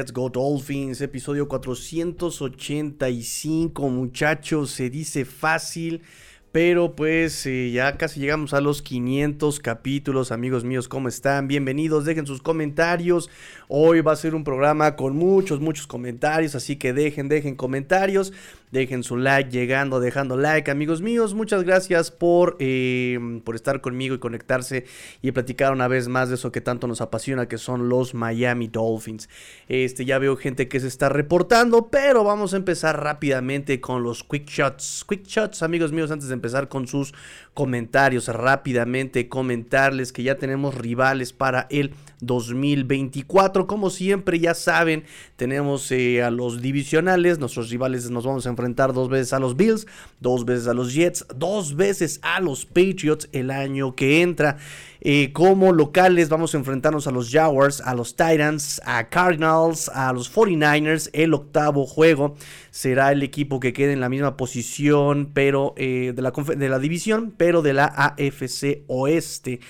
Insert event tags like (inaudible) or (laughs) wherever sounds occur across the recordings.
Let's Go Dolphins, episodio 485, muchachos, se dice fácil, pero pues eh, ya casi llegamos a los 500 capítulos, amigos míos, ¿cómo están? Bienvenidos, dejen sus comentarios, hoy va a ser un programa con muchos, muchos comentarios, así que dejen, dejen comentarios. Dejen su like llegando, dejando like, amigos míos. Muchas gracias por, em, por estar conmigo y conectarse y platicar una vez más de eso que tanto nos apasiona, que son los Miami Dolphins. Este, ya veo gente que se está reportando, pero vamos a empezar rápidamente con los quick shots. Quick shots, amigos míos, antes de empezar con sus comentarios, rápidamente comentarles que ya tenemos rivales para el 2024. Como siempre, ya saben, tenemos eh, a los divisionales. Nuestros rivales nos vamos a enfrentar dos veces a los Bills, dos veces a los Jets, dos veces a los Patriots el año que entra. Eh, como locales vamos a enfrentarnos a los Jaguars, a los Titans, a Cardinals, a los 49ers. El octavo juego será el equipo que quede en la misma posición, pero eh, de, la, de la división, pero de la AFC Oeste.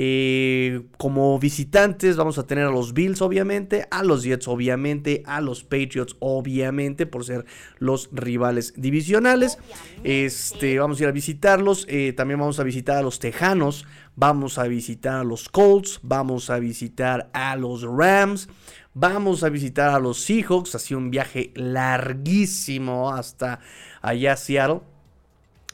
Eh, como visitantes vamos a tener a los Bills, obviamente, a los Jets, obviamente, a los Patriots, obviamente, por ser los rivales divisionales. Este, vamos a ir a visitarlos. también vamos a visitar a los Tejanos vamos a visitar a los Colts, vamos a visitar a los Rams, vamos a visitar a los Seahawks, así un viaje larguísimo hasta allá Seattle.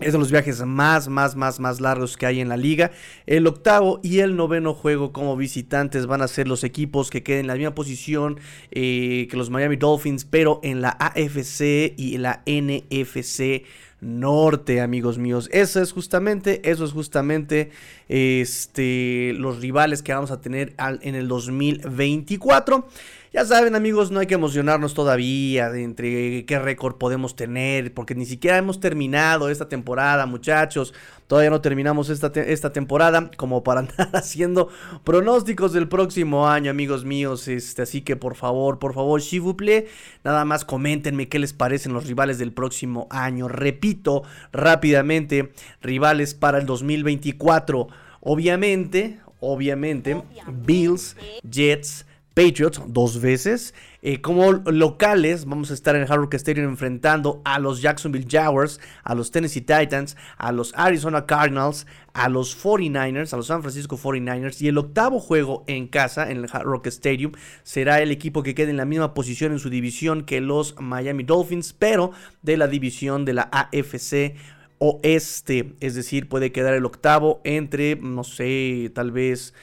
Es de los viajes más, más, más, más largos que hay en la liga. El octavo y el noveno juego como visitantes van a ser los equipos que queden en la misma posición eh, que los Miami Dolphins, pero en la AFC y la NFC norte, amigos míos. Eso es justamente, eso es justamente este, los rivales que vamos a tener en el 2024. Ya saben amigos, no hay que emocionarnos todavía de entre qué récord podemos tener, porque ni siquiera hemos terminado esta temporada, muchachos. Todavía no terminamos esta, esta temporada como para (laughs) andar haciendo pronósticos del próximo año, amigos míos. Este, así que por favor, por favor, si vous plaît, nada más coméntenme qué les parecen los rivales del próximo año. Repito rápidamente, rivales para el 2024. Obviamente, obviamente, Bills, Jets, Patriots dos veces. Eh, como locales, vamos a estar en el Hard Rock Stadium enfrentando a los Jacksonville Jaguars, a los Tennessee Titans, a los Arizona Cardinals, a los 49ers, a los San Francisco 49ers. Y el octavo juego en casa, en el Hard Rock Stadium, será el equipo que quede en la misma posición en su división que los Miami Dolphins, pero de la división de la AFC Oeste. Es decir, puede quedar el octavo entre, no sé, tal vez.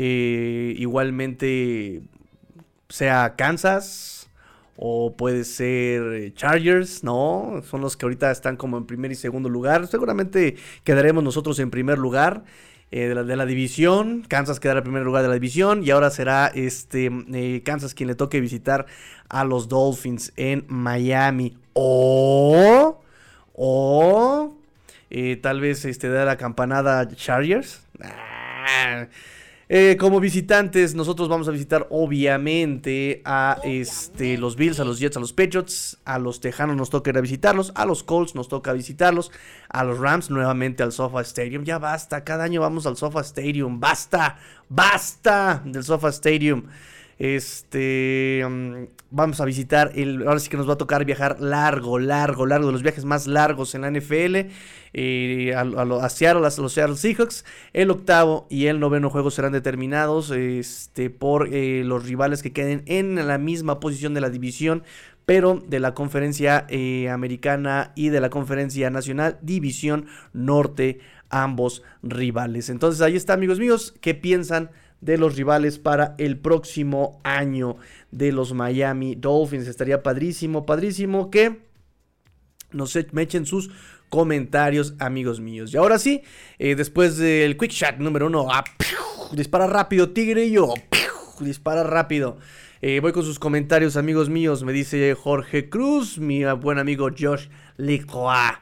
Eh, igualmente sea Kansas o puede ser eh, Chargers, ¿no? Son los que ahorita están como en primer y segundo lugar. Seguramente quedaremos nosotros en primer lugar. Eh, de, la, de, la, división. Kansas quedará en primer lugar de la división. Y ahora será este eh, Kansas quien le toque visitar a los Dolphins en Miami. O. O. tal vez este, da la campanada Chargers. Ah, eh, como visitantes, nosotros vamos a visitar obviamente a este, los Bills, a los Jets, a los Patriots, a los Tejanos nos toca ir a visitarlos, a los Colts nos toca visitarlos, a los Rams nuevamente al SoFa Stadium. Ya basta, cada año vamos al SoFa Stadium, basta, basta del SoFa Stadium. Este, mm, vamos a visitar, el, ahora sí que nos va a tocar viajar largo, largo, largo, de los viajes más largos en la NFL, eh, a, a, Seattle, a los Seattle Seahawks. El octavo y el noveno juego serán determinados este, por eh, los rivales que queden en la misma posición de la división, pero de la conferencia eh, americana y de la conferencia nacional, división norte, ambos rivales. Entonces ahí está, amigos míos, ¿qué piensan? De los rivales para el próximo año de los Miami Dolphins. Estaría padrísimo, padrísimo que nos me echen sus comentarios, amigos míos. Y ahora sí, eh, después del quick shot número uno, ah, dispara rápido, tigre, yo, dispara rápido. Eh, voy con sus comentarios, amigos míos. Me dice Jorge Cruz, mi buen amigo Josh Licroix.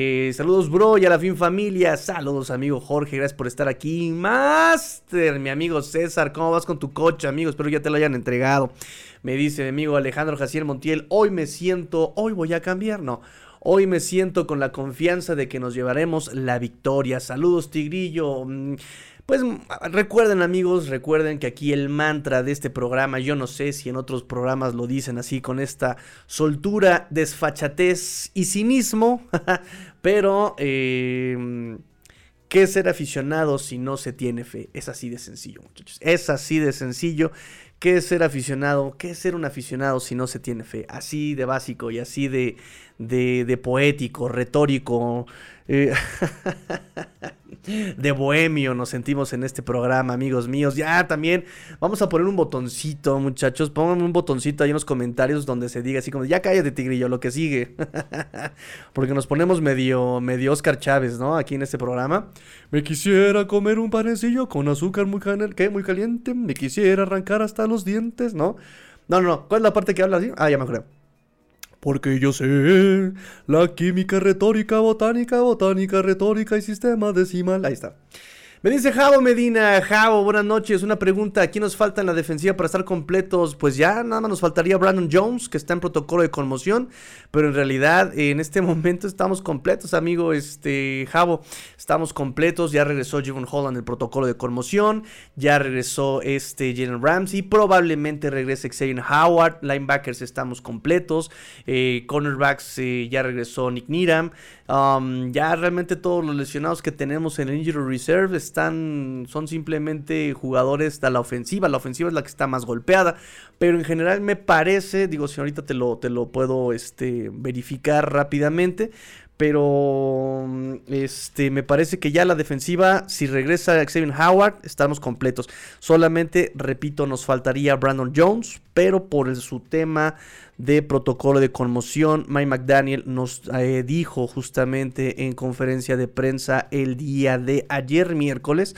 Eh, saludos, bro, y a la fin familia. Saludos, amigo Jorge. Gracias por estar aquí. Master, mi amigo César. ¿Cómo vas con tu coche, amigo? Espero ya te lo hayan entregado. Me dice mi amigo Alejandro Jaciel Montiel. Hoy me siento. Hoy voy a cambiar. No. Hoy me siento con la confianza de que nos llevaremos la victoria. Saludos, Tigrillo. Mm, pues recuerden amigos, recuerden que aquí el mantra de este programa, yo no sé si en otros programas lo dicen así con esta soltura, desfachatez y cinismo, (laughs) pero eh, ¿qué ser aficionado si no se tiene fe? Es así de sencillo muchachos, es así de sencillo. ¿Qué es ser aficionado? ¿Qué es ser un aficionado si no se tiene fe? Así de básico y así de, de poético, retórico. (laughs) De bohemio nos sentimos en este programa, amigos míos. Ya también vamos a poner un botoncito, muchachos. Pongan un botoncito ahí en los comentarios donde se diga así como, ya cállate, tigrillo, lo que sigue. (laughs) Porque nos ponemos medio, medio Oscar Chávez, ¿no? Aquí en este programa. Me quisiera comer un panecillo con azúcar muy, muy caliente. Me quisiera arrancar hasta los dientes, ¿no? No, no, no. ¿Cuál es la parte que habla así? Ah, ya me acuerdo. Porque yo sé la química retórica, botánica, botánica, retórica y sistema decimal. Ahí está. Me dice Javo Medina, Javo, buenas noches. Una pregunta, ¿aquí nos falta en la defensiva para estar completos? Pues ya nada más nos faltaría Brandon Jones, que está en protocolo de conmoción, pero en realidad en este (laughs) momento estamos completos, amigo este Javo. Estamos completos, ya regresó Javon Holland el protocolo de conmoción, ya regresó este Jalen Ramsey, probablemente regrese Xavier Howard, linebackers estamos completos, eh, cornerbacks eh, ya regresó Nick Needham, ya realmente todos los lesionados que tenemos en el Injury Reserve están, son simplemente jugadores de la ofensiva. La ofensiva es la que está más golpeada. Pero en general me parece, digo, si ahorita te lo, te lo puedo este, verificar rápidamente. Pero este, me parece que ya la defensiva, si regresa Xavier Howard, estamos completos. Solamente, repito, nos faltaría Brandon Jones, pero por su tema de protocolo de conmoción, Mike McDaniel nos eh, dijo justamente en conferencia de prensa el día de ayer miércoles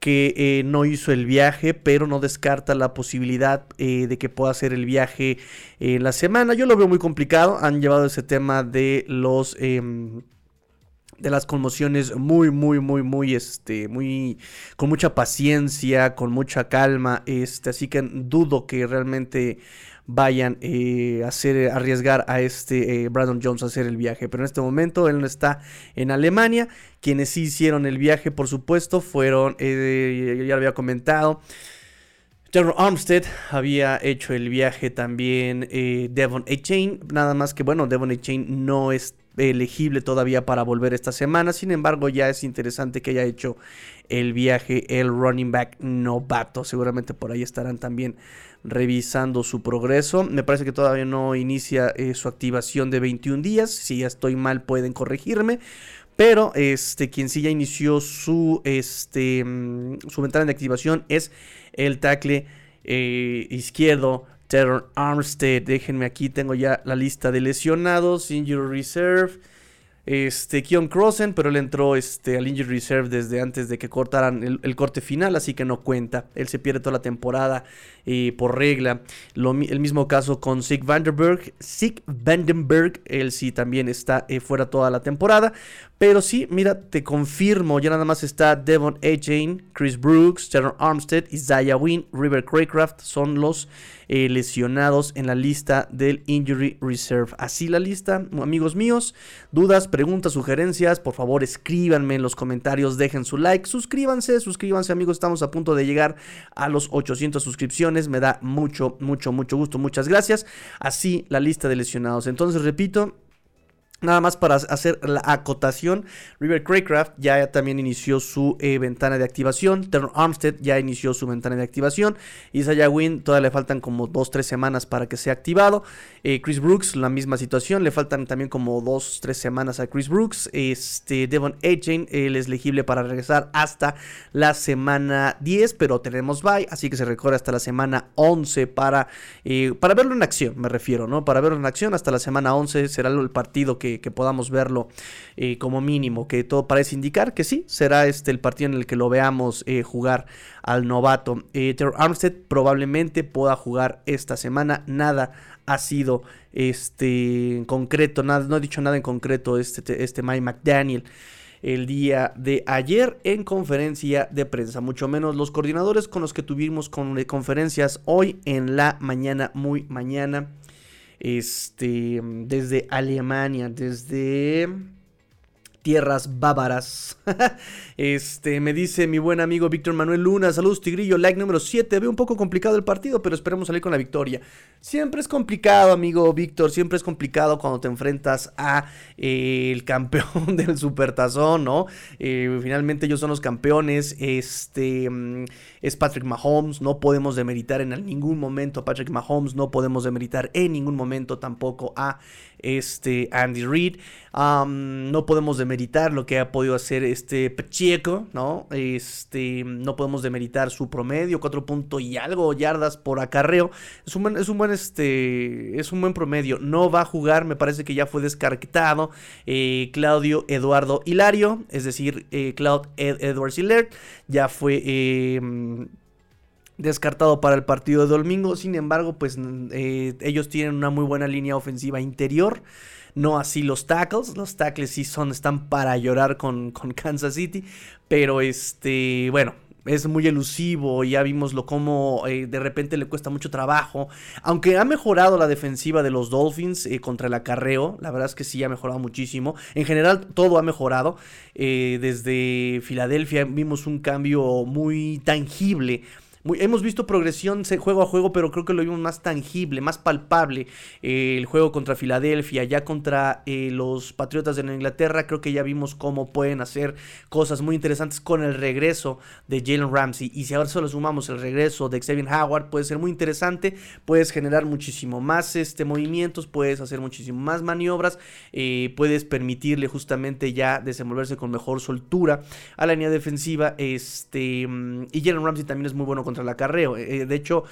que eh, no hizo el viaje, pero no descarta la posibilidad eh, de que pueda hacer el viaje en la semana. Yo lo veo muy complicado. Han llevado ese tema de los em, de las conmociones muy muy muy muy este muy con mucha paciencia con mucha calma este así que dudo que realmente vayan eh, a hacer, arriesgar a este eh, Brandon Jones a hacer el viaje. Pero en este momento él no está en Alemania. Quienes sí hicieron el viaje, por supuesto, fueron, eh, ya lo había comentado. General Armstead había hecho el viaje también Devon A. Chain, nada más que bueno, Devon A. Chain no es elegible todavía para volver esta semana, sin embargo ya es interesante que haya hecho el viaje el running back novato, seguramente por ahí estarán también revisando su progreso. Me parece que todavía no inicia eh, su activación de 21 días. Si ya estoy mal pueden corregirme. Pero este, quien sí ya inició su, este, mm, su ventana de activación es el tackle eh, izquierdo, Terror Armstead. Déjenme aquí, tengo ya la lista de lesionados, Injury Reserve este, Keon Crossen, pero él entró este, al Injury Reserve desde antes de que cortaran el, corte final, así que no cuenta. Él se pierde toda la temporada eh, por regla. el mismo caso con Sig Vandenberg. Sig Vandenberg, él sí también está eh, fuera toda la temporada. Pero sí, mira, te confirmo, ya nada más está Devon A. Jane, Chris Brooks, Sharon Armstead, Isaiah Wynn, River Craycraft, son los eh, lesionados en la lista del Injury Reserve. Así la lista, amigos míos. Dudas, preguntas, sugerencias, por favor escríbanme en los comentarios, dejen su like, suscríbanse, suscríbanse amigos, estamos a punto de llegar a los 800 suscripciones, me da mucho, mucho, mucho gusto, muchas gracias. Así la lista de lesionados. Entonces, repito, Nada más para hacer la acotación, River Craycraft ya también inició su eh, ventana de activación, Terror Armstead ya inició su ventana de activación, Isaiah Wynn todavía le faltan como 2-3 semanas para que sea activado, eh, Chris Brooks la misma situación, le faltan también como 2-3 semanas a Chris Brooks, este, Devon Achain, él es elegible para regresar hasta la semana 10, pero tenemos bye, así que se recorre hasta la semana 11 para, eh, para verlo en acción, me refiero, ¿no? Para verlo en acción hasta la semana 11 será el partido que que, podamos verlo eh, como mínimo, que todo parece indicar que sí, será este el partido en el que lo veamos eh, jugar al novato. Eh, Armstead probablemente pueda jugar esta semana, nada ha sido este en concreto, nada, no ha dicho nada en concreto este, este Mike McDaniel el día de ayer en conferencia de prensa, mucho menos los coordinadores con los que tuvimos con, conferencias hoy en la mañana, muy mañana, este, desde Alemania, desde tierras bávaras. (laughs) este, me dice mi buen amigo Víctor Manuel Luna, saludos Tigrillo, like número 7, veo un poco complicado el partido, pero esperemos salir con la victoria. Siempre es complicado, amigo Víctor, siempre es complicado cuando te enfrentas a eh, el campeón (laughs) del Supertazón, ¿no? Eh, finalmente ellos son los campeones, este mm, es Patrick Mahomes, no podemos demeritar en ningún momento a Patrick Mahomes, no podemos demeritar en ningún momento tampoco a este Andy Reid. no podemos demeritar lo que ha podido hacer este Pacheco, ¿no? Este, no podemos demeritar su promedio, 4 puntos y algo yardas por acarreo. Es un buen, es un buen, este, es un buen promedio. No va a jugar, me parece que ya fue descartado. Eh, Claudio Eduardo Hilario, es decir, eh, Claude Edwards Hilaire, ya fue... Eh, descartado para el partido de domingo. Sin embargo, pues eh, ellos tienen una muy buena línea ofensiva interior. No así los tackles. Los tackles sí son, están para llorar con, con (laughs) Kansas City. Pero este, bueno, es muy elusivo, ya vimos lo como eh, de repente le cuesta mucho trabajo. Aunque ha mejorado la defensiva de los Dolphins eh, contra el acarreo, la verdad es que sí ha mejorado muchísimo. En general todo ha mejorado. desde Filadelfia vimos un cambio muy tangible hemos visto progresión juego a juego, pero creo que lo vimos más tangible, más palpable. Eh, el juego contra Filadelfia, ya contra eh, los Patriotas de Inglaterra, creo que ya vimos cómo pueden hacer cosas muy interesantes con el regreso de Jalen Ramsey. Y si ahora solo sumamos el regreso de Xavier Howard, puede ser muy interesante. Puedes generar muchísimo más este, movimientos, puedes hacer muchísimo más maniobras, eh, puedes permitirle justamente ya desenvolverse con mejor soltura a la línea defensiva. Este, mm, y Jalen Ramsey también es muy bueno con contra el acarreo. Eh, eh, de hecho,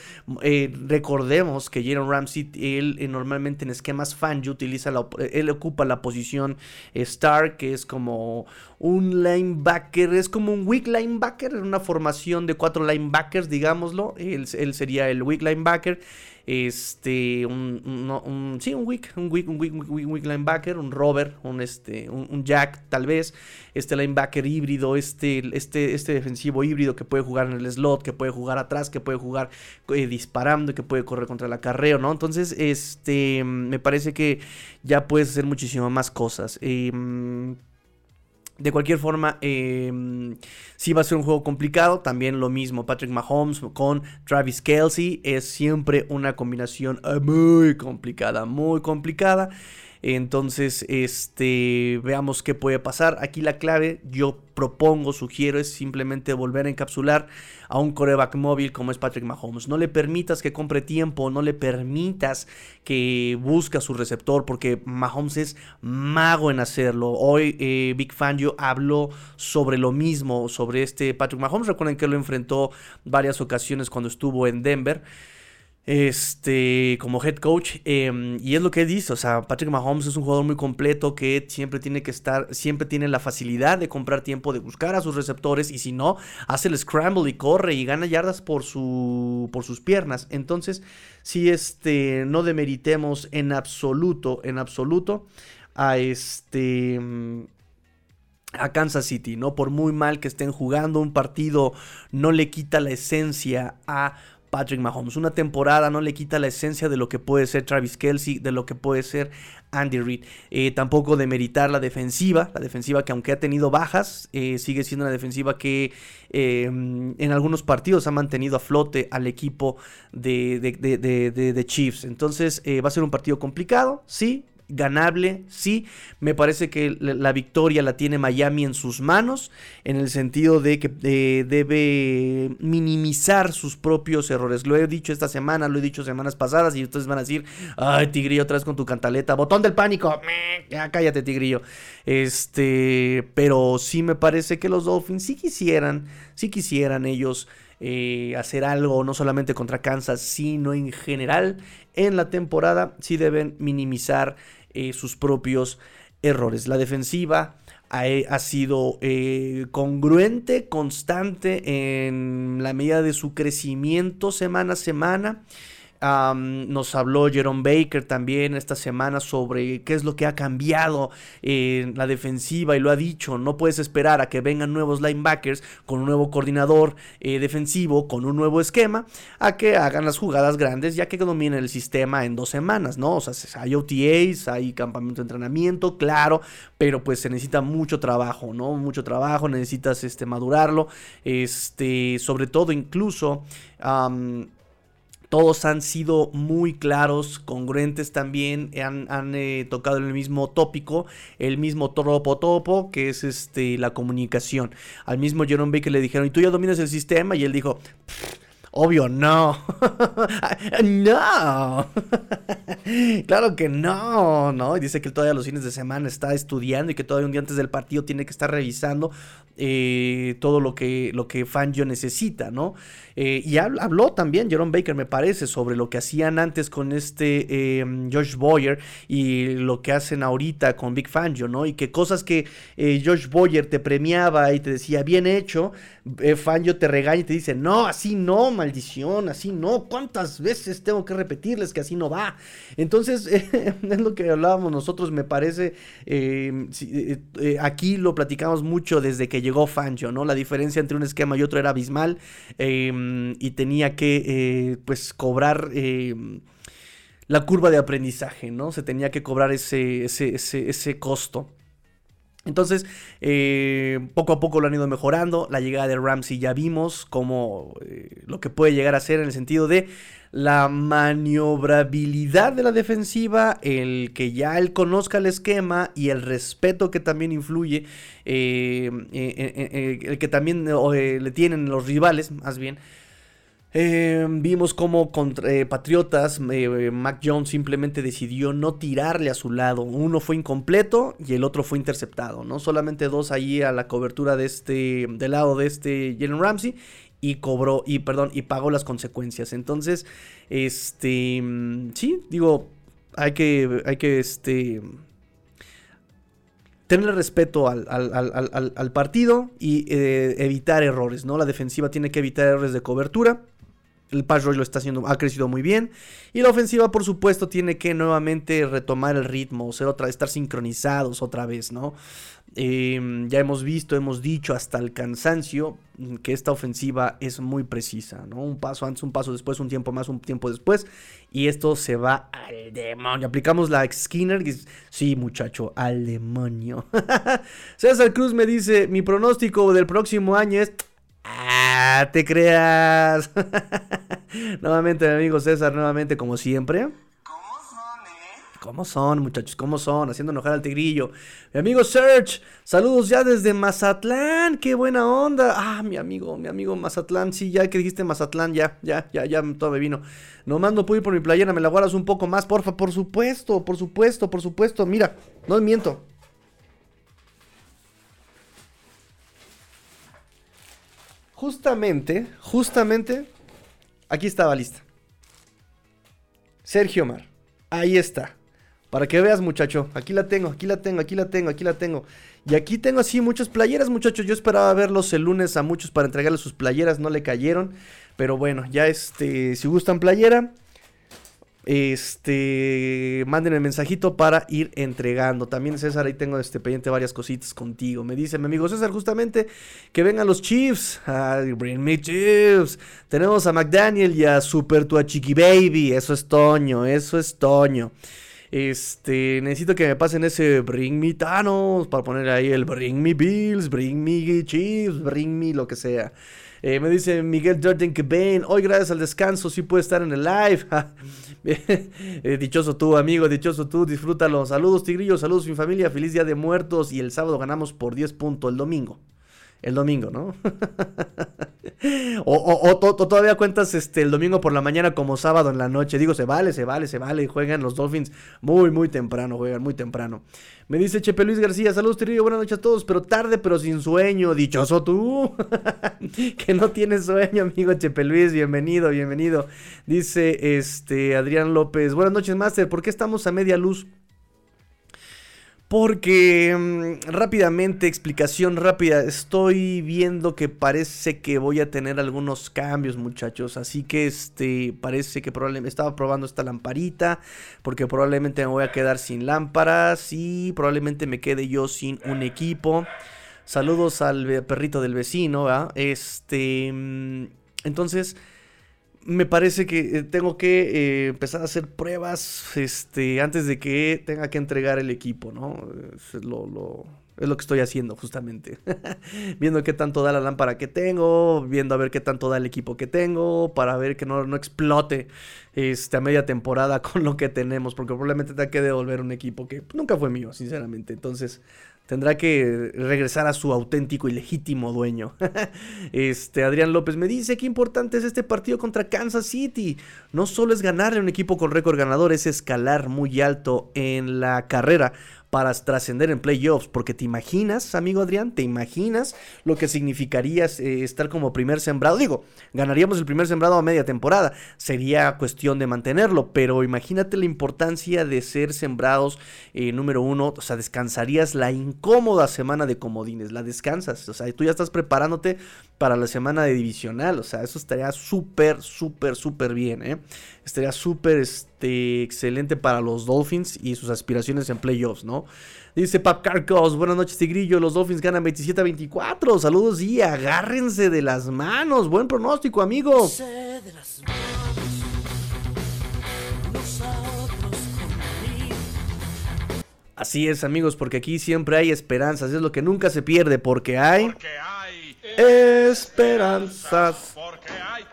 eh, recordemos que Jaron Ramsey, él normalmente en esquemas fan utiliza la, él ocupa la posición star, que es como un linebacker, es como un weak linebacker, en una formación de cuatro linebackers, digámoslo. Él, él sería el weak linebacker este, un, un, sí, un weak, un weak, un weak, linebacker, un rover, un, este, un, jack tal vez, este linebacker híbrido, este, este, este defensivo híbrido que puede jugar en el slot, que puede jugar atrás, que puede jugar eh, disparando, que puede correr contra el acarreo, ¿no? Entonces, este, me parece que ya puedes hacer muchísimas más cosas. Eh, de cualquier forma, eh, sí va a ser un juego complicado. También lo mismo, Patrick Mahomes con Travis Kelsey. Es siempre una combinación eh, muy complicada, muy complicada. Entonces, este, veamos qué puede pasar. Aquí la clave, yo propongo, sugiero, es simplemente volver a encapsular a un coreback móvil como es Patrick Mahomes. No le permitas que compre tiempo, no le permitas que busque su receptor, porque Mahomes es mago en hacerlo. Hoy eh, Big Fangio habló sobre lo mismo, sobre este Patrick Mahomes. Recuerden que lo enfrentó varias ocasiones cuando estuvo en Denver este, como head coach. Em, y es lo que dice, o sea, Patrick Mahomes es un jugador muy completo que siempre tiene que estar, siempre tiene la facilidad de comprar tiempo, de buscar a sus receptores y si no, hace el scramble y corre y gana yardas por, su, por sus piernas. Entonces, si este, no demeritemos en absoluto, en absoluto a este a Kansas City, ¿no? Por muy mal que estén jugando un partido, no le quita la esencia a Patrick Mahomes. Una temporada no le quita la esencia de lo que puede ser Travis Kelsey, de lo que puede ser Andy Reid. Eh, tampoco de meritar la defensiva, la defensiva que aunque ha tenido bajas, eh, sigue siendo una defensiva que eh, en algunos partidos ha mantenido a flote al equipo de, de Chiefs. Entonces va a ser un partido complicado, sí, ganable, sí. Me parece que la, victoria la tiene Miami en sus manos, en el sentido de que eh, debe minimizar sus propios errores. Lo he dicho esta semana, lo he dicho semanas pasadas, y ustedes van a decir, ay, Tigrillo, otra vez con tu cantaleta, botón del pánico, ya cállate, Tigrillo. Este, pero sí me parece que los Dolphins sí quisieran, sí quisieran ellos. Eh, hacer algo no solamente contra Kansas, sino en general en la temporada, sí deben minimizar eh, sus propios errores. La defensiva ha, sido eh, congruente, constante en la medida de su crecimiento semana a semana nos habló Jerome Baker también esta semana sobre qué es lo que ha cambiado en la defensiva y lo ha dicho, no puedes esperar a que vengan nuevos linebackers con un nuevo coordinador eh, defensivo, con un nuevo esquema, a que hagan las jugadas grandes ya que dominen el sistema en dos semanas, ¿no? O sea, hay OTAs, hay campamento de entrenamiento, claro, pero pues se necesita mucho trabajo, ¿no? Mucho trabajo, necesitas este, madurarlo, este, sobre todo incluso... Todos han sido muy claros, congruentes también, han, eh, tocado el mismo tópico, el mismo topo topo, que es este, la comunicación. Al mismo Jerome Baker le dijeron, ¿y tú ya dominas el sistema? Y él dijo, Obvio, no. (laughs) no. (laughs) claro que no, ¿no? Y dice que todavía los fines de semana está estudiando y que todavía un día antes del partido tiene que estar revisando eh, todo lo que, lo que Fangio necesita, ¿no? Eh, y habló también Jerome Baker, me parece, sobre lo que hacían antes con este em, Josh Boyer y lo que hacen ahorita con Big Fangio, ¿no? Y que cosas que eh, Josh Boyer te premiaba y te decía, bien hecho, Fangio te regaña y te dice, no, así no, maldición, así no, ¿cuántas veces tengo que repetirles que así no va? Entonces, (laughs) es lo que hablábamos nosotros, me parece, em, aquí lo platicamos mucho desde que llegó Fangio, ¿no? La diferencia entre un esquema y otro era abismal em, y tenía que, eh, pues, cobrar em, la curva de aprendizaje, ¿no? Se tenía que cobrar ese, ese, ese, costo. Entonces, eh, poco a poco lo han ido mejorando. La llegada de Ramsey ya vimos como eh, lo que puede llegar a ser en el sentido de la maniobrabilidad de la defensiva, el que ya él conozca el esquema y el respeto que también influye, el que también le tienen los rivales, más bien. Vimos como contra Patriotas, Mac Jones simplemente decidió no tirarle a su lado. Uno fue incompleto y el otro fue interceptado. No solamente dos ahí a la cobertura de este, del lado de este Jalen Ramsey y cobró, y perdón, y pagó las consecuencias. Entonces, este, mm, sí, digo, hay que, hay que, este, tener respeto al, al, partido y eh, evitar errores, ¿no? La defensiva tiene que evitar errores de cobertura. El pass rush lo está haciendo, ha crecido muy bien. Y la ofensiva, por supuesto, tiene que nuevamente retomar el ritmo, ser otra, estar sincronizados otra vez, ¿no? Em, ya hemos visto, hemos dicho hasta el cansancio que esta ofensiva es muy precisa, ¿no? Un paso antes, un paso después, un tiempo más, un tiempo después. Y esto se va al demonio. Aplicamos la Skinner. sí, muchacho, al demonio. (laughs) César Cruz me dice, mi pronóstico del próximo año es... Ah, te creas. (laughs) nuevamente, mi amigo César, nuevamente como siempre. ¿Cómo son, muchachos? ¿Cómo son? Haciendo enojar al tigrillo. Mi amigo Serge, saludos ya desde Mazatlán. ¡Qué buena onda! Ah, mi amigo, mi amigo Mazatlán. Sí, ya que dijiste Mazatlán, ya, ya, ya, ya todo me vino. No mando puedo ir por mi playera, me la guardas un poco más, porfa. Por supuesto, por supuesto, por supuesto. Mira, no miento. Justamente, justamente, aquí estaba lista. Sergio Mar. Ahí está. Para que veas, muchacho. Aquí la tengo, aquí la tengo, aquí la tengo, aquí la tengo. Y aquí tengo así muchas playeras, muchachos. Yo esperaba verlos el lunes a muchos para entregarles sus playeras. No le cayeron. Pero bueno, ya este, si gustan playera, este, manden el mensajito para ir entregando. También César, ahí tengo este pendiente varias cositas contigo. Me dice mi amigo César justamente que vengan los Chiefs. bring me Chiefs. Tenemos a McDaniel y a Super Tuachiki Baby. Eso es Toño, eso es Toño. Este, necesito que me pasen ese Bring Me Thanos para poner ahí el Bring Me Bills, Bring Me Chiefs, Bring Me lo que sea. Eh, me dice Miguel Jordan ven, hoy gracias al descanso sí puede estar en el live. (laughs) Eh, dichoso tú, amigo, dichoso tú, disfrútalo. Saludos, Tigrillo, saludos, mi familia, feliz día de muertos y el sábado ganamos por 10 puntos el domingo el domingo, ¿no? (laughs) o, todavía cuentas este, el domingo por la mañana como sábado en la noche. Digo, se vale, se vale, se vale. Juegan los Dolphins muy, muy temprano, juegan muy temprano. Me dice Chepe Luis García, saludos Tirillo, buenas noches a todos, pero tarde pero sin sueño. Dichoso tú, (laughs) que no tienes sueño, amigo Chepe Luis, bienvenido, bienvenido. Dice este Adrián López, buenas noches, Master, ¿por qué estamos a media luz? Porque mm, rápidamente, explicación rápida, estoy viendo que parece que voy a tener algunos cambios muchachos, así que este parece que probablemente estaba probando esta lamparita, porque probablemente me voy a quedar sin lámparas y probablemente me quede yo sin un equipo. Saludos al perrito del vecino, Este, mm, entonces me parece que eh, tengo que eh, empezar a hacer pruebas este, antes de que tenga que entregar el equipo, ¿no? Es lo, es lo que estoy haciendo justamente. (laughs) viendo qué tanto da la lámpara que tengo, viendo a ver qué tanto da el equipo que tengo, para ver que no, no explote este, a media temporada (laughs) con lo que tenemos, porque probablemente tenga que devolver un equipo que nunca fue mío, sinceramente. Entonces, tendrá que regresar a su auténtico y legítimo dueño. (laughs) este Adrián López me dice qué importante es este partido contra Kansas City. No solo es ganarle a un equipo con récord ganador, es escalar muy alto en la carrera para trascender en playoffs, porque te imaginas, amigo Adrián, te imaginas lo que significaría eh, estar como primer sembrado. Digo, ganaríamos el primer sembrado a media temporada, sería cuestión de mantenerlo, pero imagínate la importancia de ser sembrados eh, número uno, o sea, descansarías la incómoda semana de comodines, la descansas, o sea, tú ya estás preparándote para la semana de divisional, o sea, eso estaría súper, súper, súper bien, ¿eh? Estaría súper, este, excelente para los Dolphins y sus aspiraciones en playoffs, ¿no? Dice Pap Carcos, buenas noches Tigrillo, los Dolphins ganan 27 a 24, saludos y agárrense de las manos, buen pronóstico amigo. Así es amigos, porque aquí siempre hay esperanzas, es lo que nunca se pierde, porque hay, porque hay esperanzas. Porque hay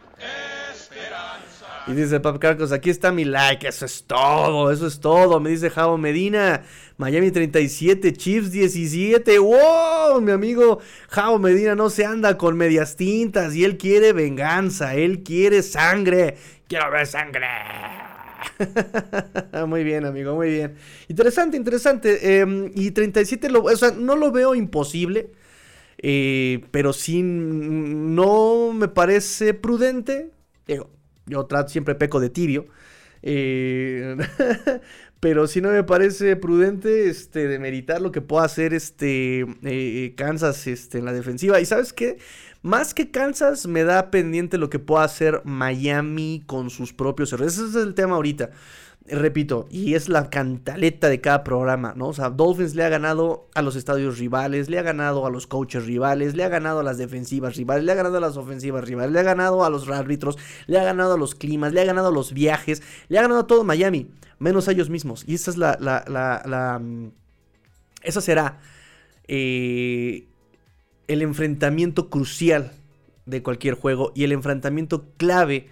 y dice Pap Carcos, aquí está mi like, eso es todo, eso es todo. Me dice Javo Medina, Miami 37, Chiefs 17. ¡Wow! Mi amigo Javo Medina no se anda con medias tintas y él quiere venganza, él quiere sangre. Quiero ver sangre. (laughs) muy bien, amigo, muy bien. Interesante, interesante. Em, y 37, lo, o sea, no lo veo imposible. Eh, pero sí no me parece prudente. Digo, yo trato, siempre peco de tibio. Eh, (laughs) pero si no me parece prudente este, demeritar lo que pueda hacer este, eh, Kansas este, en la defensiva. Y sabes qué? Más que Kansas me da pendiente lo que pueda hacer Miami con sus propios errores. Ese es el tema ahorita repito, y es la cantaleta de cada programa, ¿no? O sea, Dolphins le ha ganado a los estadios rivales, le ha ganado a los coaches rivales, le ha ganado a las defensivas rivales, le ha ganado a las ofensivas rivales, le ha ganado a los árbitros, le ha ganado a los climas, le ha ganado a los viajes, le ha ganado a todo Miami, menos a ellos mismos. Y esa es la, la, la, la mm, esa será eh, el enfrentamiento crucial de cualquier juego y el enfrentamiento clave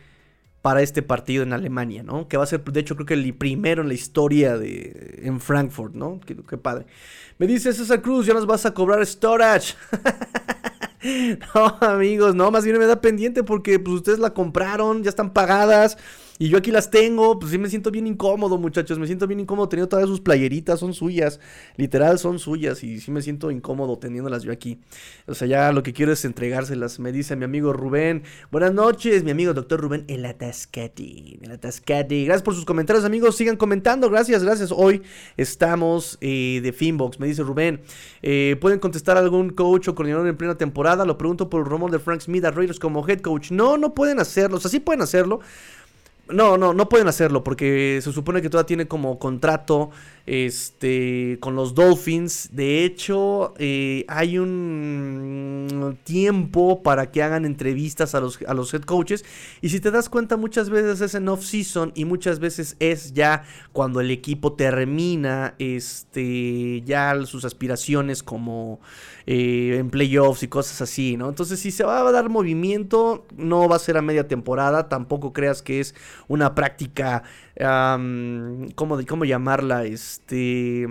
para este partido en Alemania, ¿no? Que va a ser, de hecho, creo que el primero en la historia de en Frankfurt, ¿no? Qué, padre. Me dice César Cruz, ya nos vas a cobrar storage. (laughs) no, amigos, no, más bien me da pendiente porque pues ustedes la compraron, ya están pagadas. Y yo aquí las tengo, pues sí me siento bien incómodo, muchachos. Me siento bien incómodo teniendo todas sus playeritas, son suyas. Literal, son suyas. Y sí me siento incómodo teniéndolas yo aquí. O sea, ya lo que quiero es entregárselas. Me dice mi amigo Rubén. Buenas noches, mi amigo doctor Rubén, el Atascati. El Atascati. Gracias por sus comentarios, amigos. Sigan comentando. Gracias, gracias. Hoy estamos eh, de Finbox. Me dice Rubén. Eh, ¿Pueden contestar algún coach o coordinador en plena temporada? Lo pregunto por el rumor de Frank Smith a Raiders como head coach. No, no pueden hacerlo. O sea, sí pueden hacerlo. No, no, no pueden hacerlo porque se supone que todavía tiene como contrato este, con los Dolphins. De hecho, eh, hay un tiempo para que hagan entrevistas a los, a los head coaches. Y si te das cuenta, muchas veces es en off-season y muchas veces es ya cuando el equipo termina este, ya sus aspiraciones como eh, en playoffs y cosas así, ¿no? Entonces, si se va a dar movimiento, no va a ser a media temporada. Tampoco creas que es una práctica ¿cómo, ¿cómo, llamarla? Este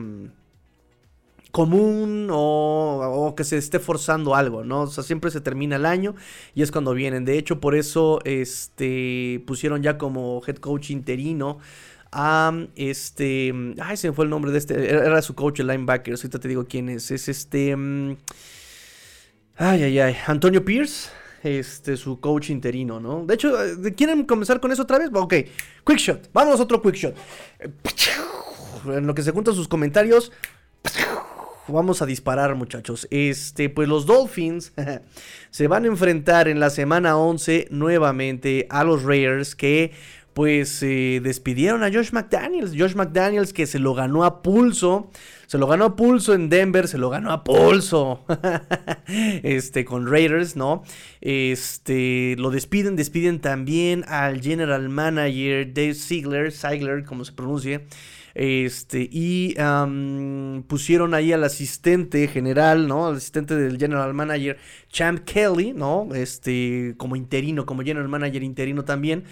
común o, que se esté forzando algo, ¿no? O sea, siempre se termina el año y es cuando vienen. De hecho, por eso este, pusieron ya como head coach interino a este... Ay, se me fue el nombre de este... Era su coach, el linebacker. Ahorita te digo quién es. Es este... Mm, ay, ay, ay. Antonio Pierce este, su coach interino, ¿no? De hecho, eh, ¿quieren comenzar con eso otra vez? Ok, quick shot, vamos a otro quick shot. En lo que se juntan sus comentarios, vamos a disparar, muchachos. Este, pues los Dolphins (laughs) se van a enfrentar en la semana 11 nuevamente a los Raiders que pues eh, despidieron a Josh McDaniels. Josh McDaniels que se lo ganó a pulso. Se lo ganó a pulso en Denver, se lo ganó a pulso. (laughs) este, con Raiders, ¿no? Este, lo despiden, despiden también al general manager Dave Ziegler, Ziegler, como se pronuncie. Este, y pusieron ahí al asistente general, ¿no? Al asistente del general manager, Champ Kelly, ¿no? Este, como interino, como general manager interino también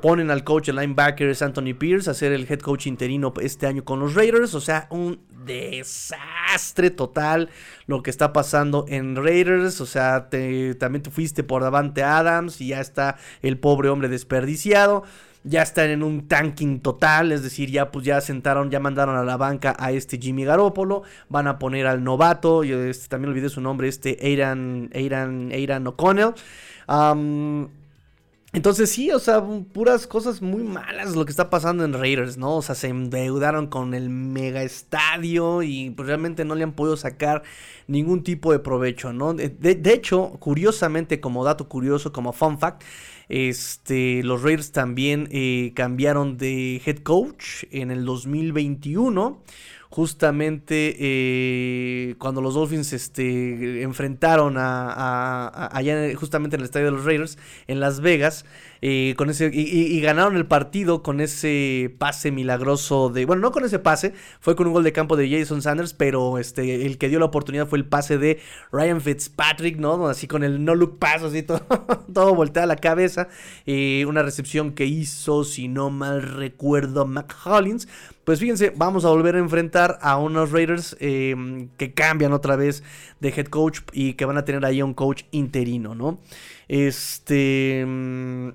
ponen al coach, el linebacker Anthony Pierce, a ser el head coach interino este año con los Raiders. O sea, un desastre total lo que está pasando en Raiders. O sea, también te fuiste por Davante Adams y ya está el pobre hombre desperdiciado. Ya están en un tanking total, es decir, ya pues ya sentaron, ya mandaron a la banca a este Jimmy Garoppolo, van a poner al novato, yo este, también olvidé su nombre, este Aidan, Aidan, Aidan O'Connell. Entonces sí, o sea, puras cosas muy malas lo que está pasando en Raiders, ¿no? O sea, se endeudaron con el mega estadio y pues realmente no le han podido sacar ningún tipo de provecho, ¿no? De, hecho, curiosamente, como dato curioso, como fun fact, este, los Raiders también eh, cambiaron de head coach en el 2021 justamente eh, cuando los Dolphins este, enfrentaron a, allá justamente en el estadio de los Raiders en Las Vegas eh, con ese y, ganaron el partido con ese pase milagroso de bueno no con ese pase fue con un gol de campo de Jason Sanders pero este el que dio la oportunidad fue el pase de Ryan Fitzpatrick no así con el no look pass así todo, (laughs) todo voltea a la cabeza eh, una recepción que hizo si no mal recuerdo Mac Hollins pues fíjense, vamos a volver a enfrentar a unos Raiders em, que cambian otra vez de head coach y que van a tener ahí un coach interino, ¿no? Este... Em,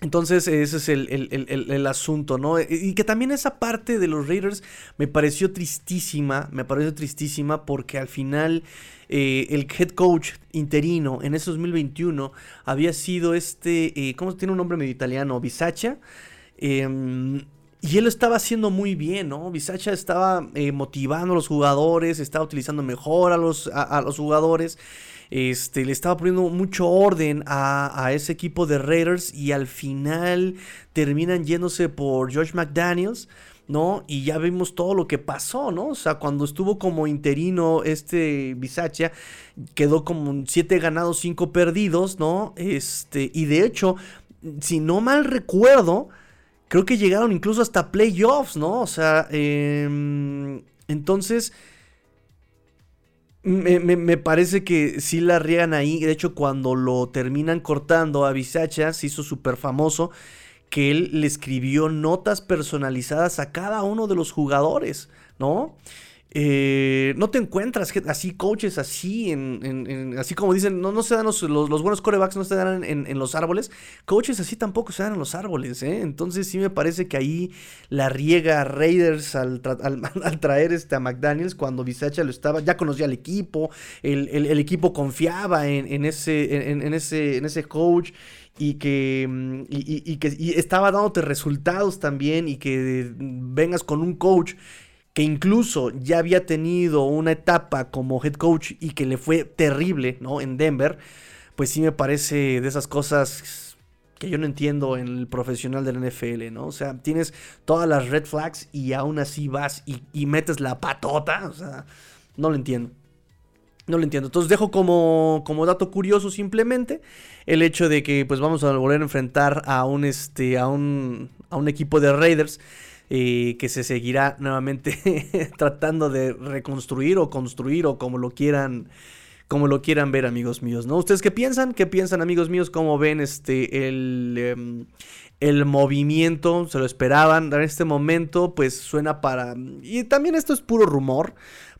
entonces ese es el, asunto, ¿no? Y que también esa parte de los Raiders me pareció tristísima, me pareció tristísima porque al final eh, el head coach interino en ese 2021 había sido este, eh, ¿cómo tiene un nombre medio italiano? Bisacha. Eh, y él lo estaba haciendo muy bien, ¿no? Bisacha estaba eh, motivando a los jugadores, estaba utilizando mejor a los, a, los jugadores. Este, le estaba poniendo mucho orden a, ese equipo de Raiders y al final terminan yéndose por George McDaniels, ¿no? Y ya vimos todo lo que pasó, ¿no? O sea, cuando estuvo como interino este Bisacha, quedó como 7 ganados, 5 perdidos, ¿no? Este, y de hecho, si no mal recuerdo, Creo que llegaron incluso hasta playoffs, ¿no? O sea, em, entonces... Me, parece que sí la riegan ahí. De hecho, cuando lo terminan cortando a Bisacha, se hizo súper famoso que él le escribió notas personalizadas a cada uno de los jugadores, ¿no? Eh, no te encuentras así coaches así en, así como dicen no, no se dan los, buenos corebacks no se dan en, los árboles coaches así tampoco se dan en los árboles ¿eh? entonces sí me parece que ahí la riega Raiders al, (laughs) traer este a McDaniels cuando Bisacha lo estaba ya conocía al equipo el, equipo confiaba en, ese en, ese en ese coach y que, mm, y, que y estaba dándote resultados también y que vengas con un coach que incluso ya había tenido una etapa como head coach y que le fue terrible, ¿no? En Denver, pues sí me parece de esas cosas que yo no entiendo en el profesional del NFL, ¿no? O sea, tienes todas las red flags y aún así vas y, metes la patota, o sea, no lo entiendo. No lo entiendo. Entonces dejo como, como dato curioso simplemente el hecho de que pues vamos a volver a enfrentar a un, este, a un, a un equipo de Raiders eh, que se seguirá nuevamente (laughs) tratando de reconstruir o construir o como lo quieran como lo quieran ver amigos míos, ¿no? ¿Ustedes qué piensan? ¿Qué piensan amigos míos? ¿Cómo ven este el, em, el movimiento? ¿Se lo esperaban? En este momento pues suena para... Y también esto es puro rumor,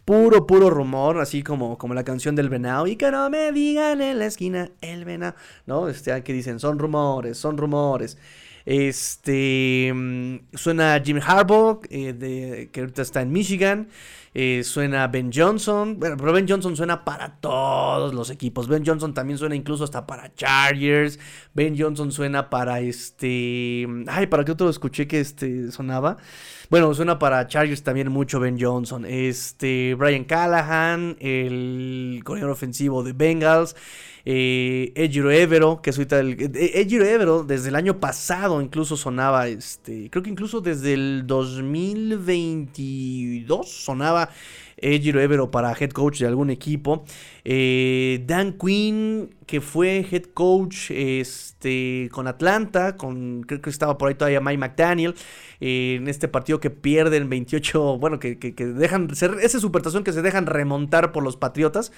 puro, puro rumor, así como, como la canción del venado. Y que no me digan en la esquina el venado, ¿no? Este, que dicen, son rumores, son rumores. Este mm, suena Jim Harbaugh, eh, de, que ahorita está en Michigan. Eh, suena Ben Johnson. Bueno, pero Ben Johnson suena para todos los equipos. Ben Johnson también suena incluso hasta para Chargers. Ben Johnson suena para este. Ay, ¿para qué otro escuché que este sonaba? Bueno, suena para Chargers también mucho Ben Johnson. Este. Brian Callahan, el corredor ofensivo de Bengals. Eh, Ejiro Evero, que es ahorita. Eh, Evero, desde el año pasado incluso sonaba. Este. Creo que incluso desde el 2022 sonaba Ejiro Evero para head coach de algún equipo. Eh, Dan Quinn, que fue head coach este, con Atlanta, con, creo que estaba por ahí todavía Mike McDaniel, eh, en este partido que pierden 28, bueno, que, que, dejan, esa supertación que se dejan remontar por los Patriotas,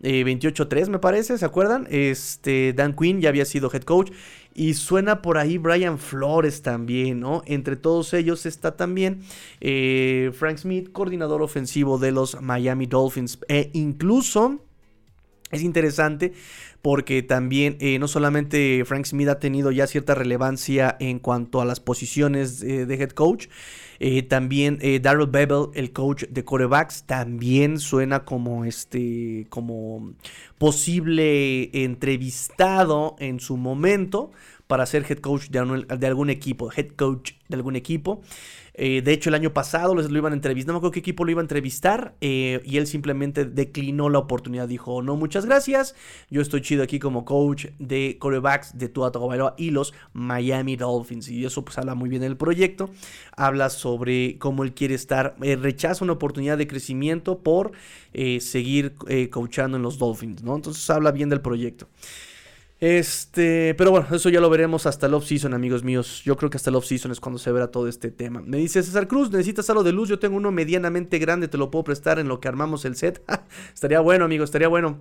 28-3 eh, me parece, ¿se acuerdan? Este, Dan Quinn ya había sido head coach. Y suena por ahí Brian Flores también, ¿no? Entre todos ellos está también Frank Smith, coordinador ofensivo de los Miami Dolphins. E incluso es interesante porque también eh, no solamente Frank Smith ha tenido ya cierta relevancia en cuanto a las posiciones de head coach, eh, también eh, Daryl Bevel, el coach de corebacks, también suena como este, como posible entrevistado en su momento para ser head coach de algún equipo, head coach de algún equipo. Eh, de hecho, el año pasado lo iban a entrevistar, no me acuerdo qué equipo lo iba a entrevistar, eh, y él simplemente declinó la oportunidad. Dijo, no, muchas gracias, yo estoy chido aquí como coach de corebacks de Tua Tagovailoa y los Miami Dolphins. Y eso pues habla muy bien del proyecto, habla sobre cómo él quiere estar, eh, rechaza una oportunidad de crecimiento por seguir coachando en los Dolphins, ¿no? Entonces habla bien del proyecto. Este, pero bueno, eso ya lo veremos hasta el off-season, amigos míos. Yo creo que hasta el off-season es cuando se verá todo este tema. Me dice César Cruz, ¿necesitas algo de luz? Yo tengo uno medianamente grande, te lo puedo prestar en lo que armamos el set. (laughs) estaría bueno, amigos, estaría bueno.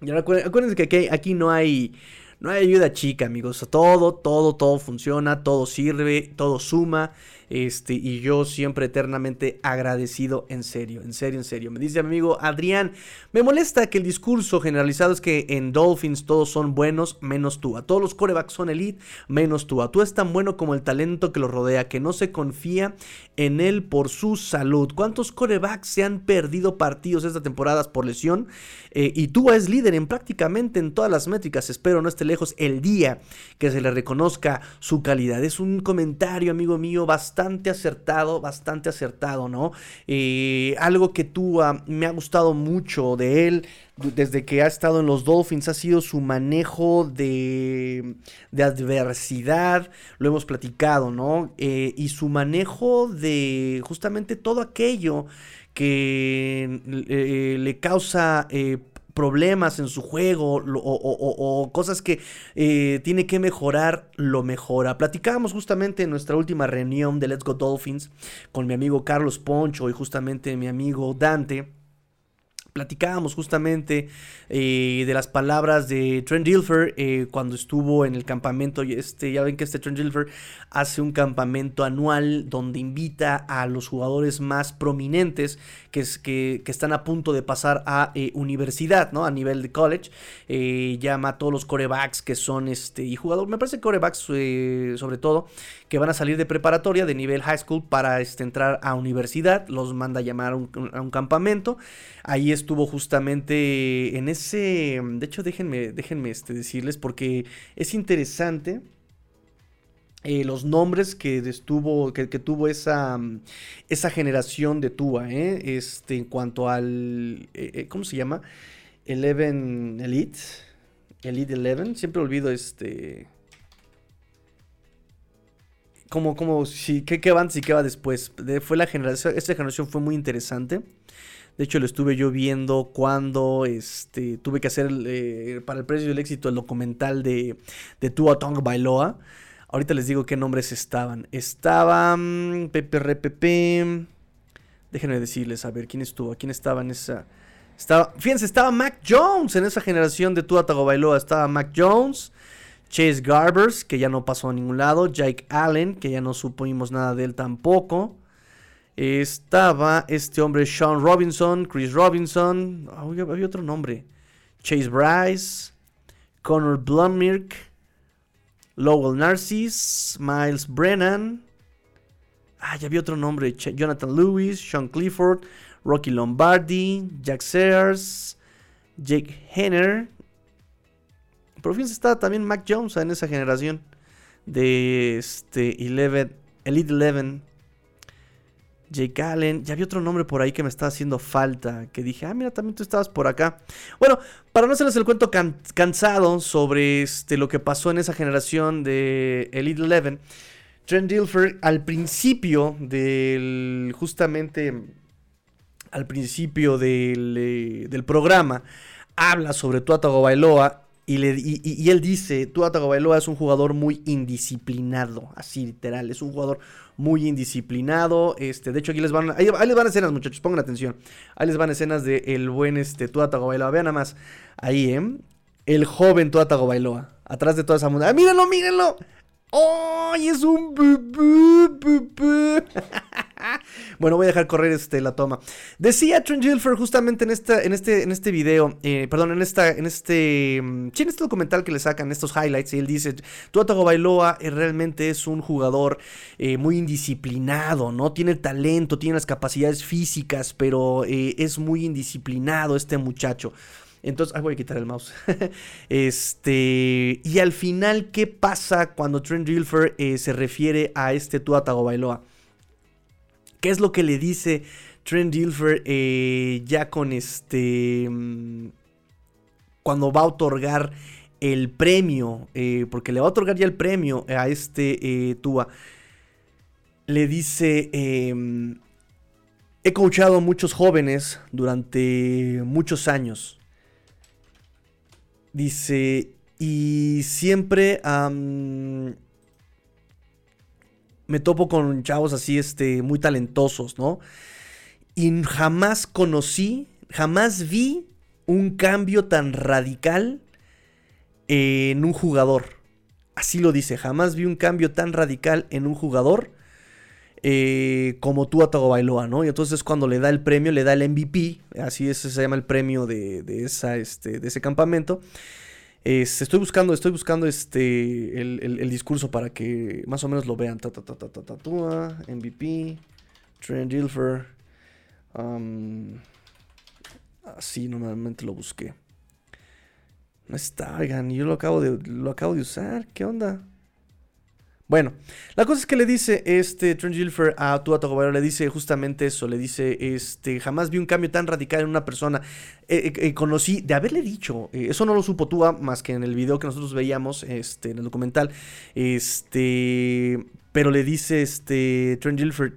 Y acuérdense que aquí, aquí no hay no hay ayuda chica, amigos. Todo, todo, todo funciona, todo sirve, todo suma. Este, y yo siempre eternamente agradecido, en serio, en serio, en serio. Me dice mi amigo Adrián, me molesta que el discurso generalizado es que en Dolphins todos son buenos, menos tú. A todos los corebacks son elite, menos tú. A tú es tan bueno como el talento que lo rodea, que no se confía en él por su salud. ¿Cuántos corebacks se han perdido partidos esta temporada por lesión? Eh, y tú es líder en prácticamente en todas las métricas. Espero no esté lejos el día que se le reconozca su calidad. Es un comentario, amigo mío, bastante bastante acertado, bastante acertado, ¿no? Eh, algo que tú ah, me ha gustado mucho de él desde que ha estado en los Dolphins ha sido su manejo de, de adversidad, lo hemos platicado, ¿no? Eh, y su manejo de justamente todo aquello que eh, le causa problemas en su juego o, cosas que eh, tiene que mejorar, lo mejora. Platicábamos justamente en nuestra última reunión de Let's Go Dolphins con mi amigo Carlos Poncho y justamente mi amigo Dante platicábamos justamente eh, de las palabras de Trent Dilfer eh, cuando estuvo en el campamento. Este, ya ven que este Trent Dilfer hace un campamento anual donde invita a los jugadores más prominentes que, que, que están a punto de pasar a eh, universidad, ¿no? A nivel de college. llama a todos los corebacks que son este. Y jugadores, me parece corebacks sobre todo, que van a salir de preparatoria de nivel high school para este, entrar a universidad. Los manda a llamar a un, campamento. Ahí estuvo justamente en ese. De hecho, déjenme, déjenme este, decirles porque es interesante. Eh, los nombres que estuvo, que, tuvo esa, esa generación de Tua, ¿eh? este, en cuanto al, eh, ¿cómo se llama? Eleven Elite, Elite Eleven, siempre olvido este, como, como, si, ¿qué, qué va antes y qué va después? fue la generación, esta generación fue muy interesante. De hecho, lo estuve yo viendo cuando este, tuve que hacer eh, para el precio del éxito el documental de, de Tua Tong Bailoa. Ahorita les digo qué nombres estaban. Estaban Pepe Pepe. Déjenme decirles, a ver, ¿quién estuvo? ¿Quién estaba en esa? Estaba, fíjense, estaba Mac Jones en esa generación de Tua Bailoa. Estaba Mac Jones. Chase Garbers, que ya no pasó a ningún lado. Jake Allen, que ya no supimos nada de él tampoco. Estaba este hombre Sean Robinson, Chris Robinson. Ah, había otro nombre. Chase Bryce, Connor Blummirk, Lowell Narcis, Miles Brennan. Ah, ya había otro nombre. Jonathan Lewis, Sean Clifford, Rocky Lombardi, Jack Sears, Jake Henner. Por fin está también Mac Jones en esa generación de este Elite 11. Jake Allen, ya había otro nombre por ahí que me estaba haciendo falta, que dije, ah, mira, también tú estabas por acá. Bueno, para no hacerles el cuento cansado sobre este, lo que pasó en esa generación de Elite 11, Trent Dilfer al principio del, justamente, al principio del, eh, del programa, habla sobre Tua Tagovailoa y, le, y, él dice, Tua Tagovailoa es un jugador muy indisciplinado, así literal, es un jugador muy indisciplinado. Este, de hecho, aquí les van, ahí, les van escenas, muchachos, pongan atención. Ahí les van escenas de el buen este, Tua Tagovailoa. Vean nada más, ahí, ¿eh? El joven Tua Tagovailoa, atrás de toda esa mundo. ¡Ah, mírenlo, mírenlo! ¡Oh! Es un... (laughs) (laughs) bueno, voy a dejar correr este, la toma. Decía Trent Gilfer justamente en, esta, en, este, en este video, eh, perdón, en, esta, en, este, mm, en este documental que le sacan, estos highlights, y él dice, Tuatago Bailoa eh, realmente es un jugador eh, muy indisciplinado, ¿no? Tiene talento, tiene las capacidades físicas, pero es muy indisciplinado este muchacho. Entonces, voy a quitar el mouse. (laughs) este, y al final, ¿qué pasa cuando Trent Dilfer se refiere a este Tua Bailoa? ¿Qué es lo que le dice Trent Dilfer eh, ya con este... Mm, cuando va a otorgar el premio, eh, porque le va a otorgar ya el premio a este eh, Tua. Le dice, em, he coachado a muchos jóvenes durante muchos años. Dice, y siempre me topo con chavos así, este, muy talentosos, ¿no? Y jamás conocí, jamás vi un cambio tan radical en un jugador. Así lo dice, jamás vi un cambio tan radical en un jugador eh, como tú a Bailoa, ¿no? Y entonces cuando le da el premio, le da el MVP, así es, se llama el premio de, esa, este, de ese campamento estoy buscando, estoy buscando este el, discurso para que más o menos lo vean. Ta, MVP, Trent Dilfer. así normalmente lo busqué. No está, oigan, yo lo acabo de, lo acabo de usar. ¿Qué onda? Bueno, la cosa es que le dice este Trent Gilfer a Tua Tagovailoa, le dice justamente eso, le dice, este, jamás vi un cambio tan radical en una persona. Eh, eh, eh, conocí, de haberle dicho, eso no lo supo Tua más que en el video que nosotros veíamos, este, en el documental, este, pero le dice, este, Trent Gilfer,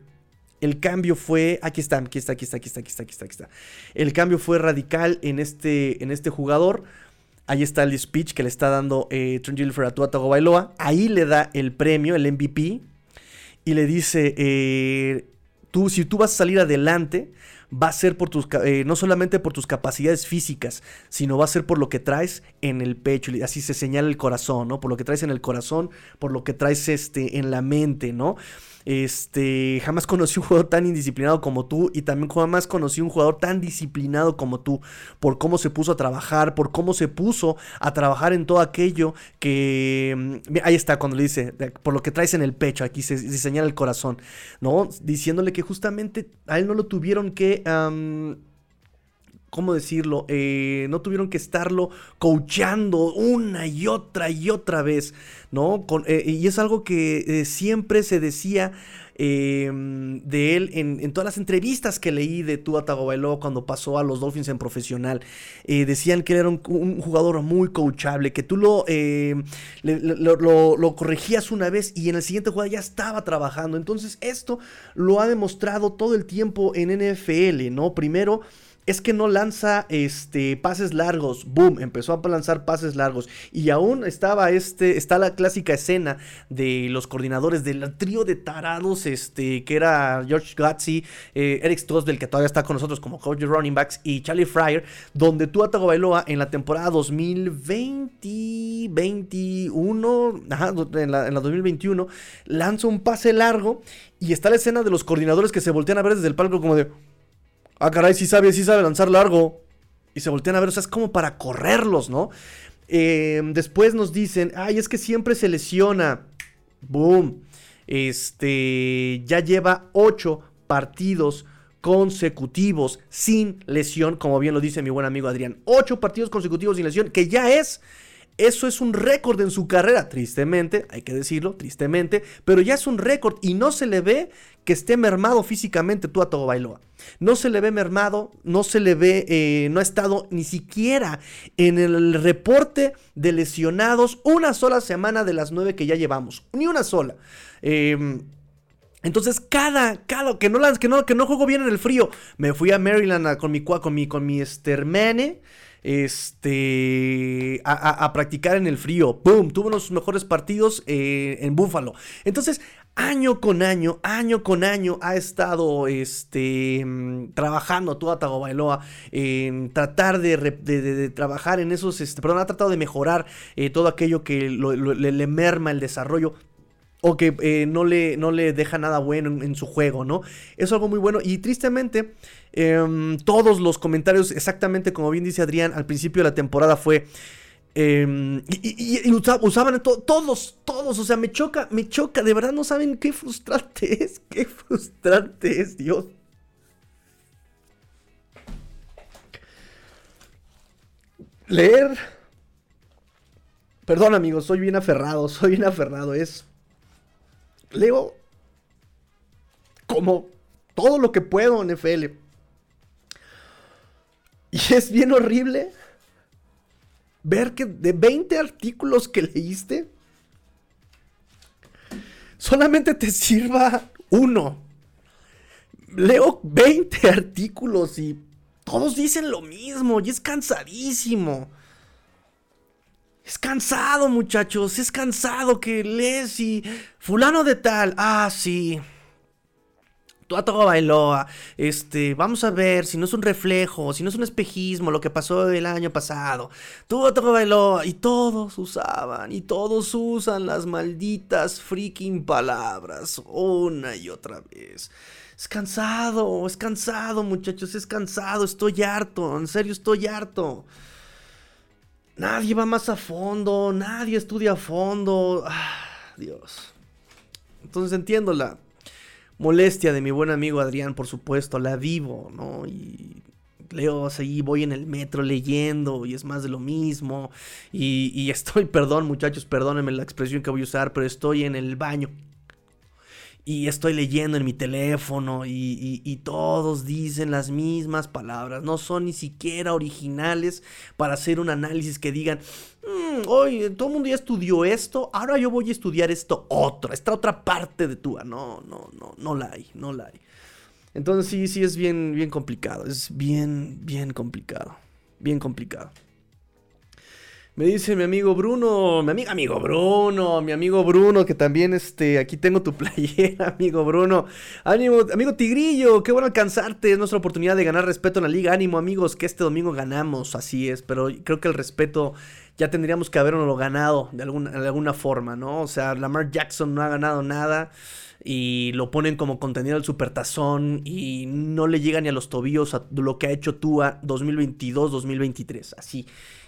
el cambio fue, aquí está, aquí está, aquí está, aquí está, aquí está, aquí está, aquí está. El cambio fue radical en este, en este jugador Ahí está el speech que le está dando eh, Trent Gilfer a Tua Bailoa. Ahí le da el premio, el MVP. Y le dice, eh, tú, si tú vas a salir adelante, va a ser por tus, eh, no solamente por tus capacidades físicas, sino va a ser por lo que traes en el pecho. Así se señala el corazón, ¿no? Por lo que traes en el corazón, por lo que traes este, en la mente, ¿no? Este, jamás conocí un jugador tan indisciplinado como tú y también jamás conocí un jugador tan disciplinado como tú por cómo se puso a trabajar, por cómo se puso a trabajar en todo aquello que mm, ahí está cuando le dice por lo que traes en el pecho, aquí se, señala el corazón, ¿no? Diciéndole que justamente a él no lo tuvieron que ¿cómo decirlo? Eh, no tuvieron que estarlo coachando una y otra y otra vez, ¿no? Eh, y es algo que eh, siempre se decía em, de él en, todas las entrevistas que leí de Tua Tagovailoa cuando pasó a los Dolphins en profesional. decían que él era un, jugador muy coachable, que tú lo, em, lo, lo, corregías una vez y en el siguiente juego ya estaba trabajando. Entonces esto lo ha demostrado todo el tiempo en NFL, ¿no? Primero es que no lanza este, pases largos. Boom, empezó a lanzar pases largos. Y aún estaba este, está la clásica escena de los coordinadores del trío de tarados, este, que era George Gutsy, eh, Eric Stosbell, que todavía está con nosotros como coach running backs, y Charlie Fryer, donde Tua Bailoa en la temporada 2020, 21, ajá, en la, en la 2021, lanza un pase largo y está la escena de los coordinadores que se voltean a ver desde el palco como de ah, caray, sí sabe, sí sabe lanzar largo. Y se voltean a ver, o sea, es como para correrlos, ¿no? Em, después nos dicen, ay, es que siempre se lesiona. Boom. Este, ya lleva ocho partidos consecutivos sin lesión, como bien lo dice mi buen amigo Adrián. Ocho partidos consecutivos sin lesión, que ya es eso es un récord en su carrera, tristemente, hay que decirlo, tristemente, pero ya es un récord y no se le ve que esté mermado físicamente tú a Togo Bailoa. No se le ve mermado, no se le ve, eh, no ha estado ni siquiera en el reporte de lesionados una sola semana de las nueve que ya llevamos, ni una sola. Em, entonces, cada, cada, que no, que no, que no juego bien en el frío. Me fui a Maryland con mi, con mi, con mi Estermene este, a, practicar en el frío. ¡Pum! Tuvo uno de sus mejores partidos eh, en Búfalo. Entonces, año con año, año con año ha estado este, mm, trabajando toda Tagovailoa en tratar de, trabajar en esos, este, perdón, ha tratado de mejorar eh, todo aquello que le, merma el desarrollo o que eh, no, le, no le deja nada bueno en, su juego, ¿no? Es algo muy bueno y tristemente em, todos los comentarios, exactamente como bien dice Adrián, al principio de la temporada fue... Em, y, usaban todos, todos, o sea, me choca, me choca, de verdad no saben qué frustrante (laughs) es, qué frustrante es, Dios. Leer. Perdón amigos, soy bien aferrado, soy bien aferrado, es leo como todo lo que puedo en FL. Y (laughs) es bien horrible ver que de 20 artículos que leíste, solamente te sirva uno. Leo 20 artículos y todos dicen lo mismo y es cansadísimo. Es cansado, muchachos, es cansado que lees y fulano de tal, ah, sí. Todo Bailoa, este, vamos a ver si no es un reflejo, si no es un espejismo lo que pasó el año pasado. Todo Bailoa, y todos usaban, y todos usan las malditas freaking palabras una y otra vez. Es cansado, es cansado, muchachos, es cansado, estoy harto, en serio estoy harto. Nadie va más a fondo, nadie estudia a fondo. Ah, Dios. Entonces entiendo la molestia de mi buen amigo Adrián, por supuesto, la vivo, ¿no? Y leo así, voy en el metro leyendo y es más de lo mismo. Y, y estoy, (laughs) perdón muchachos, perdónenme la expresión que voy a usar, pero estoy en el baño y estoy leyendo en mi teléfono y, todos dicen las mismas palabras, no son ni siquiera originales para hacer un análisis que digan, mm, oye, todo el mundo ya estudió esto, ahora yo voy a estudiar esto otro, esta otra parte de tu, no, no, no, no la hay, no la hay. Entonces sí, sí es bien, bien complicado, es bien, bien complicado, bien complicado. Me dice mi amigo Bruno, mi amigo, amigo Bruno, mi amigo Bruno, que también este, aquí tengo tu (laughs) playera, amigo Bruno. Ánimo, amigo Tigrillo, qué bueno alcanzarte, es nuestra oportunidad de ganar respeto en la liga. Ánimo, amigos, que este domingo ganamos, así es, pero creo que el respeto ya tendríamos que haberlo ganado de alguna, de alguna forma, ¿no? O sea, Lamar Jackson no ha ganado nada y lo ponen como contenido al supertazón y no le llega ni a los tobillos a lo que ha hecho Tua 2022-2023, así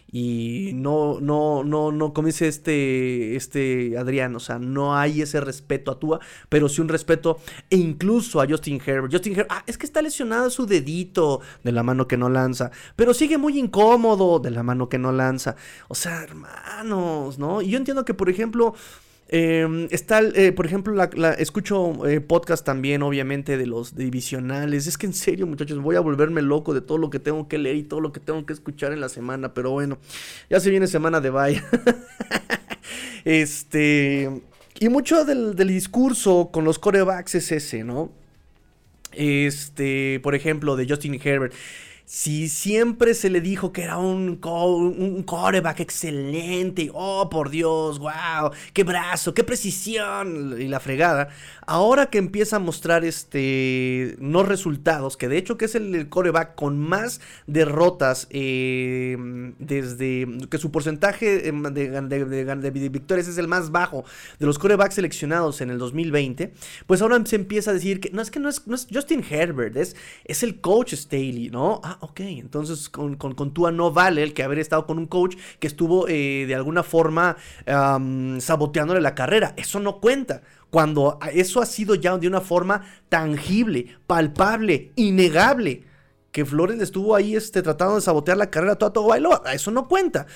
y no, no, no, no, como dice este, este Adrián, o sea, no hay ese respeto a Tua, pero sí un respeto e incluso a Justin Herbert. Justin Herbert, ah, es que está lesionado su dedito de la mano que no lanza, pero sigue muy incómodo de la mano que no lanza. O sea, hermanos, ¿no? Y yo entiendo que, por ejemplo, Em, está, eh, por ejemplo, la, escucho eh, podcast también, obviamente, de los divisionales. Es que en serio, muchachos, voy a volverme loco de todo lo que tengo que leer y todo lo que tengo que escuchar en la semana. Pero bueno, ya se viene semana de bye. (laughs) este. Y mucho del, del discurso con los corebacks es ese, ¿no? Este, por ejemplo, de Justin Herbert si siempre se le dijo que era un, un coreback excelente, oh por Dios, wow, qué brazo, qué precisión y la fregada, ahora que empieza a mostrar este no resultados, que de hecho que es el, coreback con más derrotas eh, desde que su porcentaje de, victorias es el más bajo de los corebacks seleccionados en el 2020, pues ahora se empieza a decir que no es que no es, no es Justin Herbert, es, es el coach Staley, ¿no? Ah, Ah, ok. Entonces con, con, Tua no vale el que haber estado con un coach que estuvo eh, de alguna forma saboteándole la carrera. Eso no cuenta. Cuando eso ha sido ya de una forma tangible, palpable, innegable. Que Flores estuvo ahí este, tratando de sabotear la carrera a Tua Bailoa. Eso no cuenta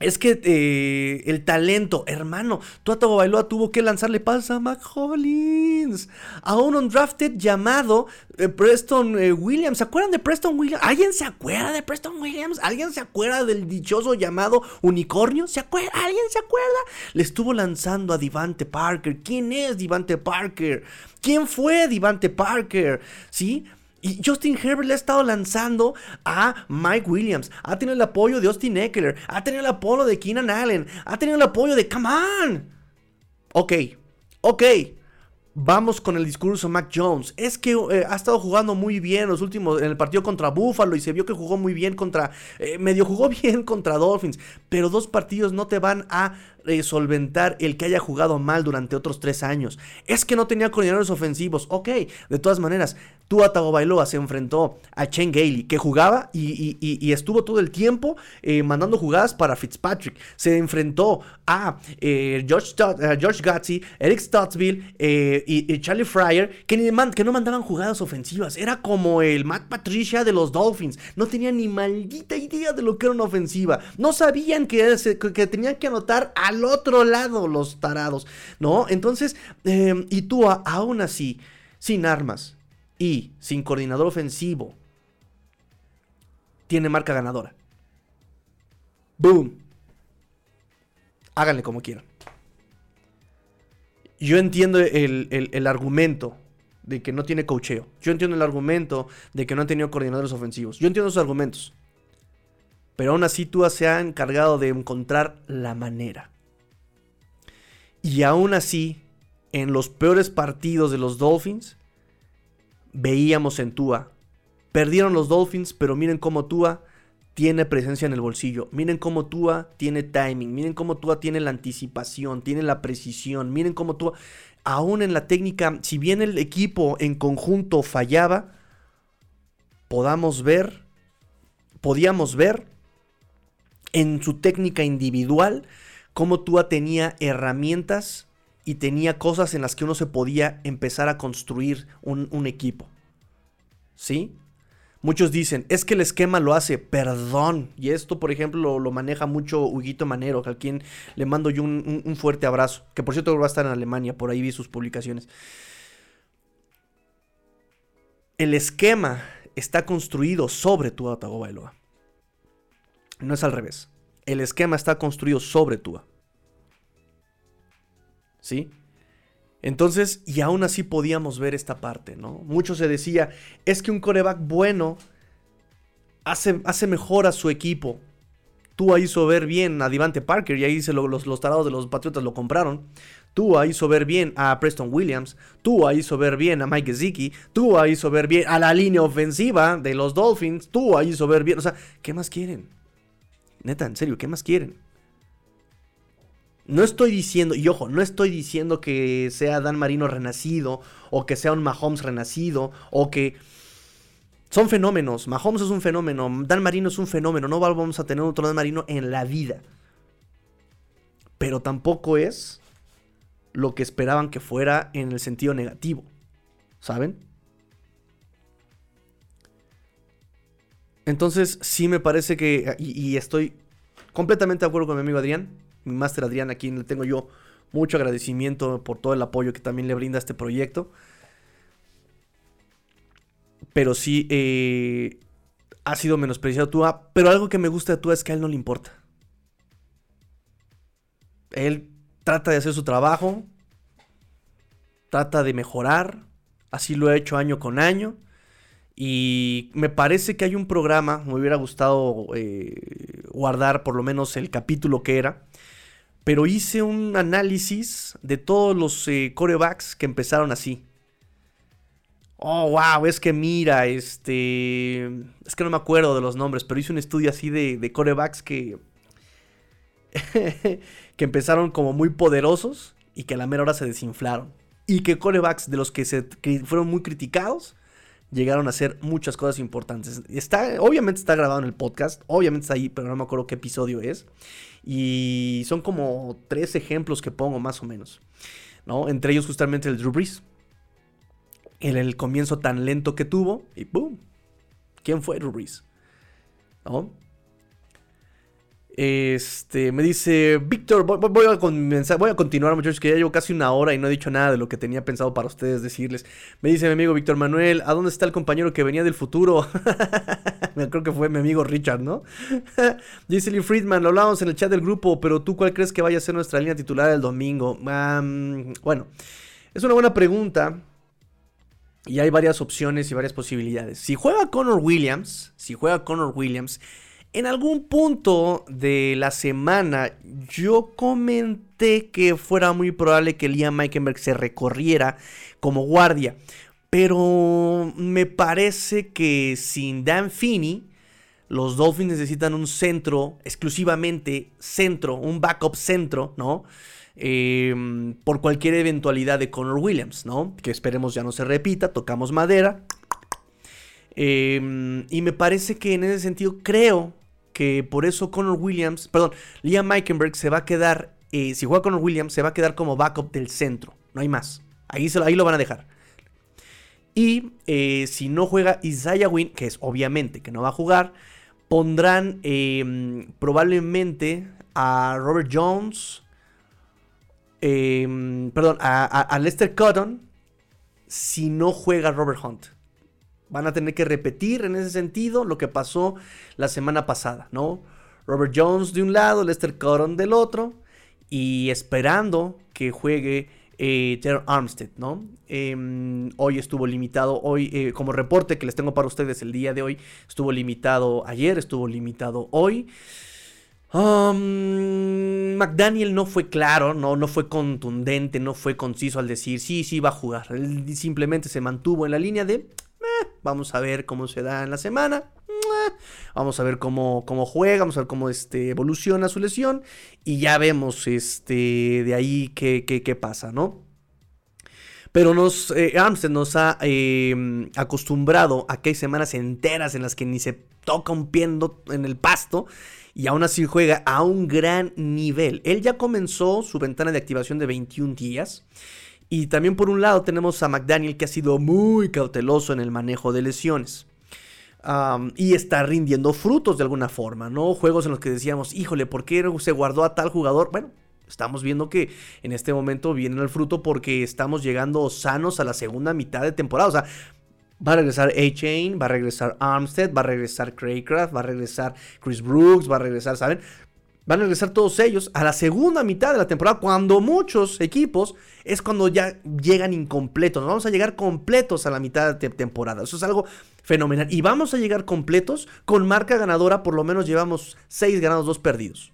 es que eh, el talento, hermano, Tua Bailoa tuvo que lanzarle pases a Mac Hollins, a un undrafted llamado eh, Preston eh, Williams. ¿Se acuerdan de Preston Williams? ¿Alguien se acuerda de Preston Williams? ¿Alguien se acuerda del dichoso llamado Unicornio? ¿Se acuerda? ¿Alguien se acuerda? Le estuvo lanzando a Divante Parker. ¿Quién es Divante Parker? ¿Quién fue Divante Parker? ¿Sí? Y Justin Herbert le ha estado lanzando a Mike Williams. Ha tenido el apoyo de Austin Eckler. Ha tenido el apoyo de Keenan Allen. Ha tenido el apoyo de Come. Ok, ok. Vamos con el discurso Mac Jones. Es que eh, ha estado jugando muy bien los últimos en el partido contra Buffalo y se vio que jugó muy bien contra eh, medio jugó (laughs) bien contra Dolphins, pero dos partidos no te van a solventar el que haya jugado mal durante otros tres años. Es que no tenía coordinadores ofensivos. Ok, de todas maneras, Tua Tagovailoa se enfrentó a Chen Gailey, que jugaba y, estuvo todo el tiempo eh, mandando jugadas para Fitzpatrick. Se enfrentó a eh, George, George Eric Stottsville eh, y, Charlie Fryer, que, no mandaban jugadas ofensivas. Era como el Matt Patricia de los Dolphins. No tenían ni maldita idea de lo que era una ofensiva. No sabían que, que tenían que anotar a al otro lado los tarados, ¿no? Entonces, em, y tú aún así, sin armas y sin coordinador ofensivo, tiene marca ganadora. ¡Boom! Háganle como quieran. Yo entiendo el, el, argumento de que no tiene cocheo. Yo entiendo el argumento de que no ha tenido coordinadores ofensivos. Yo entiendo esos argumentos. Pero aún así tú se ha encargado de encontrar la manera. Y aún así, en los peores partidos de los Dolphins, veíamos en Tua. Perdieron los Dolphins, pero miren cómo Tua tiene presencia en el bolsillo. Miren cómo Tua tiene timing. Miren cómo Tua tiene la anticipación, tiene la precisión. Miren cómo Tua, aún en la técnica, si bien el equipo en conjunto fallaba, podamos ver, podíamos ver en su técnica individual cómo Tua tenía herramientas y tenía cosas en las que uno se podía empezar a construir un, equipo. ¿Sí? Muchos dicen, es que el esquema lo hace, perdón. Y esto, por ejemplo, lo, maneja mucho Huguito Manero, a quien le mando yo un, fuerte abrazo. Que por cierto va a estar en Alemania, por ahí vi sus publicaciones. El esquema está construido sobre tu Tagovailoa. No es al revés el esquema está construido sobre Tua. ¿Sí? Entonces, y aún así podíamos ver esta parte, ¿no? Mucho se decía, es que un coreback bueno hace, hace mejor a su equipo. Tua hizo ver bien a Divante Parker y ahí se los, los tarados de los Patriotas lo compraron. Tua hizo ver bien a Preston Williams. Tua hizo ver bien a Mike Ziki. Tua hizo ver bien a la línea ofensiva de los Dolphins. Tua hizo ver bien. O sea, ¿qué más quieren? Neta, en serio, ¿qué más quieren? No estoy diciendo, y ojo, no estoy diciendo que sea Dan Marino renacido, o que sea un Mahomes renacido, o que... Son fenómenos. Mahomes es un fenómeno. Dan Marino es un fenómeno. No vamos a tener otro Dan Marino en la vida. Pero tampoco es lo que esperaban que fuera en el sentido negativo. ¿Saben? Entonces, sí me parece que, y, estoy completamente de acuerdo con mi amigo Adrián, mi máster Adrián, a quien le tengo yo mucho agradecimiento por todo el apoyo que también le brinda a este proyecto. Pero sí, eh, ha sido menospreciado Tua. Pero algo que me gusta de Tua es que a él no le importa. Él trata de hacer su trabajo, trata de mejorar, así lo ha hecho año con año. Y me parece que hay un programa, me hubiera gustado eh, guardar por lo menos el capítulo que era, pero hice un análisis de todos los eh, corebacks que empezaron así. Oh, wow, es que mira, este... Es que no me acuerdo de los nombres, pero hice un estudio así de, de corebacks que... (laughs) que empezaron como muy poderosos y que a la mera hora se desinflaron. Y que corebacks de los que, se, que fueron muy criticados llegaron a hacer muchas cosas importantes. Está, obviamente está grabado en el podcast, obviamente está ahí, pero no me acuerdo qué episodio es. Y son como tres ejemplos que pongo más o menos. ¿no? Entre ellos justamente el Drew Brees. En el comienzo tan lento que tuvo y ¡boom! ¿Quién fue Drew Brees? ¿No? Este, me dice, Víctor, voy, a voy a continuar muchachos, que ya llevo casi una hora y no he dicho nada de lo que tenía pensado para ustedes decirles. Me dice mi amigo Víctor Manuel, ¿a dónde está el compañero que venía del futuro? (laughs) creo que fue mi amigo Richard, ¿no? (laughs) dice Friedman, lo hablamos en el chat del grupo, pero tú cuál crees que vaya a ser nuestra línea titular el domingo? bueno, es una buena pregunta. Y hay varias opciones y varias posibilidades. Si juega Connor Williams, si juega Connor Williams, en algún punto de la semana yo comenté que fuera muy probable que Liam Meikenberg se recorriera como guardia. Pero me parece que sin Dan Finney, los Dolphins necesitan un centro, exclusivamente centro, un backup centro, ¿no? Em, por cualquier eventualidad de Connor Williams, ¿no? Que esperemos ya no se repita, tocamos madera. Em, y me parece que en ese sentido creo que por eso Connor Williams, perdón, Liam Meikenberg se va a quedar, eh, si juega Connor Williams, se va a quedar como backup del centro, no hay más. Ahí, ahí lo van a dejar. Y eh, si no juega Isaiah Wynn, que es obviamente que no va a jugar, pondrán em, probablemente a Robert Jones, em, perdón, a Lester Cotton, si no juega Robert Hunt. Van a tener que repetir en ese sentido lo que pasó la semana pasada, ¿no? Robert Jones de un lado, Lester Cotton del otro, y esperando que juegue eh, Armstead, ¿no? Em, hoy estuvo limitado, hoy, eh, como reporte que les tengo para ustedes el día de hoy, estuvo limitado ayer, estuvo limitado hoy. Um, McDaniel no fue claro, no, no fue contundente, no fue conciso al decir sí, sí va a jugar. Él simplemente se mantuvo en la línea de vamos a ver cómo se da en la semana. Vamos a ver cómo, cómo juega, vamos a ver cómo este, evoluciona su lesión. Y ya vemos este, de ahí qué, qué, pasa, ¿no? Pero nos, eh, nos ha em, acostumbrado a que hay semanas enteras en las que ni se toca un pie en el pasto y aún así juega a un gran nivel. Él ya comenzó su ventana de activación de 21 días. Y también por un lado tenemos a McDaniel que ha sido muy cauteloso en el manejo de lesiones. y está rindiendo frutos de alguna forma, ¿no? Juegos en los que decíamos, híjole, ¿por qué se guardó a tal jugador? Bueno, estamos viendo que en este momento viene el fruto porque estamos llegando sanos a la segunda mitad de temporada. O sea, va a regresar A-Chain, va a regresar Armstead, va a regresar Craycraft, va a regresar Chris Brooks, va a regresar, ¿saben? Van a regresar todos ellos a la segunda mitad de la temporada, cuando muchos equipos es cuando ya llegan incompletos. Vamos a llegar completos a la mitad de temporada. Eso es algo fenomenal. Y vamos a llegar completos con marca ganadora. Por lo menos llevamos 6 ganados, 2 perdidos.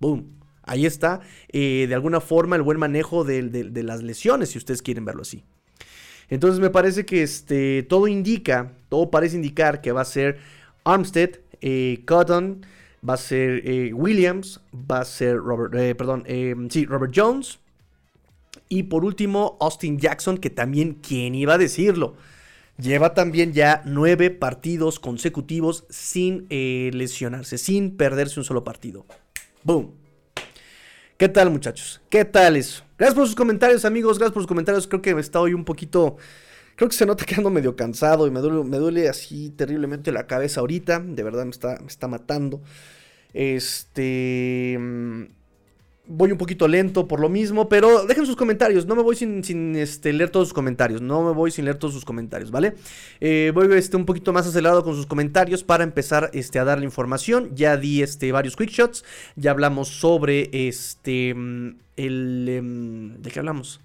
Boom. Ahí está, eh, de alguna forma, el buen manejo de, las lesiones, si ustedes quieren verlo así. Entonces me parece que este, todo indica, todo parece indicar que va a ser Armstead, eh, Cotton, va a ser eh, Williams, va a ser Robert, eh, perdón, eh, sí, Robert Jones. Y por último, Austin Jackson, que también, ¿quién iba a decirlo? Lleva también ya nueve partidos consecutivos sin lesionarse, sin perderse un solo partido. ¡Boom! ¿Qué tal, muchachos? ¿Qué tal eso? Gracias por sus comentarios, amigos. Gracias por sus comentarios. Creo que me está hoy un poquito. Creo que se nota que ando medio cansado y me duele, así terriblemente la cabeza ahorita. De verdad me está, me está matando. Este. Mm, voy un poquito lento por lo mismo, pero dejen sus comentarios. No me voy sin, este, leer todos sus comentarios. No me voy sin leer todos sus comentarios, ¿vale? Eh, voy este, un poquito más acelerado con sus comentarios para empezar este, a darle información. Ya di este, varios quick shots. Ya hablamos sobre este. Mm, el. Em, ¿De qué hablamos?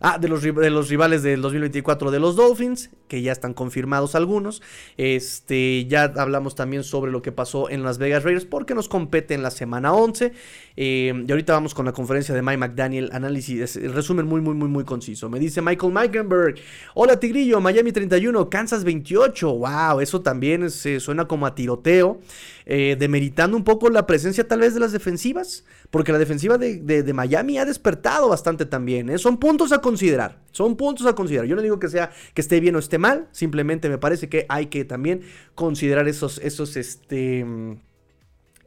Ah, de los, de los rivales del 2024 de los Dolphins, que ya están confirmados algunos. Este, ya hablamos también sobre lo que pasó en Las Vegas Raiders, porque nos compete en la semana 11. Eh, y ahorita vamos con la conferencia de Mike McDaniel, análisis, resumen muy, muy, muy, muy conciso. Me dice Michael Meikenberg, hola Tigrillo, Miami 31, Kansas 28. Wow, eso también se suena como a tiroteo, eh, demeritando un poco la presencia tal vez de las defensivas, porque la defensiva de, Miami ha despertado bastante también. ¿eh? Son puntos a considerar. Son puntos a considerar. Yo no digo que sea que esté bien o esté mal, simplemente me parece que hay que también considerar esos, esos, este,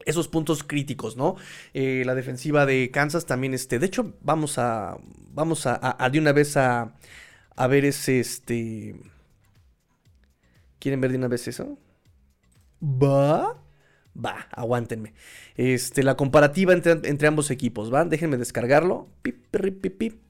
esos puntos críticos, ¿no? Eh, la defensiva de Kansas también, este, de hecho, vamos a, vamos a, de una vez a, a ver ese, este, ¿quieren ver de una vez eso? ¿Va? Va, aguántenme. Este, la comparativa entre, entre ambos equipos, ¿va? Déjenme descargarlo. Pip, pip, pip, pip.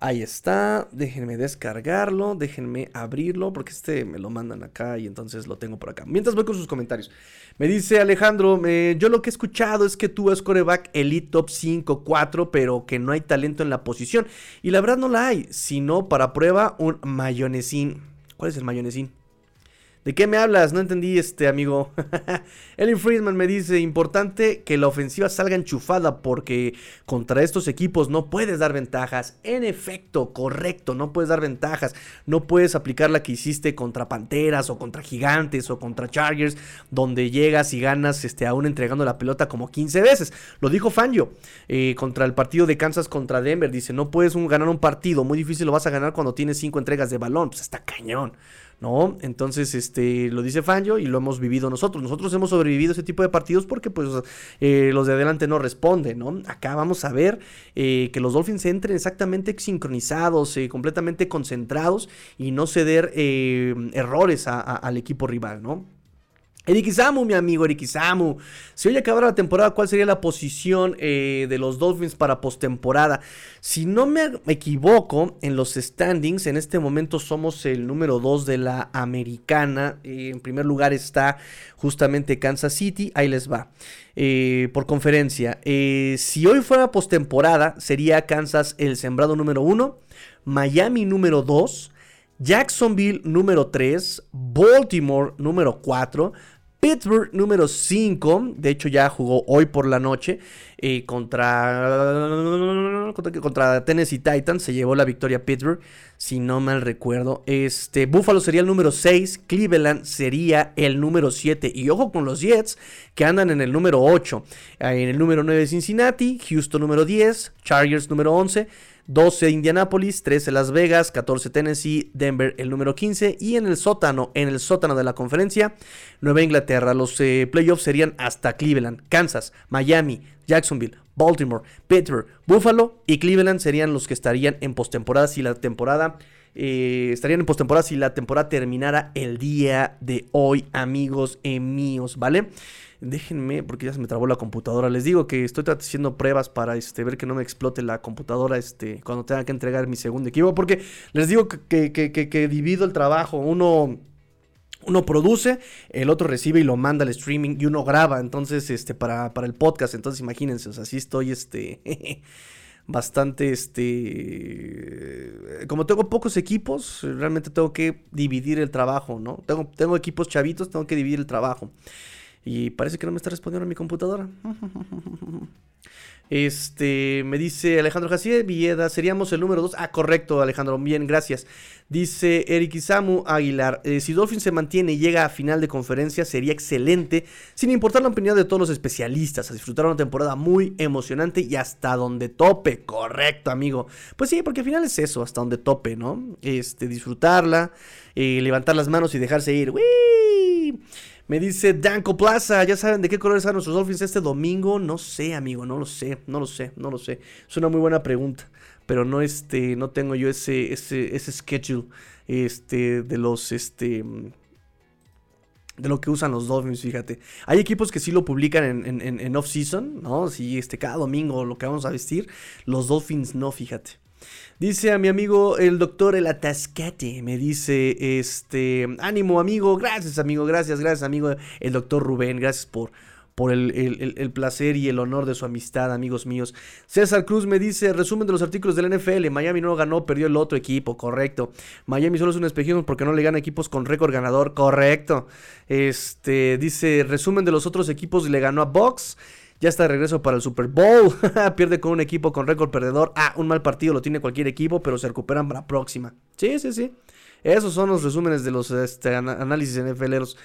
Ahí está, déjenme descargarlo, déjenme abrirlo, porque este me lo mandan acá y entonces lo tengo por acá. Mientras voy con sus comentarios. Me dice Alejandro, yo lo que he escuchado es que tú es coreback elite top 5, 4, pero que no hay talento en la posición. Y la verdad no la hay, sino para prueba un mayonesín. ¿Cuál es el mayonesín? ¿De qué me hablas? No entendí, este amigo. (laughs) Ellen Friedman me dice, importante que la ofensiva salga enchufada porque contra estos equipos no puedes dar ventajas. En efecto, correcto, no puedes dar ventajas. No puedes aplicar la que hiciste contra Panteras o contra Gigantes o contra Chargers, donde llegas y ganas este, aún entregando la pelota como 15 veces. Lo dijo Fangio eh, contra el partido de Kansas contra Denver. Dice, no puedes ganar un partido, muy difícil lo vas a ganar cuando tienes 5 entregas de balón. Pues está cañón. ¿No? Entonces, este, lo dice Fangio y lo hemos vivido nosotros. Nosotros hemos sobrevivido ese tipo de partidos porque, pues, eh, los de adelante no responden, ¿no? Acá vamos a ver eh, que los Dolphins entren exactamente sincronizados, eh, completamente concentrados y no ceder errores al equipo rival, ¿no? Erikisamu, mi amigo Erikisamu. Si hoy acabara la temporada, ¿cuál sería la posición eh, de los Dolphins para postemporada? Si no me equivoco, en los standings, en este momento somos el número 2 de la americana. Eh, en primer lugar está justamente Kansas City. Ahí les va. Eh, por conferencia. si hoy fuera postemporada, sería Kansas el sembrado número 1, Miami número 2. Jacksonville número 3, Baltimore número 4, Pittsburgh número 5, de hecho ya jugó hoy por la noche eh, contra, contra Tennessee Titans, se llevó la victoria Pittsburgh, si no mal recuerdo. Este, Buffalo sería el número 6, Cleveland sería el número 7 y ojo con los Jets que andan en el número 8, en el número 9 Cincinnati, Houston número 10, Chargers número 11. 12 Indianapolis, 13 Las Vegas, 14 Tennessee, Denver el número 15 y en el sótano, en el sótano de la conferencia, Nueva Inglaterra. Los eh, playoffs serían hasta Cleveland, Kansas, Miami, Jacksonville, Baltimore, Pittsburgh, Buffalo y Cleveland serían los que estarían en postemporada si la temporada eh, estarían en postemporada si la temporada terminara el día de hoy, amigos míos, ¿vale? Déjenme, porque ya se me trabó la computadora. Les digo que estoy haciendo pruebas para este, ver que no me explote la computadora este, cuando tenga que entregar mi segundo equipo. Porque les digo que, que, divido el trabajo. Uno uno produce, el otro recibe y lo manda al streaming y uno graba, entonces, este, para, para el podcast, entonces imagínense, o sea, sí estoy, este, (laughs) bastante, este, como tengo pocos equipos, realmente tengo que dividir el trabajo, ¿no? Tengo, tengo equipos chavitos, tengo que dividir el trabajo. Y parece que no me está respondiendo mi computadora. (laughs) Este, me dice Alejandro Jacier Villeda, seríamos el número 2. Ah, correcto, Alejandro, bien, gracias. Dice Eric Isamu Aguilar, eh, si Dolphin se mantiene y llega a final de conferencia, sería excelente, sin importar la opinión de todos los especialistas, a disfrutar una temporada muy emocionante y hasta donde tope. Correcto, amigo. Pues sí, porque al final es eso, hasta donde tope, ¿no? Este, disfrutarla, eh, levantar las manos y dejarse ir. ¡Wii! Me dice Danco Plaza, ¿ya saben de qué color están nuestros Dolphins este domingo? No sé, amigo, no lo sé, no lo sé, no lo sé. Es una muy buena pregunta, pero no este, no tengo yo ese, ese, ese schedule, este, de los, este, de lo que usan los Dolphins, fíjate. Hay equipos que sí lo publican en, en, en off-season, ¿no? Si este, cada domingo lo que vamos a vestir, los Dolphins no, fíjate. Dice a mi amigo el doctor El Atascate, me dice, este, ánimo amigo, gracias amigo, gracias, gracias amigo, el doctor Rubén, gracias por, por el, el, placer y el honor de su amistad, amigos míos. César Cruz me dice, resumen de los artículos del NFL, Miami no ganó, perdió el otro equipo, correcto. Miami solo es un espejismo porque no le gana equipos con récord ganador, correcto. Este, dice, resumen de los otros equipos, le ganó a Box ya está de regreso para el Super Bowl. (laughs) Pierde con un equipo con récord perdedor. Ah, un mal partido lo tiene cualquier equipo, pero se recuperan para la próxima. Sí, sí, sí. Esos son los resúmenes de los este, análisis NFLeros.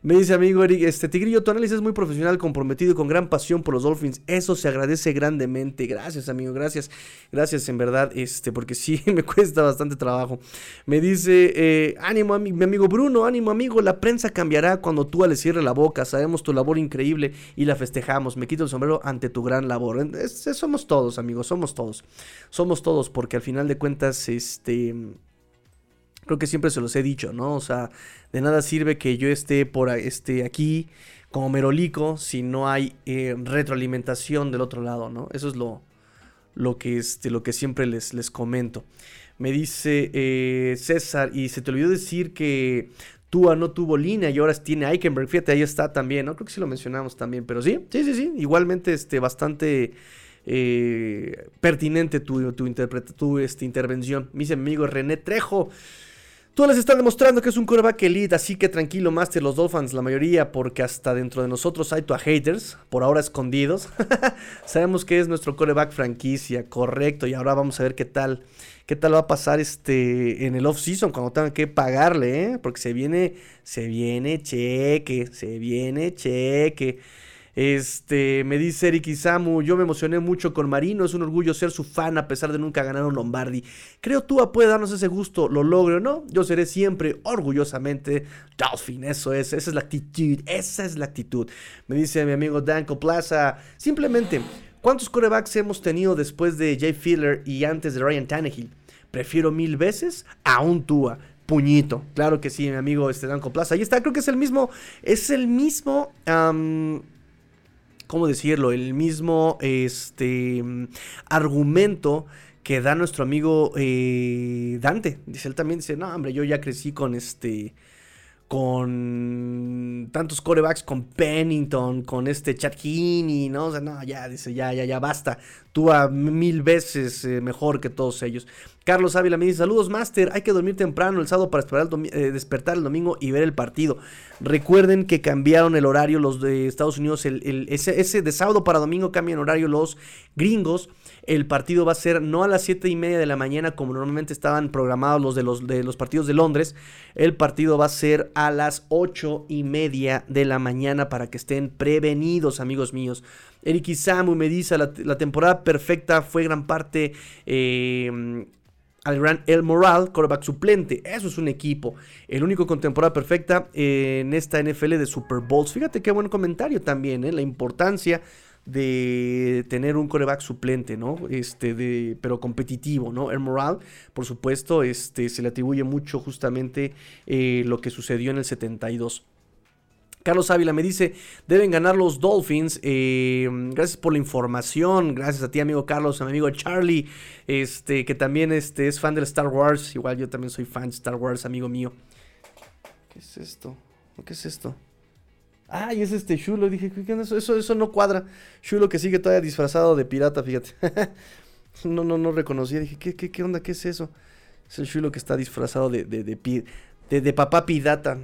Me dice amigo Eric, este Tigrillo, tu análisis es muy profesional, comprometido y con gran pasión por los Dolphins. Eso se agradece grandemente. Gracias, amigo, gracias. Gracias, en verdad, este, porque sí (laughs) me cuesta bastante trabajo. Me dice, eh, ánimo, mi amigo Bruno, ánimo, amigo. La prensa cambiará cuando tú le cierre la boca. Sabemos tu labor increíble y la festejamos. Me quito el sombrero ante tu gran labor. somos todos, amigos, somos todos. Somos todos, porque al final de cuentas, este creo que siempre se los he dicho, ¿no? O sea, de nada sirve que yo esté por aquí como merolico si no hay eh, retroalimentación del otro lado, ¿no? Eso es lo, lo, que, este, lo que siempre les, les comento. Me dice eh, César, y se te olvidó decir que Tua no tuvo línea y ahora tiene Eichenberg. Fíjate, ahí está también, ¿no? Creo que sí lo mencionamos también, pero sí, sí, sí, sí. Igualmente, este, bastante eh, pertinente tu, tu, tu este, intervención. Mi amigo René Trejo. Tú les estás demostrando que es un coreback elite, así que tranquilo, Master, los Dolphins, la mayoría, porque hasta dentro de nosotros hay a haters, por ahora escondidos. (laughs) Sabemos que es nuestro coreback franquicia, correcto, y ahora vamos a ver qué tal, qué tal va a pasar este en el off-season cuando tengan que pagarle, ¿eh? porque se viene, se viene cheque, se viene cheque. Este, me dice Eric Isamu, yo me emocioné mucho con Marino, es un orgullo ser su fan a pesar de nunca ganar un Lombardi. Creo Tua puede darnos ese gusto, lo logro, ¿no? Yo seré siempre orgullosamente Dolphin, eso es, esa es la actitud, esa es la actitud. Me dice mi amigo Danko Plaza, simplemente, ¿cuántos corebacks hemos tenido después de Jay Filler y antes de Ryan Tannehill? Prefiero mil veces a un Tua puñito. Claro que sí, mi amigo este Danko Plaza. Ahí está, creo que es el mismo, es el mismo ¿cómo decirlo? El mismo este, argumento que da nuestro amigo eh, Dante. Dice, él también dice, no, hombre, yo ya crecí con este con tantos corebacks, con Pennington, con este Chad Heaney, ¿no? O sea, no, ya, dice, ya, ya, ya, basta. Tú a mil veces eh, mejor que todos ellos. Carlos Ávila me dice, saludos, Master, hay que dormir temprano el sábado para esperar eh, despertar el domingo y ver el partido. Recuerden que cambiaron el horario los de Estados Unidos, el, ese, ese de sábado para domingo cambian horario los gringos el partido va a ser no a las 7 y media de la mañana como normalmente estaban programados los de los, de los partidos de Londres. El partido va a ser a las 8 y media de la mañana para que estén prevenidos, amigos míos. Eric Isamu me dice, la, temporada perfecta fue gran parte eh, al gran El Moral, quarterback suplente. Eso es un equipo. El único con temporada perfecta en esta NFL de Super Bowls. Fíjate qué buen comentario también, ¿eh? la importancia de tener un coreback suplente, ¿no? Este, de, pero competitivo, ¿no? El Moral, por supuesto, este, se le atribuye mucho justamente eh, lo que sucedió en el 72. Carlos Ávila me dice, deben ganar los Dolphins. Eh, gracias por la información. Gracias a ti, amigo Carlos, a mi amigo Charlie, este, que también este, es fan del Star Wars. Igual yo también soy fan de Star Wars, amigo mío. ¿Qué es esto? ¿Qué es esto? Ay, es este Chulo. Dije, ¿qué eso? eso? Eso no cuadra. Chulo que sigue todavía disfrazado de pirata, fíjate. (laughs) no, no, no reconocía. Dije, ¿qué, qué, qué onda? ¿Qué es eso? Es el Chulo que está disfrazado de, de, de, de, papá pirata.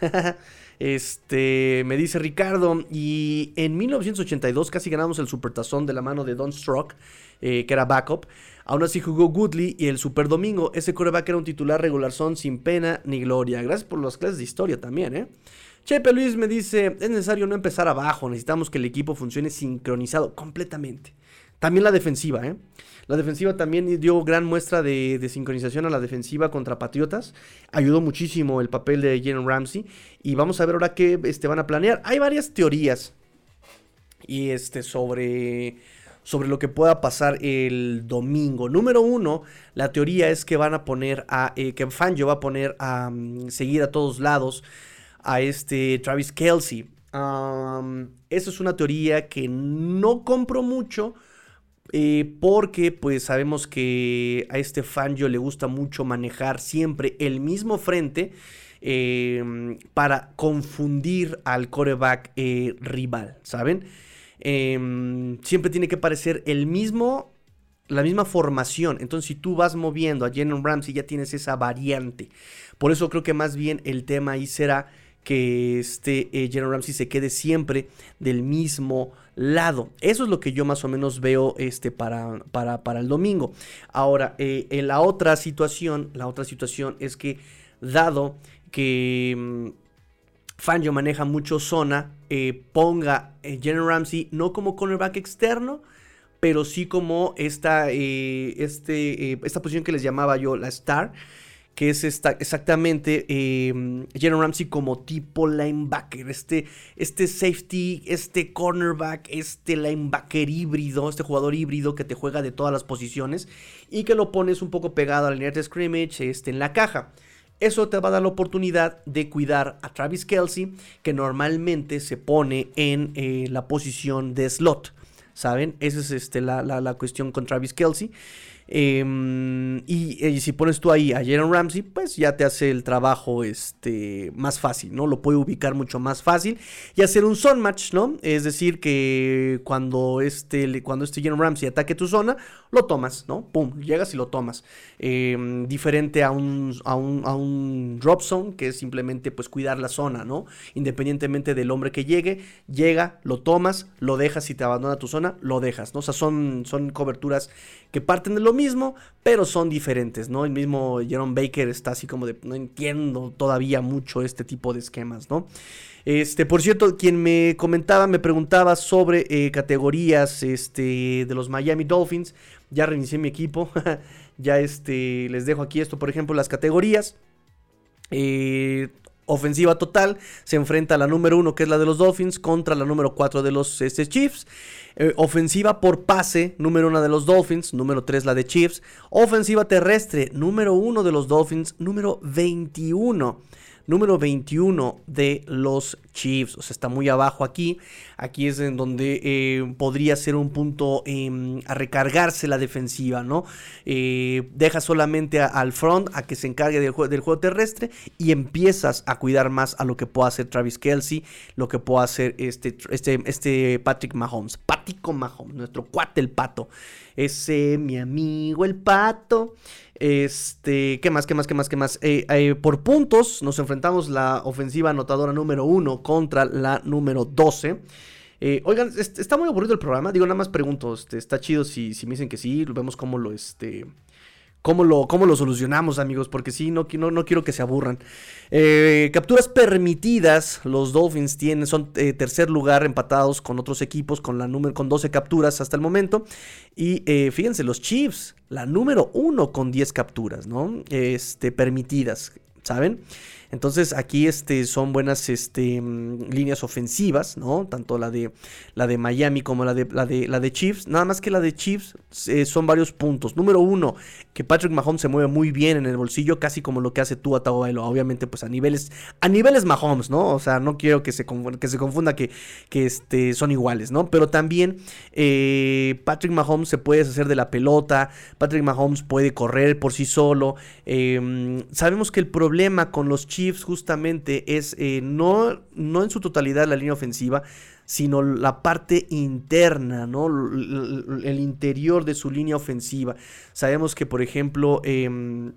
(laughs) este, me dice Ricardo, y en 1982 casi ganamos el Supertazón de la mano de Don Strock, eh, que era backup. Aún así jugó Goodley y el Super Domingo. Ese coreback era un titular regular son sin pena ni gloria. Gracias por las clases de historia también, ¿eh? Chepe Luis me dice, es necesario no empezar abajo, necesitamos que el equipo funcione sincronizado completamente. También la defensiva, ¿eh? La defensiva también dio gran muestra de, sincronización a la defensiva contra Patriotas. Ayudó muchísimo el papel de Jalen Ramsey. Y vamos a ver ahora qué este, van a planear. Hay varias teorías y este, sobre, sobre lo que pueda pasar el domingo. Número uno, la teoría es que van a poner a. Eh, que Fangio va a poner a mm, seguir a todos lados a este Travis Kelsey. eso es una teoría que no compro mucho. Eh, porque pues sabemos que a este Fangio le gusta mucho manejar siempre el mismo frente em, para confundir al coreback eh, rival, ¿saben? Em, siempre tiene que parecer el mismo, la misma formación. Entonces si tú vas moviendo a Jalen Ramsey ya tienes esa variante. Por eso creo que más bien el tema ahí será que este eh, Ramsey se quede siempre del mismo lado. Eso es lo que yo más o menos veo este, para, para, el domingo. Ahora, eh, en la otra situación, la otra situación es que dado que... Mm, Fangio maneja mucho zona, eh, ponga eh, Jalen Ramsey no como cornerback externo, pero sí como esta, eh, este, esta posición que les llamaba yo la star, que es esta, exactamente eh, Ramsey como tipo linebacker, este, este safety, este cornerback, este linebacker híbrido, este jugador híbrido que te juega de todas las posiciones y que lo pones un poco pegado a la de scrimmage este, en la caja. Eso te va a dar la oportunidad de cuidar a Travis Kelsey, que normalmente se pone en eh, la posición de slot. ¿Saben? Esa es este, la, la cuestión con Travis Kelsey. Em, y, si pones tú ahí a Jalen Ramsey, pues ya te hace el trabajo este, más fácil, ¿no? Lo puede ubicar mucho más fácil y hacer un zone match, ¿no? Es decir, que cuando este, cuando este Jalen Ramsey ataque tu zona, lo tomas, ¿no? Pum, llegas y lo tomas. Em, diferente a un, a un, a, un, drop zone, que es simplemente pues cuidar la zona, ¿no? Independientemente del hombre que llegue, llega, lo tomas, lo dejas y te abandona tu zona, lo dejas, ¿no? O sea, son, son coberturas que parten de lo mismo, pero son diferentes, ¿no? El mismo Jerome Baker está así como de, no entiendo todavía mucho este tipo de esquemas, ¿no? Este, por cierto, quien me comentaba, me preguntaba sobre eh, categorías este, de los Miami Dolphins. Ya reinicié mi equipo. (laughs) ya este, les dejo aquí esto, por ejemplo, las categorías. Eh, ofensiva total se enfrenta a la número uno que es la de los Dolphins contra la número 4 de los este, Chiefs. Eh, ofensiva por pase, número 1 de los Dolphins, número 3 la de Chiefs. Ofensiva terrestre, número 1 de los Dolphins, número 21 número 21 de los Chiefs. O sea, está muy abajo aquí. Aquí es en donde eh, podría ser un punto em, a recargarse la defensiva, ¿no? Eh, deja solamente al front a que se encargue del, juego terrestre y empiezas a cuidar más a lo que pueda hacer Travis Kelsey, lo que pueda hacer este, este, este Patrick Mahomes. Patrick Mahomes, nuestro cuate el pato. Ese mi amigo el pato. Este, ¿qué más, qué más, qué más, qué más? Eh, eh, por puntos nos enfrentamos la ofensiva anotadora número 1 contra la número 12. Eh, oigan, está muy aburrido el programa. Digo, nada más pregunto. Este, está chido si, si me dicen que sí. Vemos cómo lo, este, cómo lo, cómo lo solucionamos, amigos, porque sí, no, no, no quiero que se aburran. Eh, capturas permitidas, los Dolphins tienen, son eh, tercer lugar empatados con otros equipos con, la número, con 12 capturas hasta el momento. Y eh, fíjense, los Chiefs, la número uno con 10 capturas, ¿no? Este, permitidas, ¿saben? Entonces aquí este, son buenas este, mm, líneas ofensivas, ¿no? Tanto la de, la de Miami como la de, la, de, la de Chiefs. Nada más que la de Chiefs son varios puntos. Número uno, que Patrick Mahomes se mueve muy bien en el bolsillo, casi como lo que hace tú a Tagovailoa. Obviamente, pues a niveles, a niveles Mahomes, ¿no? O sea, no quiero que se, que se confunda que, que este, son iguales, ¿no? Pero también eh, Patrick Mahomes se puede deshacer de la pelota. Patrick Mahomes puede correr por sí solo. Em, sabemos que el problema con los Chiefs justamente es eh, no, no en su totalidad la línea ofensiva, sino la parte interna, ¿no? El, interior de su línea ofensiva. Sabemos que, por ejemplo, em,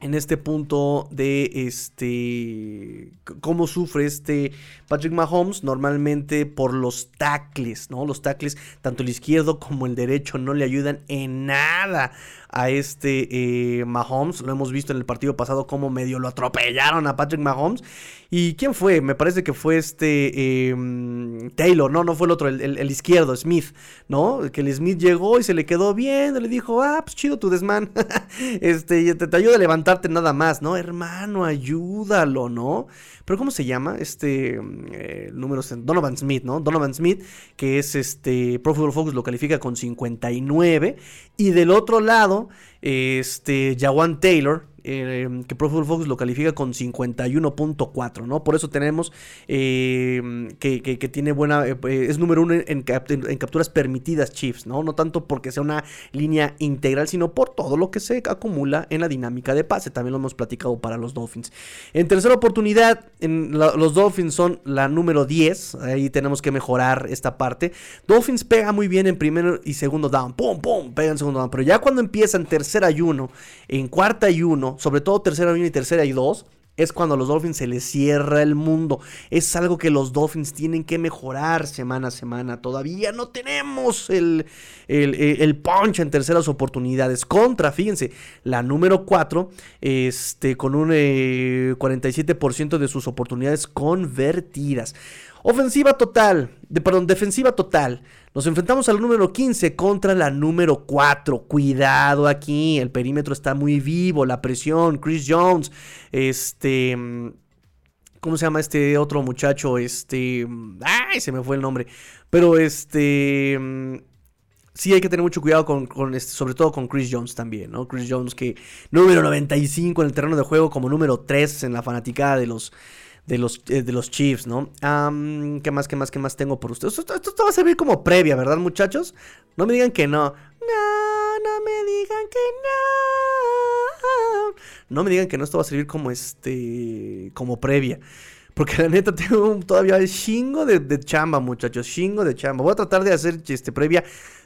en este punto de este cómo sufre este Patrick Mahomes normalmente por los tackles, ¿no? Los tackles tanto el izquierdo como el derecho no le ayudan en nada a este eh, Mahomes. Lo hemos visto en el partido pasado como medio lo atropellaron a Patrick Mahomes. ¿Y quién fue? Me parece que fue este em, Taylor, no, no fue el otro, el, izquierdo, Smith, ¿no? Que el Smith llegó y se le quedó bien, le dijo, ah, pues chido tu desmán, (laughs) este, te, te ayuda a levantarte nada más, ¿no? Hermano, ayúdalo, ¿no? Pero ¿cómo se llama? Este eh, número Donovan Smith, ¿no? Donovan Smith, que es este Pro Football Focus lo califica con 59 y del otro lado este Jawan Taylor Em, que Pro Football lo califica con 51.4, ¿no? Por eso tenemos em, que, tiene buena, eh, es número uno en, capturas permitidas Chiefs, ¿no? No tanto porque sea una línea integral, sino por todo lo que se acumula en la dinámica de pase. También lo hemos platicado para los Dolphins. En tercera oportunidad, en los Dolphins son la número 10, ahí tenemos que mejorar esta parte. Dolphins pega muy bien en primero y segundo down, pum, pum, pega en segundo down, pero ya cuando empiezan tercera y uno, en cuarta y uno, sobre todo tercera y tercera y dos, es cuando a los Dolphins se les cierra el mundo. Es algo que los Dolphins tienen que mejorar semana a semana. Todavía no tenemos el, el, punch en terceras oportunidades. Contra, fíjense, la número 4, este, con un 47% eh, de sus oportunidades convertidas. Ofensiva total, perdón, defensiva total. Nos enfrentamos al número 15 contra la número 4. Cuidado aquí, el perímetro está muy vivo, la presión, Chris Jones, este... ¿Cómo se llama este otro muchacho? Este... Ay, se me fue el nombre. Pero este... Sí hay que tener mucho cuidado con, este, sobre todo con Chris Jones también, ¿no? Chris Jones que número 95 en el terreno de juego como número 3 en la fanaticada de los de los, eh, de los Chiefs, ¿no? ¿Qué más, qué más, qué más tengo por ustedes? Esto, va a servir como previa, ¿verdad, muchachos? No me digan que no. No, no me digan que no. No me digan que no, esto va a servir como este, como previa. Porque la neta tengo todavía el chingo de, de, chamba, muchachos. Chingo de chamba. Voy a tratar de hacer este previa.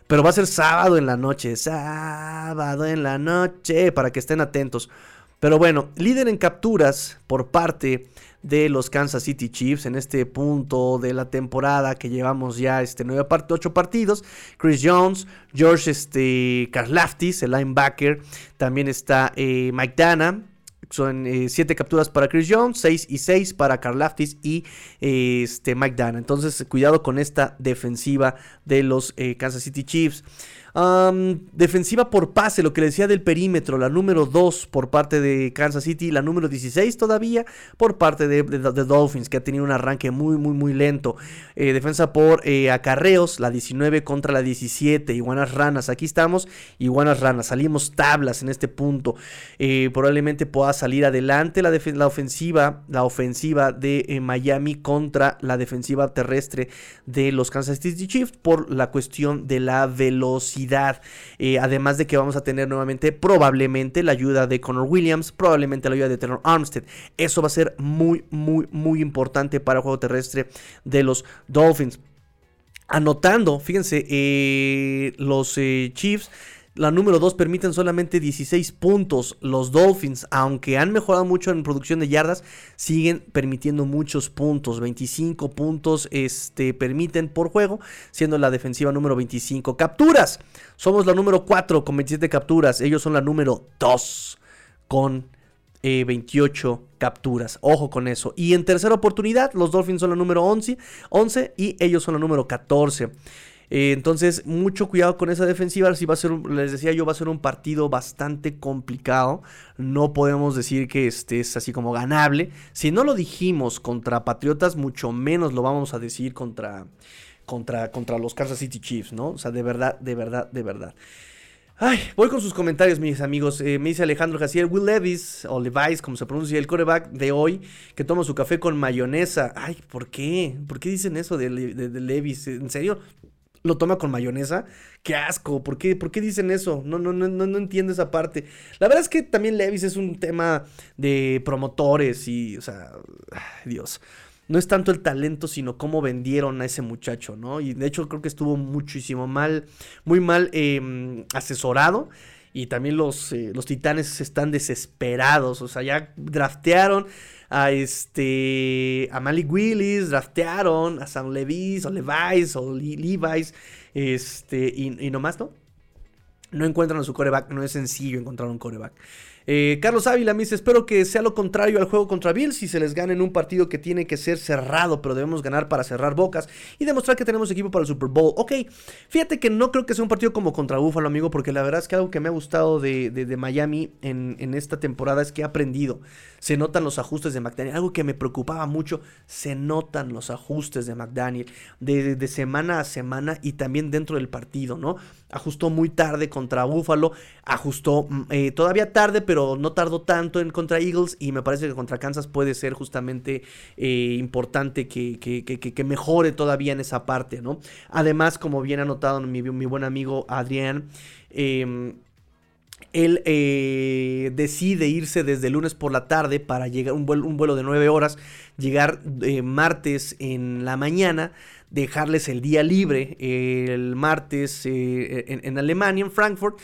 Pero va a ser sábado en la noche. Sábado en la noche. Para que estén atentos. Pero bueno, líder en capturas por parte de los Kansas City Chiefs en este punto de la temporada que llevamos ya este 9 part 8 partidos. Chris Jones, George este, Karlaftis, el linebacker. También está eh, Mike Dana. Son 7 eh, capturas para Chris Jones, 6 y 6 para Karlaftis y este, Mike Dana. Entonces, cuidado con esta defensiva de los eh, Kansas City Chiefs defensiva por pase, lo que le decía del perímetro, la número 2 por parte de Kansas City, la número 16 todavía por parte de, Dolphins, que ha tenido un arranque muy, muy, muy lento. Eh, defensa por eh, acarreos, la 19 contra la 17, iguanas ranas, aquí estamos, iguanas ranas, salimos tablas en este punto. Eh, probablemente pueda salir adelante la, la ofensiva, la ofensiva de Miami contra la defensiva terrestre de los Kansas City Chiefs por la cuestión de la velocidad eh, además de que vamos a tener nuevamente probablemente la ayuda de Connor Williams, probablemente la ayuda de Tenor Armstead. Eso va a ser muy, muy, muy importante para el juego terrestre de los Dolphins. Anotando, fíjense, eh, los eh, Chiefs la número 2 permiten solamente 16 puntos. Los Dolphins, aunque han mejorado mucho en producción de yardas, siguen permitiendo muchos puntos. 25 puntos este, permiten por juego, siendo la defensiva número 25. Capturas. Somos la número 4 con 27 capturas. Ellos son la número 2 con 28 eh, capturas. Ojo con eso. Y en tercera oportunidad, los Dolphins son la número 11, 11 y ellos son la número 14. Eh, entonces, mucho cuidado con esa defensiva. Si va a ser, les decía yo, va a ser un partido bastante complicado. No podemos decir que este es así como ganable. Si no lo dijimos contra Patriotas, mucho menos lo vamos a decir contra, contra, contra los Kansas City Chiefs, ¿no? O sea, de verdad, de verdad, de verdad. Ay, voy con sus comentarios, mis amigos. Eh, me dice Alejandro Jaciel, Will Levis, o Levis, como se pronuncia, el coreback de hoy, que toma su café con mayonesa. Ay, ¿por qué? ¿Por qué dicen eso de Levis? ¿En serio? Lo toma con mayonesa. Qué asco, ¿por qué, ¿por qué dicen eso? No, no, no, no, entiendo esa parte. La verdad es que también Levis es un tema de promotores y, o sea, Dios. No es tanto el talento, sino cómo vendieron a ese muchacho, ¿no? Y de hecho creo que estuvo muchísimo mal, muy mal em, asesorado. Y también los, eh, los titanes están desesperados. O sea, ya draftearon a este a Malik Willis, draftearon a Sam Levis o Levi's o Levi's, este, y, y nomás, ¿no? No encuentran su coreback, no es sencillo encontrar un coreback. Eh, Carlos Ávila me dice, espero que sea lo contrario al juego contra Bills si se les gane en un partido que tiene que ser cerrado, pero debemos ganar para cerrar bocas y demostrar que tenemos equipo para el Super Bowl. Ok, fíjate que no creo que sea un partido como contra Buffalo, amigo, porque la verdad es que algo que me ha gustado de, Miami en, en, esta temporada es que he aprendido. Se notan los ajustes de McDaniel. Algo que me preocupaba mucho, se notan los ajustes de McDaniel de, de semana a semana y también dentro del partido, ¿no? Ajustó muy tarde contra Buffalo, ajustó mm, eh, todavía tarde, pero no tardó tanto en contra Eagles y me parece que contra Kansas puede ser justamente eh, importante que, que, mejore todavía en esa parte, ¿no? Además, como bien ha notado mi, mi buen amigo Adrián, eh, él eh, decide irse desde lunes por la tarde para llegar un vuelo, un vuelo de 9 horas, llegar eh, martes en la mañana, dejarles el día libre el martes en, Alemania, en Frankfurt,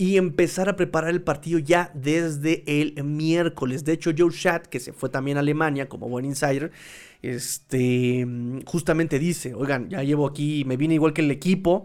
y empezar a preparar el partido ya desde el miércoles. De hecho, Joe Schatt, que se fue también a Alemania como buen insider, este, justamente dice, oigan, ya llevo aquí, me vine igual que el equipo,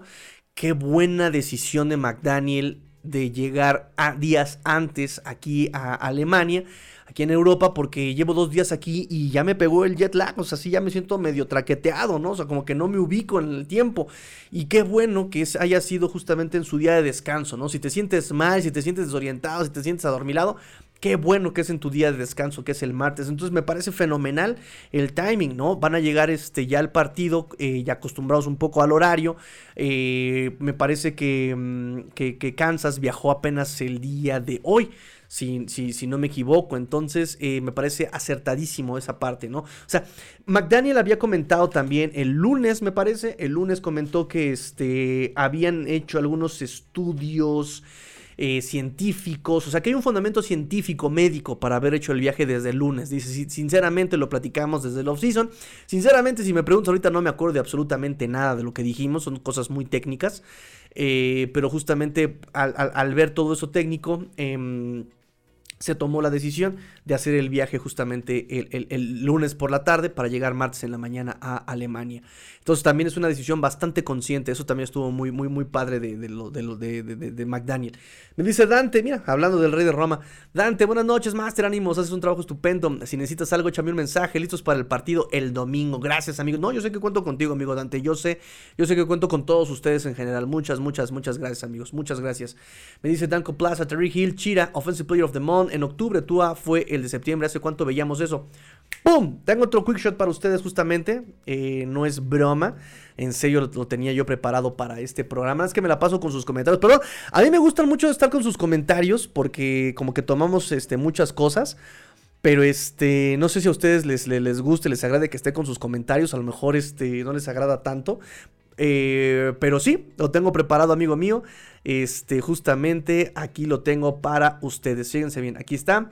qué buena decisión de McDaniel de llegar a días antes aquí a Alemania aquí en Europa porque llevo dos días aquí y ya me pegó el jet lag, o sea, sí ya me siento medio traqueteado, ¿no? O sea, como que no me ubico en el tiempo. Y qué bueno que haya sido justamente en su día de descanso, ¿no? Si te sientes mal, si te sientes desorientado, si te sientes adormilado, Qué bueno que es en tu día de descanso, que es el martes. Entonces me parece fenomenal el timing, ¿no? Van a llegar este, ya al partido, eh, ya acostumbrados un poco al horario. Eh, me parece mm, que, que Kansas viajó apenas el día de hoy si, si, no me equivoco. Entonces, eh, me parece acertadísimo esa parte, ¿no? O sea, McDaniel había comentado también el lunes, me parece, el lunes comentó que este, habían hecho algunos estudios. Eh, científicos, o sea que hay un fundamento científico médico para haber hecho el viaje desde el lunes. Dice, sinceramente lo platicamos desde el off-season. Sinceramente, si me preguntas ahorita no me acuerdo de absolutamente nada de lo que dijimos, son cosas muy técnicas. Eh, pero justamente al, ver todo eso técnico, em, se tomó la decisión de hacer el viaje justamente el, lunes por la tarde para llegar martes en la mañana a Alemania. Entonces también es una decisión bastante consciente, eso también estuvo muy, muy, muy padre de, de, lo, de, de, McDaniel. Me dice Dante, mira, hablando del rey de Roma, Dante, buenas noches, Master, ánimos, haces un trabajo estupendo, si necesitas algo, échame un mensaje, listos para el partido el domingo, gracias amigo. No, yo sé que cuento contigo, amigo Dante, yo sé, yo sé que cuento con todos ustedes en general, muchas, muchas, muchas gracias amigos, muchas gracias. Me dice Danco Plaza, Terry Hill, Chira, Offensive Player of the Month, en octubre Tua fue el de septiembre, ¿hace cuánto veíamos eso? ¡Pum! Tengo otro quick shot para ustedes justamente. Eh, no es broma. En serio lo, tenía yo preparado para este programa. Es que me la paso con sus comentarios. Pero a mí me gusta mucho estar con sus comentarios porque como que tomamos este, muchas cosas. Pero este, no sé si a ustedes les, les, guste, les agrade que esté con sus comentarios. A lo mejor este, no les agrada tanto. Eh, pero sí, lo tengo preparado, amigo mío. Este, justamente aquí lo tengo para ustedes. Fíjense bien, aquí está.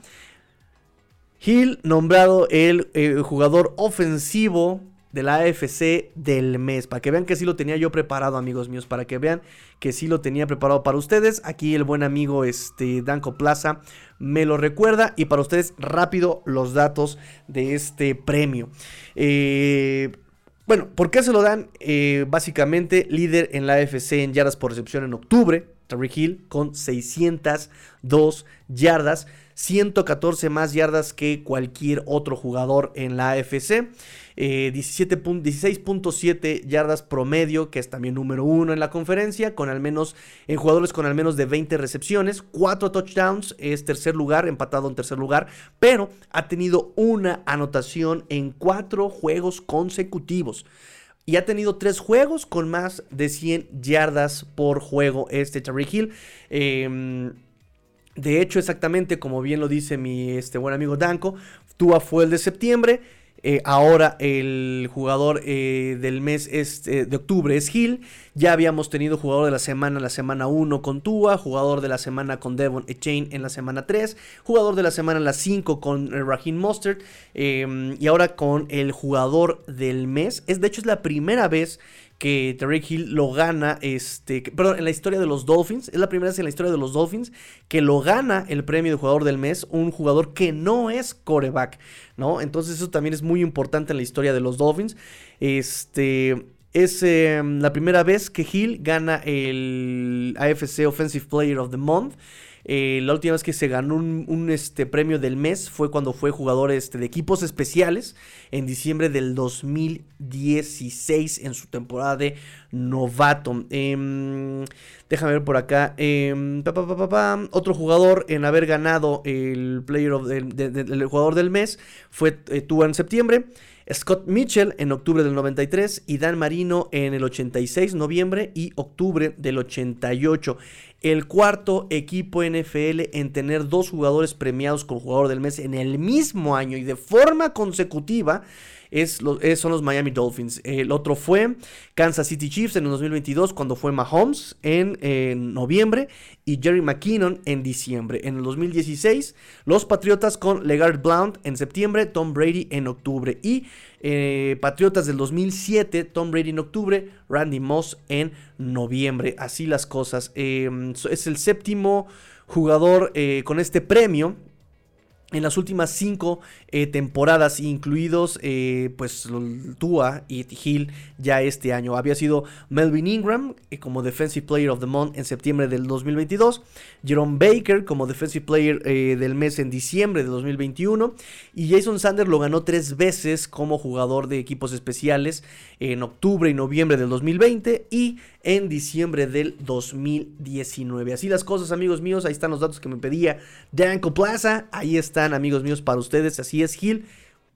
Hill nombrado el, eh, jugador ofensivo de la AFC del mes. Para que vean que sí lo tenía yo preparado, amigos míos. Para que vean que sí lo tenía preparado para ustedes. Aquí el buen amigo este, Danco Plaza me lo recuerda. Y para ustedes, rápido los datos de este premio. Eh, bueno, ¿por qué se lo dan? Eh, básicamente, líder en la AFC en yardas por recepción en octubre. Terry Hill con 602 yardas. 114 más yardas que cualquier otro jugador en la AFC. 16.7 eh, yardas promedio, que es también número uno en la conferencia, con al menos en jugadores con al menos de 20 recepciones, 4 touchdowns, es tercer lugar, empatado en tercer lugar, pero ha tenido una anotación en 4 juegos consecutivos. Y ha tenido tres juegos con más de 100 yardas por juego este Terry Hill. Eh, de hecho, exactamente como bien lo dice mi este, buen amigo Danko, Tua fue el de septiembre. Eh, ahora el jugador eh, del mes eh, de octubre es Hill. Ya habíamos tenido jugador de la semana la semana 1 con Tua, jugador de la semana con Devon Chain en la semana 3, jugador de la semana en la 5 con Raheem Mustard y ahora con el jugador del mes. Es, de hecho es la primera vez que Tarek Hill lo gana, este, perdón, en la historia de los Dolphins, es la primera vez en la historia de los Dolphins que lo gana el premio de jugador del mes, un jugador que no es coreback, ¿no? Entonces eso también es muy importante en la historia de los Dolphins. Este, es em, la primera vez que Hill gana el AFC Offensive Player of the Month. Eh, la última vez que se ganó un, este, premio del mes fue cuando fue jugador este, de equipos especiales en diciembre del 2016 en su temporada de novato. Em, déjame ver por acá. Em, otro jugador en haber ganado el, player of, el, jugador del mes fue eh, tuvo en septiembre. Scott Mitchell en octubre del 93 y Dan Marino en el 86, noviembre y octubre del 88. El cuarto equipo NFL en tener dos jugadores premiados con jugador del mes en el mismo año y de forma consecutiva es, son los Miami Dolphins. El otro fue Kansas City Chiefs en el 2022 cuando fue Mahomes en, noviembre y Jerry McKinnon en diciembre. En el 2016 los Patriotas con Legard Blount en septiembre, Tom Brady en octubre y eh, Patriotas del 2007, Tom Brady en octubre, Randy Moss en noviembre. Así las cosas. Em, es el séptimo jugador eh, con este premio en las últimas cinco eh, temporadas, incluidos eh, pues Tua y Hill ya este año. Había sido Melvin Ingram eh, como Defensive Player of the Month en septiembre del 2022, Jerome Baker como Defensive Player del mes en diciembre de 2021 y Jason Sanders lo ganó tres veces como jugador de equipos especiales en octubre y noviembre del 2020 y en diciembre del 2019. Así las cosas, amigos míos. Ahí están los datos que me pedía Danko Plaza. Ahí están, amigos míos, para ustedes. Así Gil,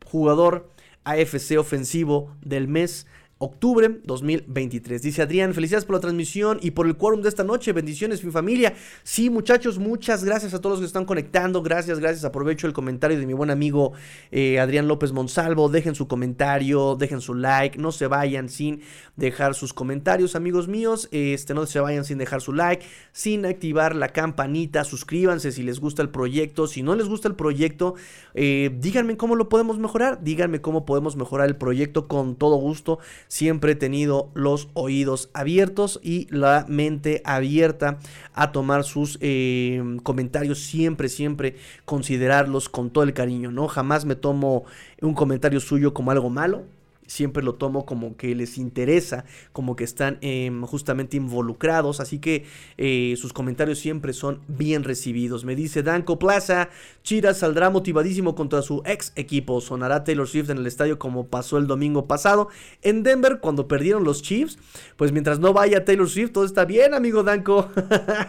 jugador AFC ofensivo del mes octubre 2023. Dice Adrián, felicidades por la transmisión y por el quórum de esta noche. Bendiciones, mi familia. Sí, muchachos, muchas gracias a todos los que están conectando. Gracias, gracias. Aprovecho el comentario de mi buen amigo eh, Adrián López Monsalvo. Dejen su comentario, dejen su like. No se vayan sin dejar sus comentarios, amigos míos. Este, no se vayan sin dejar su like, sin activar la campanita. Suscríbanse si les gusta el proyecto. Si no les gusta el proyecto, eh, díganme cómo lo podemos mejorar. Díganme cómo podemos mejorar el proyecto con todo gusto siempre he tenido los oídos abiertos y la mente abierta a tomar sus eh, comentarios, siempre, siempre considerarlos con todo el cariño, ¿no? Jamás me tomo un comentario suyo como algo malo, siempre lo tomo como que les interesa, como que están em, justamente involucrados, así que eh, sus comentarios siempre son bien recibidos. Me dice Danco Plaza, Chira saldrá motivadísimo contra su ex equipo, sonará Taylor Swift en el estadio como pasó el domingo pasado en Denver cuando perdieron los Chiefs, pues mientras no vaya Taylor Swift todo está bien, amigo Danco,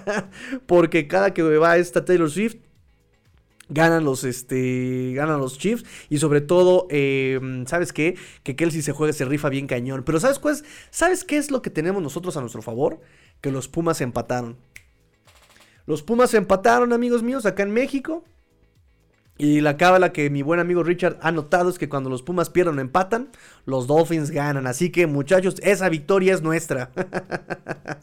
(laughs) porque cada que va esta Taylor Swift ganan los, este, ganan los Chiefs. Y sobre todo, em, ¿sabes qué? Que Kelsey se juega, se rifa bien cañón. Pero ¿sabes, pues, ¿sabes qué es lo que tenemos nosotros a nuestro favor? Que los Pumas empataron. Los Pumas empataron, amigos míos, acá en México. Y la cábala que mi buen amigo Richard ha notado es que cuando los Pumas pierden o empatan, los Dolphins ganan. Así que muchachos, esa victoria es nuestra. (laughs)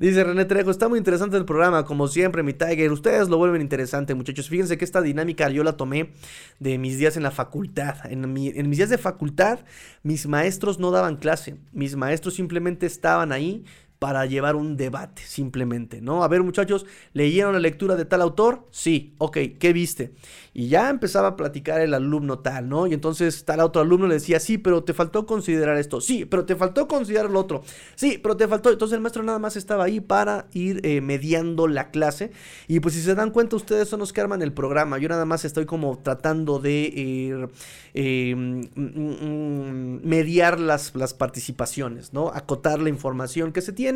Dice René Trejo, está muy interesante el programa, como siempre, mi Tiger. Ustedes lo vuelven interesante, muchachos. Fíjense que esta dinámica yo la tomé de mis días en la facultad. En, en mis días de facultad, mis maestros no daban clase. Mis maestros simplemente estaban ahí para llevar un debate, simplemente, ¿no? A ver, muchachos, ¿leyeron la lectura de tal autor? Sí, ok, ¿qué viste? Y ya empezaba a platicar el alumno tal, ¿no? Y entonces tal otro alumno le decía, sí, pero te faltó considerar esto, sí, pero te faltó considerar lo otro, sí, pero te faltó. Entonces el maestro nada más estaba ahí para ir eh, mediando la clase. Y pues si se dan cuenta, ustedes son los que arman el programa. Yo nada más estoy como tratando de eh, mm, mm, mm, mediar las, las participaciones, ¿no? Acotar la información que se tiene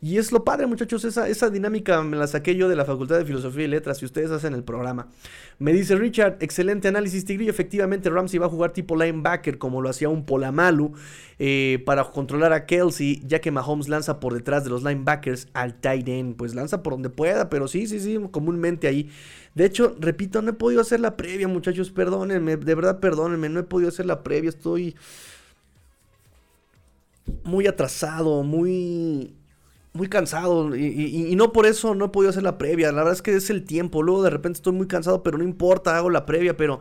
y es lo padre, muchachos, esa, esa dinámica me la saqué yo de la Facultad de Filosofía y Letras y ustedes hacen el programa. Me dice Richard, excelente análisis, Tigrillo. Efectivamente, Ramsey va a jugar tipo linebacker como lo hacía un Polamalu eh, para controlar a Kelsey, ya que Mahomes lanza por detrás de los linebackers al tight end. Pues lanza por donde pueda, pero sí, sí, sí, comúnmente ahí. De hecho, repito, no he podido hacer la previa, muchachos, perdónenme, de verdad perdónenme, no he podido hacer la previa, estoy muy atrasado, muy muy cansado y, no por eso no he podido hacer la previa. La verdad es que es el tiempo. Luego de repente estoy muy cansado, pero no importa, hago la previa, pero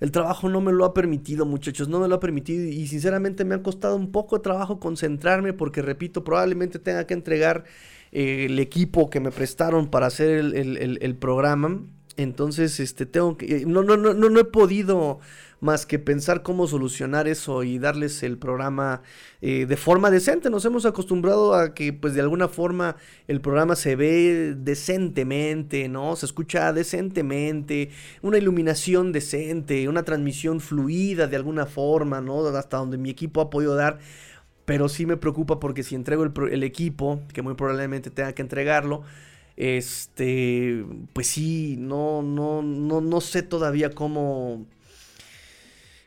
el trabajo no me lo ha permitido, muchachos, no me lo ha permitido y sinceramente me ha costado un poco de trabajo concentrarme porque, repito, probablemente tenga que entregar eh, el equipo que me prestaron para hacer el, programa. Entonces, este, tengo que... No, no, no, no, no he podido más que pensar cómo solucionar eso y darles el programa eh, de forma decente. Nos hemos acostumbrado a que pues de alguna forma el programa se ve decentemente, ¿no? Se escucha decentemente, una iluminación decente, una transmisión fluida de alguna forma, ¿no? Hasta donde mi equipo ha podido dar. Pero sí me preocupa porque si entrego el, el equipo, que muy probablemente tenga que entregarlo, este, pues sí, no, no, no, no sé todavía cómo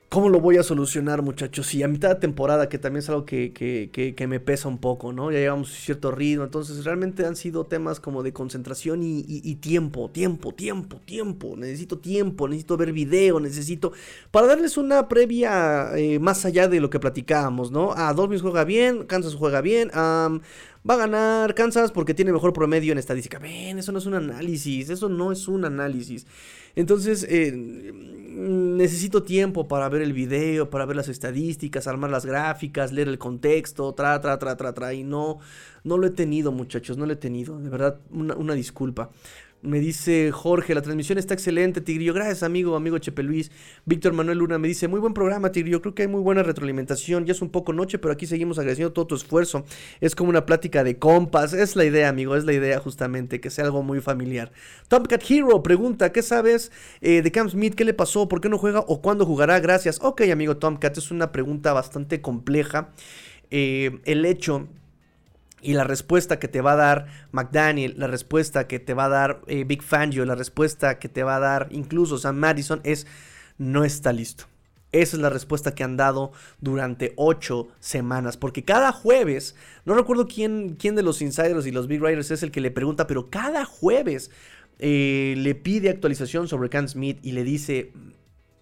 ¿Cómo lo voy a solucionar, muchachos? Y a mitad de temporada, que también es algo que, que, me pesa un poco, ¿no? Ya llevamos cierto ritmo, entonces realmente han sido temas como de concentración y, tiempo, tiempo, tiempo, tiempo. Necesito tiempo, necesito ver video, necesito... Para darles una previa eh, más allá de lo que platicábamos, ¿no? Ah, Dolphins juega bien, Kansas juega bien, va a ganar Kansas porque tiene mejor promedio en estadística. Ven, eso no es un análisis, eso no es un análisis. Entonces, eh, necesito tiempo para ver el video, para ver las estadísticas, armar las gráficas, leer el contexto, tra, tra, tra, tra, tra. Y no, no lo he tenido, muchachos, no lo he tenido. De verdad, una, una disculpa. Me dice Jorge, la transmisión está excelente, Tigrillo. Gracias, amigo, amigo Chepe Luis. Víctor Manuel Luna me dice, muy buen programa, Tigrillo. Creo que hay muy buena retroalimentación. Ya es un poco noche, pero aquí seguimos agradeciendo todo tu esfuerzo. Es como una plática de compas. Es la idea, amigo, es la idea justamente, que sea algo muy familiar. Tomcat Hero pregunta, ¿qué sabes eh, de Cam Smith? ¿Qué le pasó? ¿Por qué no juega o cuándo jugará? Gracias. Ok, amigo Tomcat, es una pregunta bastante compleja. Eh, el hecho y la respuesta que te va a dar McDaniel, la respuesta que te va a dar eh, Big Fangio, la respuesta que te va a dar incluso Sam Madison es no está listo. Esa es la respuesta que han dado durante ocho semanas. Porque cada jueves, no recuerdo quién, quién de los insiders y los big writers es el que le pregunta, pero cada jueves eh, le pide actualización sobre Cam Smith y le dice,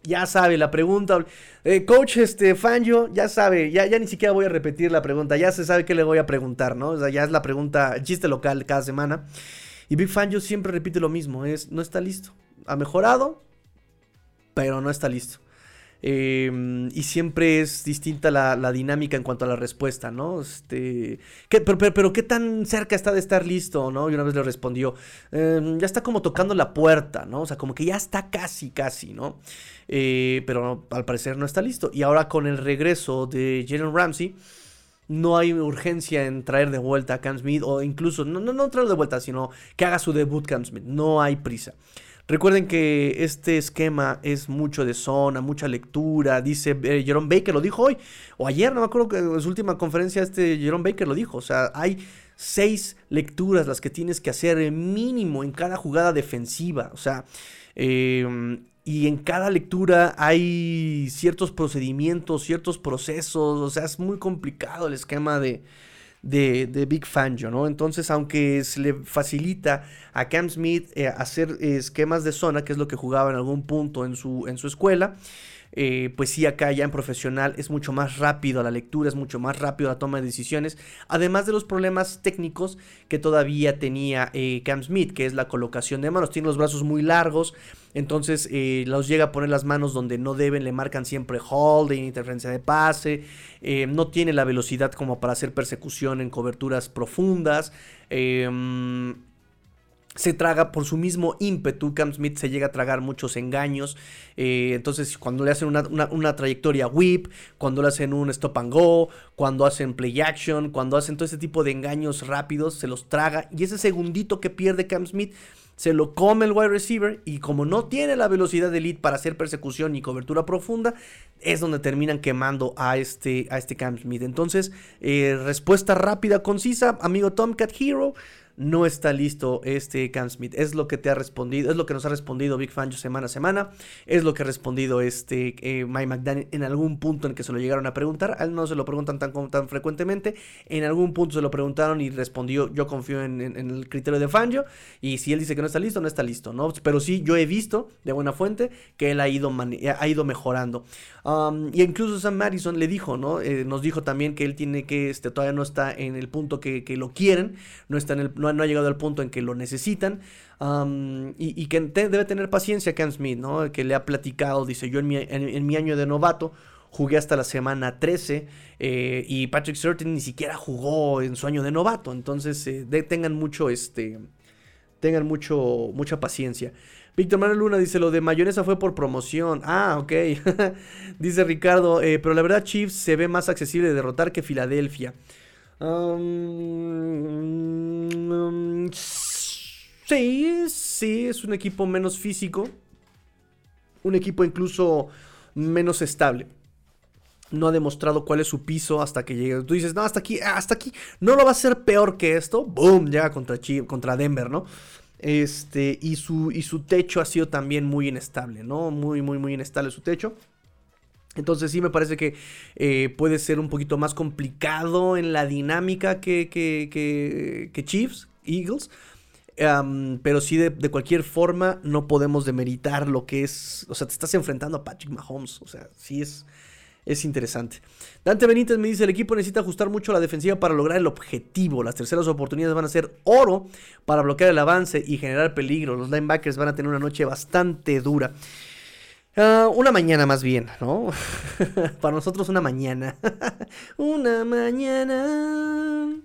ya sabe la pregunta. Eh, coach este, Fangio, ya sabe, ya, ya ni siquiera voy a repetir la pregunta, ya se sabe qué le voy a preguntar, ¿no? O sea, ya es la pregunta, chiste local cada semana. Y Big Fangio siempre repite lo mismo, es, no está listo. Ha mejorado, pero no está listo. Em, y siempre es distinta la, dinámica en cuanto a la respuesta, ¿no? Este, pero, ¿qué tan cerca está de estar listo, ¿no? Y una vez le respondió, em, ya está como tocando la puerta, ¿no? O sea, como que ya está casi, casi, ¿no? Eh, pero al parecer no está listo. Y ahora con el regreso de Jalen Ramsey, no hay urgencia en traer de vuelta a Cam Smith o incluso, no, no, no traerlo de vuelta, sino que haga su debut Cam Smith. No hay prisa. Recuerden que este esquema es mucho de zona, mucha lectura. Dice eh, Jerome Baker, lo dijo hoy, o ayer, no me acuerdo que en su última conferencia este Jerome Baker lo dijo. O sea, hay seis lecturas las que tienes que hacer mínimo en cada jugada defensiva. O sea, em, y en cada lectura hay ciertos procedimientos, ciertos procesos. O sea, es muy complicado el esquema de, de, Big Fangio, ¿no? Entonces, aunque se le facilita a Cam Smith eh, hacer esquemas de zona, que es lo que jugaba en algún punto en su, en su escuela, eh, pues sí, acá ya en profesional es mucho más rápido la lectura, es mucho más rápido la toma de decisiones, además de los problemas técnicos que todavía tenía eh, Cam Smith, que es la colocación de manos, tiene los brazos muy largos, entonces eh, los llega a poner las manos donde no deben, le marcan siempre holding, interferencia de pase, no tiene la velocidad como para hacer persecución en coberturas profundas, se traga por su mismo ímpetu. Cam Smith se llega a tragar muchos engaños. Eh, entonces, cuando le hacen una, trayectoria whip, cuando le hacen un stop and go, cuando hacen play action, cuando hacen todo ese tipo de engaños rápidos, se los traga. Y ese segundito que pierde Cam Smith se lo come el wide receiver. Y como no tiene la velocidad de lead para hacer persecución y cobertura profunda, es donde terminan quemando a este, a este Cam Smith. Entonces, eh, respuesta rápida, concisa, amigo Tomcat Hero no está listo este Cam Smith. Es lo que te ha respondido, es lo que nos ha respondido Big Fangio semana a semana, es lo que ha respondido este eh, Mike McDaniel en algún punto en que se lo llegaron a preguntar. A él no se lo preguntan tan, tan frecuentemente, en algún punto se lo preguntaron y respondió, yo confío en, el criterio de Fangio, y si él dice que no está listo, no está listo, ¿no? Pero sí, yo he visto de buena fuente que él ha ido, ha ido mejorando. Y incluso Sam Madison le dijo, ¿no? Eh, nos dijo también que él tiene que, este, todavía no está en el punto que, lo quieren, no está en el ha llegado al punto en que lo necesitan. y, que debe tener paciencia Cam Smith, ¿no? Que le ha platicado, dice, yo en mi, en, mi año de novato jugué hasta la semana 13 eh, y Patrick Surtain ni siquiera jugó en su año de novato. Entonces, eh, tengan mucho, este, tengan mucho, mucha paciencia. Víctor Manuel Luna dice, lo de mayonesa fue por promoción. Ah, ok. (laughs) dice Ricardo, eh, pero la verdad Chiefs se ve más accesible de derrotar que Filadelfia. Sí, sí, es un equipo menos físico. Un equipo incluso menos estable. No ha demostrado cuál es su piso hasta que llegue. Tú dices, no, hasta aquí, hasta aquí. No lo va a ser peor que esto. Boom, llega contra, contra Denver, ¿no? Este, y su, y su techo ha sido también muy inestable, ¿no? Muy, muy, muy inestable su techo. Entonces sí me parece que eh, puede ser un poquito más complicado en la dinámica que, que, Chiefs, Eagles. pero sí, de, de, cualquier forma, no podemos demeritar lo que es. O sea, te estás enfrentando a Patrick Mahomes. O sea, sí es, es interesante. Dante Benítez me dice, el equipo necesita ajustar mucho la defensiva para lograr el objetivo. Las terceras oportunidades van a ser oro para bloquear el avance y generar peligro. Los linebackers van a tener una noche bastante dura. Ah, una mañana más bien, ¿no? (laughs) para nosotros una mañana. (laughs) una mañana.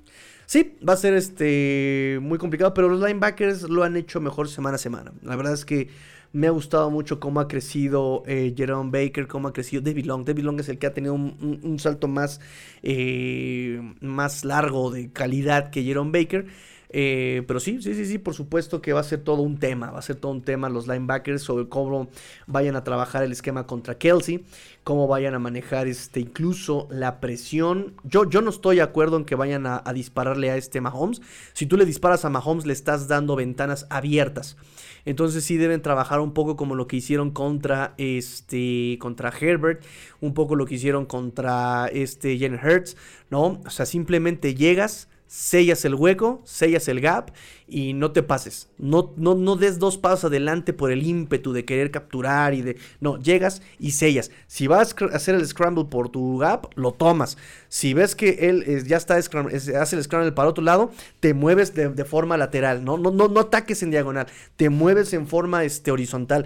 Sí, va a ser este muy complicado, pero los linebackers lo han hecho mejor semana a semana. La verdad es que me ha gustado mucho cómo ha crecido eh, Jerome Baker, cómo ha crecido David Long. David Long es el que ha tenido un, salto más, eh, más largo de calidad que Jerome Baker. Eh, pero sí, sí, sí, sí, por supuesto que va a ser todo un tema, va a ser todo un tema los linebackers sobre cómo vayan a trabajar el esquema contra Kelsey, cómo vayan a manejar este, incluso la presión. Yo, yo no estoy de acuerdo en que vayan a, dispararle a este Mahomes. Si tú le disparas a Mahomes, le estás dando ventanas abiertas. Entonces sí deben trabajar un poco como lo que hicieron contra este contra Herbert, un poco lo que hicieron contra este Jen Hurts, ¿no? O sea, simplemente llegas, sellas el hueco, sellas el gap y no te pases. No, no, no des dos pasos adelante por el ímpetu de querer capturar y de... No, llegas y sellas. Si vas a hacer el scramble por tu gap, lo tomas. Si ves que él ya está, hace el scramble para otro lado, te mueves de, forma lateral. ¿no? No, no, no ataques en diagonal, te mueves en forma este, horizontal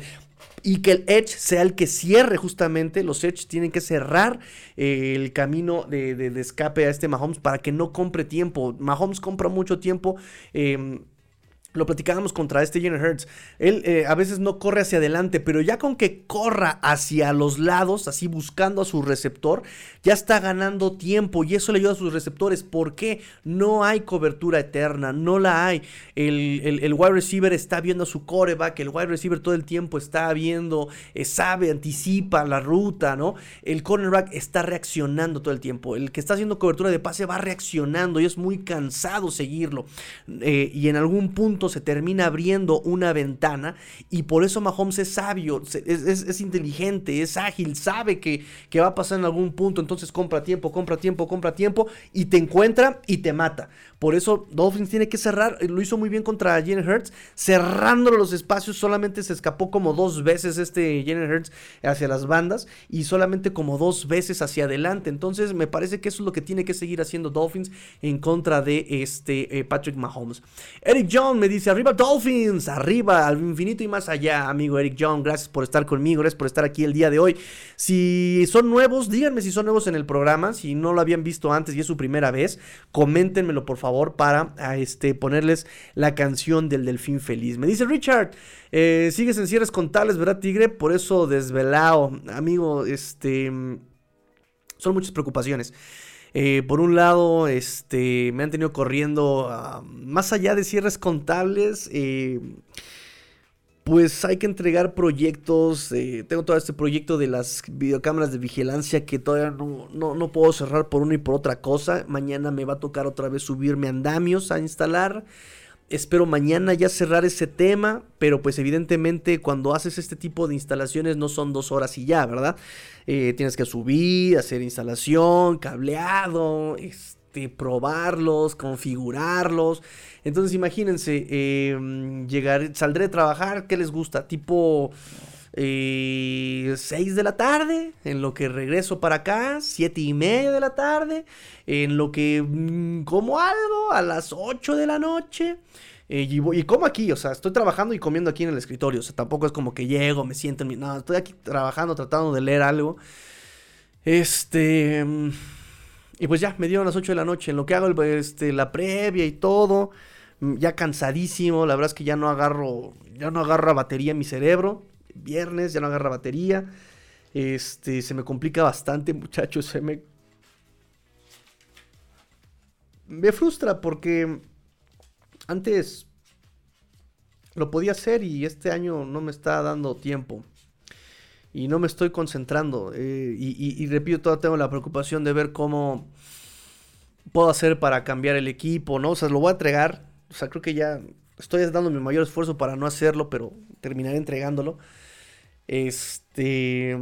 y que el Edge sea el que cierre justamente. Los Edge tienen que cerrar eh, el camino de, escape a este Mahomes para que no compre tiempo. Mahomes compra mucho tiempo. Em, lo platicábamos contra este Jenner Hurts. Él eh, a veces no corre hacia adelante, pero ya con que corra hacia los lados, así buscando a su receptor, ya está ganando tiempo y eso le ayuda a sus receptores. porque No hay cobertura eterna, no la hay. El, wide receiver está viendo a su coreback, el wide receiver todo el tiempo está viendo, eh, sabe, anticipa la ruta, ¿no? El cornerback está reaccionando todo el tiempo. El que está haciendo cobertura de pase va reaccionando y es muy cansado seguirlo. Eh, y en algún punto se termina abriendo una ventana y por eso Mahomes es sabio, es, inteligente, es ágil, sabe que, que, va a pasar en algún punto, entonces compra tiempo, compra tiempo, compra tiempo y te encuentra y te mata. Por eso Dolphins tiene que cerrar, lo hizo muy bien contra Jalen Hurts, cerrando los espacios, solamente se escapó como dos veces este Jalen Hurts hacia las bandas y solamente como dos veces hacia adelante. Entonces me parece que eso es lo que tiene que seguir haciendo Dolphins en contra de este eh, Patrick Mahomes. Eric John me dice dice, arriba Dolphins, arriba, al infinito y más allá, amigo Eric John, gracias por estar conmigo, gracias por estar aquí el día de hoy. Si son nuevos, díganme si son nuevos en el programa, si no lo habían visto antes y es su primera vez, coméntenmelo por favor para este, ponerles la canción del delfín feliz. Me dice Richard, eh, sigues en cierres contables, ¿verdad, Tigre? Por eso desvelado, amigo, este... Son muchas preocupaciones. Eh, por un lado, este, me han tenido corriendo ah, más allá de cierres contables. Eh, pues hay que entregar proyectos. Eh, tengo todo este proyecto de las videocámaras de vigilancia que todavía no, no, puedo cerrar por una y por otra cosa. Mañana me va a tocar otra vez subirme andamios a instalar. Espero mañana ya cerrar ese tema, pero pues evidentemente cuando haces este tipo de instalaciones no son dos horas y ya, ¿verdad? Eh, tienes que subir, hacer instalación, cableado, este, probarlos, configurarlos. Entonces imagínense, em, llegar, saldré a trabajar, ¿qué les gusta? Tipo... 6 eh, de la tarde, en lo que regreso para acá, 7 y media de la tarde, en lo que mm, como algo a las 8 de la noche. Eh, y, como aquí, o sea, estoy trabajando y comiendo aquí en el escritorio. O sea, tampoco es como que llego, me siento en mi. No, estoy aquí trabajando, tratando de leer algo. Este. Mm, y pues ya, me dieron las 8 de la noche. En lo que hago este, la previa y todo. Mm, ya cansadísimo. La verdad es que ya no agarro. Ya no agarra batería en mi cerebro viernes, ya no agarra batería. Este, se me complica bastante, muchachos. Se me. Me frustra porque antes lo podía hacer y este año no me está dando tiempo. Y no me estoy concentrando. Eh, y, y, repito, todavía tengo la preocupación de ver cómo puedo hacer para cambiar el equipo, ¿no? O sea, lo voy a entregar. O sea, creo que ya estoy dando mi mayor esfuerzo para no hacerlo, pero terminaré entregándolo. Este.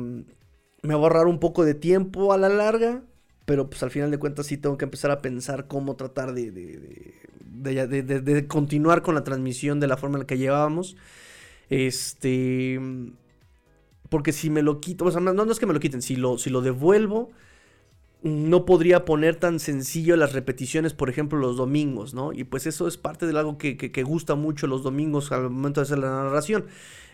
me va a ahorrar un poco de tiempo a la larga, pero pues al final de cuentas sí tengo que empezar a pensar cómo tratar de, de, continuar con la transmisión de la forma en la que llevábamos. Este... Porque si me lo quito, o sea, no, no es que me lo quiten, si lo, si lo devuelvo, no podría poner tan sencillo las repeticiones, por ejemplo, los domingos, ¿no? Y pues eso es parte de algo que, que, gusta mucho los domingos al momento de hacer la narración.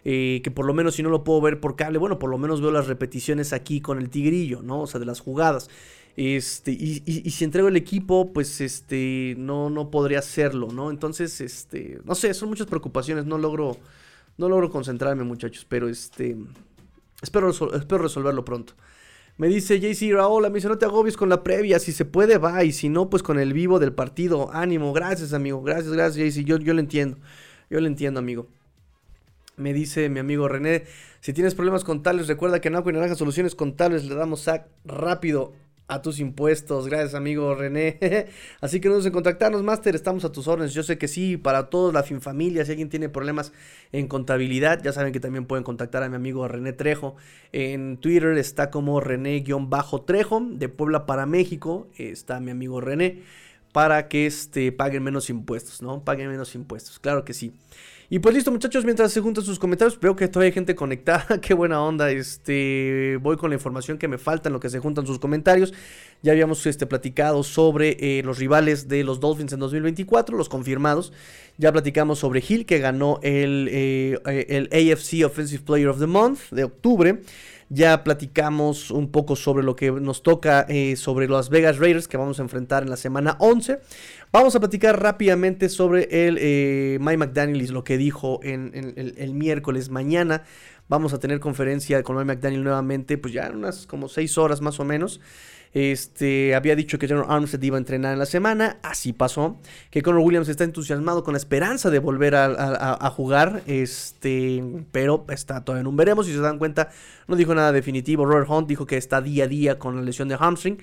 Eh, que por lo menos si no lo puedo ver por cable, bueno, por lo menos veo las repeticiones aquí con el tigrillo, ¿no? O sea, de las jugadas. Este, y, si entrego el equipo, pues este, no, no podría hacerlo, ¿no? Entonces, este, no sé, son muchas preocupaciones, no logro, no logro concentrarme, muchachos, pero este, espero, espero resolverlo pronto. Me dice JC Raola, me dice, no te agobies con la previa, si se puede va, y si no, pues con el vivo del partido. Ánimo, gracias amigo, gracias, gracias JC, yo, yo lo entiendo, yo lo entiendo amigo. Me dice mi amigo René, si tienes problemas contables, recuerda que en Agua y Naranja Soluciones Contables le damos sac rápido a tus impuestos. Gracias, amigo René. (laughs) Así que no en contactarnos, Master. Estamos a tus órdenes. Yo sé que sí, para todos, la FinFamilia. Si alguien tiene problemas en contabilidad, ya saben que también pueden contactar a mi amigo René Trejo. En Twitter está como René-Trejo, de Puebla para México. Está mi amigo René. Para que este, paguen menos impuestos, ¿no? Paguen menos impuestos, claro que sí. Y pues listo, muchachos, mientras se juntan sus comentarios, veo que todavía hay gente conectada. (laughs) Qué buena onda. Este, voy con la información que me falta en lo que se juntan sus comentarios. Ya habíamos este, platicado sobre eh, los rivales de los Dolphins en 2024, los confirmados. Ya platicamos sobre Hill, que ganó el, eh, el AFC Offensive Player of the Month de octubre. Ya platicamos un poco sobre lo que nos toca eh, sobre los Vegas Raiders que vamos a enfrentar en la semana 11. Vamos a platicar rápidamente sobre el eh, Mike McDaniel y lo que dijo en, el, miércoles mañana. Vamos a tener conferencia con Mike McDaniel nuevamente, pues ya en unas como 6 horas más o menos. Este, había dicho que General Armstead iba a entrenar en la semana, así pasó. Que Conor Williams está entusiasmado con la esperanza de volver a, jugar, este, pero está todavía en un veremos. Si se dan cuenta, no dijo nada definitivo. Robert Hunt dijo que está día a día con la lesión de hamstring.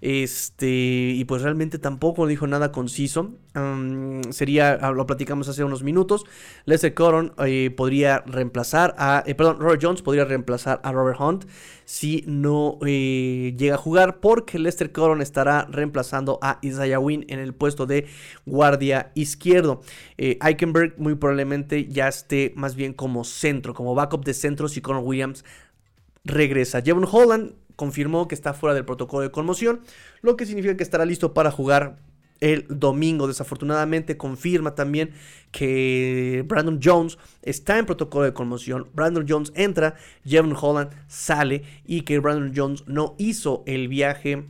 Este, y pues realmente tampoco dijo nada conciso. sería, ah, lo platicamos hace unos minutos. Lester Coron eh, podría reemplazar a, eh, perdón, Robert Jones podría reemplazar a Robert Hunt si no eh, llega a jugar, porque Lester Coron estará reemplazando a Isaiah Wynn en el puesto de guardia izquierdo. Eichenberg muy probablemente ya esté más bien como centro, como backup de centro si Conor Williams regresa. Jevon Holland confirmó que está fuera del protocolo de conmoción, lo que significa que estará listo para jugar el domingo. Desafortunadamente confirma también que Brandon Jones está en protocolo de conmoción. Brandon Jones entra, Jevon Holland sale y que Brandon Jones no hizo el viaje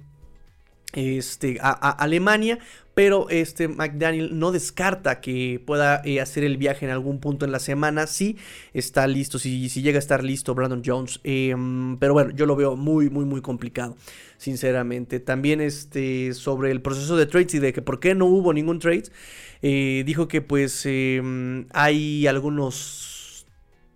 este, a, Alemania, pero este McDaniel no descarta que pueda eh, hacer el viaje en algún punto en la semana, si está listo, si, si llega a estar listo Brandon Jones, em, pero bueno, yo lo veo muy, muy, muy complicado, sinceramente. También este, sobre el proceso de trades y de que por qué no hubo ningún trade, eh, dijo que pues em, hay algunos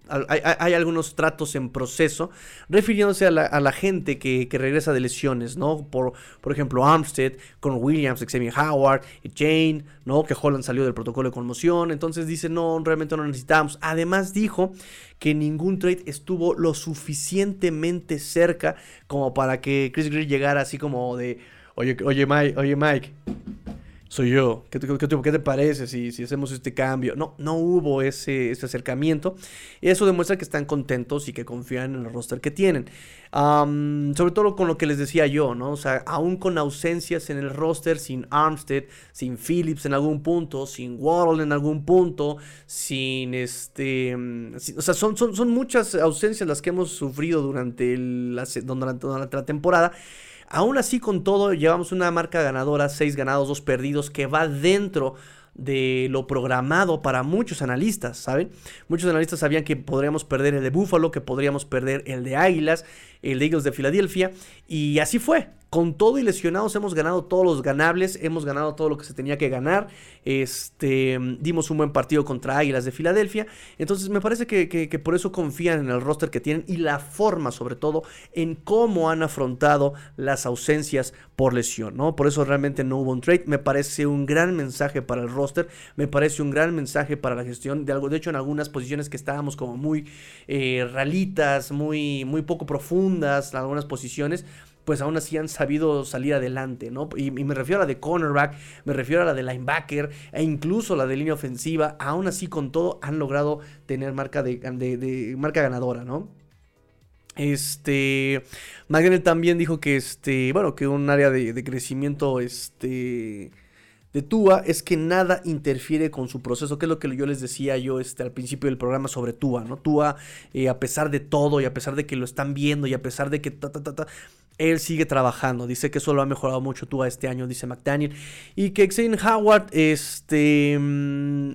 hay, algunos tratos en proceso, refiriéndose a la, gente que, regresa de lesiones, ¿no? Por, ejemplo, Armstead, con Williams, Xavier Howard, Jane, ¿no? Que Holland salió del protocolo de conmoción, entonces dice, no, realmente no necesitamos. Además dijo que ningún trade estuvo lo suficientemente cerca como para que Chris Greer llegara así como de, oye, oye Mike, oye Mike, soy yo. ¿Qué te, te parece si, si, hacemos este cambio? No, no hubo ese, ese, acercamiento. Eso demuestra que están contentos y que confían en el roster que tienen. sobre todo con lo que les decía yo, ¿no? O sea, aún con ausencias en el roster, sin Armstead, sin Phillips en algún punto, sin Waddle en algún punto, sin este... o sea, son, son, son, muchas ausencias las que hemos sufrido durante, la, durante la temporada. Aún así, con todo, llevamos una marca ganadora, 6 ganados, 2 perdidos, que va dentro de lo programado para muchos analistas, ¿saben? Muchos analistas sabían que podríamos perder el de Buffalo, que podríamos perder el de Águilas, el de Eagles de Filadelfia, y así fue. Con todo y lesionados hemos ganado todos los ganables, hemos ganado todo lo que se tenía que ganar. Este, dimos un buen partido contra Águilas de Filadelfia. Entonces me parece que, por eso confían en el roster que tienen y la forma sobre todo en cómo han afrontado las ausencias por lesión, ¿no? Por eso realmente no hubo un trade. Me parece un gran mensaje para el roster, me parece un gran mensaje para la gestión de algo. De hecho, en algunas posiciones que estábamos como muy eh, ralitas, muy, muy poco profundas, algunas posiciones pues aún así han sabido salir adelante, ¿no? Y, me refiero a la de cornerback, me refiero a la de linebacker e incluso la de línea ofensiva, aún así con todo han logrado tener marca de, marca ganadora, ¿no? Este, McDaniel también dijo que este, bueno, que un área de, crecimiento, este, de Tua es que nada interfiere con su proceso, que es lo que yo les decía yo este, al principio del programa sobre Tua, ¿no? Tua, eh, a pesar de todo y a pesar de que lo están viendo y a pesar de que ta, ta, ta, ta, él sigue trabajando. Dice que eso lo ha mejorado mucho Tua este año, dice McDaniel. Y que Xavier Howard, este... Mm,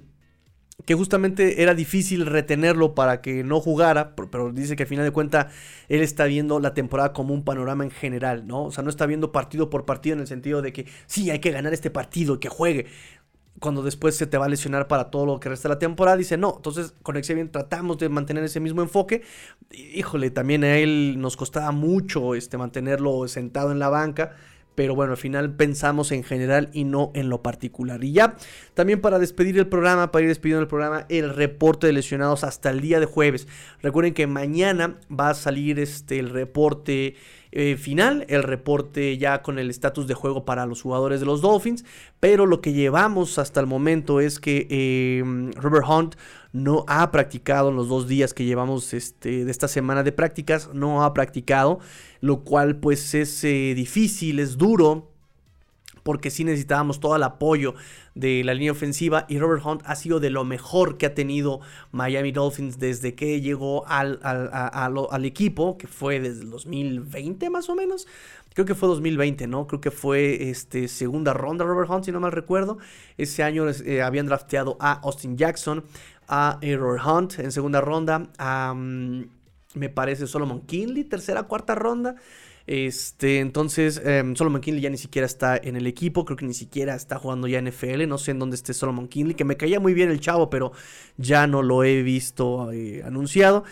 que justamente era difícil retenerlo para que no jugara, pero dice que al final de cuentas él está viendo la temporada como un panorama en general, ¿no? O sea, no está viendo partido por partido en el sentido de que sí, hay que ganar este partido y que juegue. Cuando después se te va a lesionar para todo lo que resta de la temporada, dice no. Entonces, con bien tratamos de mantener ese mismo enfoque. Híjole, también a él nos costaba mucho este, mantenerlo sentado en la banca pero bueno, al final pensamos en general y no en lo particular. Y ya, también para despedir el programa, para ir despidiendo el programa, el reporte de lesionados hasta el día de jueves. Recuerden que mañana va a salir este, el reporte eh, final, el reporte ya con el estatus de juego para los jugadores de los Dolphins, pero lo que llevamos hasta el momento es que eh, Robert Hunt no ha practicado en los dos días que llevamos este, de esta semana de prácticas, no ha practicado, lo cual pues es eh, difícil, es duro, porque sí necesitábamos todo el apoyo de la línea ofensiva y Robert Hunt ha sido de lo mejor que ha tenido Miami Dolphins desde que llegó al, al, equipo, que fue desde el 2020 más o menos. Creo que fue 2020, ¿no? Creo que fue este, segunda ronda Robert Hunt, si no mal recuerdo. Ese año eh, habían drafteado a Austin Jackson, a Error Hunt en segunda ronda, a, me parece Solomon Kinley, tercera, cuarta ronda. Este, entonces, em, Solomon Kinley ya ni siquiera está en el equipo, creo que ni siquiera está jugando ya NFL, no sé en dónde esté Solomon Kinley, que me caía muy bien el chavo, pero ya no lo he visto eh, anunciado.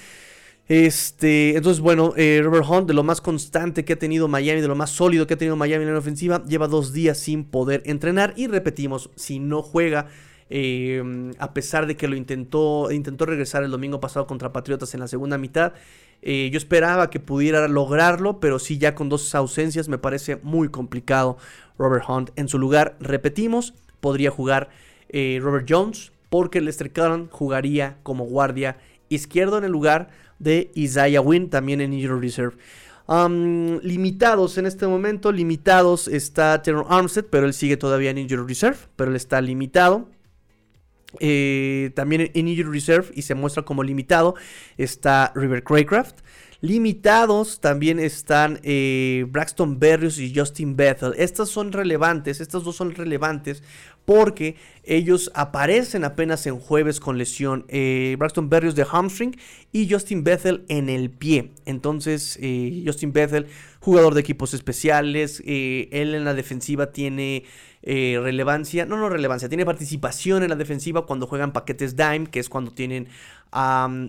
Este, entonces, bueno, eh, Robert Hunt, de lo más constante que ha tenido Miami, de lo más sólido que ha tenido Miami en la ofensiva, lleva dos días sin poder entrenar. Y repetimos, si no juega Em, a pesar de que lo intentó, intentó regresar el domingo pasado contra Patriotas en la segunda mitad. Eh, yo esperaba que pudiera lograrlo, pero sí ya con dos ausencias me parece muy complicado Robert Hunt. En su lugar, repetimos, podría jugar eh, Robert Jones, porque Lester Cullen jugaría como guardia izquierdo en el lugar de Isaiah Wynn, también en Injury Reserve. limitados en este momento, limitados está Terror Armstead, pero él sigue todavía en Injury Reserve, pero él está limitado. Eh, también en Injury Reserve y se muestra como limitado está River Craycraft. Limitados también están eh, Braxton Berrios y Justin Bethel. Estas son relevantes, estas dos son relevantes porque ellos aparecen apenas en jueves con lesión. Eh, Braxton Berrios de hamstring y Justin Bethel en el pie. Entonces, Justin Bethel, jugador de equipos especiales, él en la defensiva tiene eh, relevancia, no, no relevancia, tiene participación en la defensiva cuando juegan paquetes dime, que es cuando tienen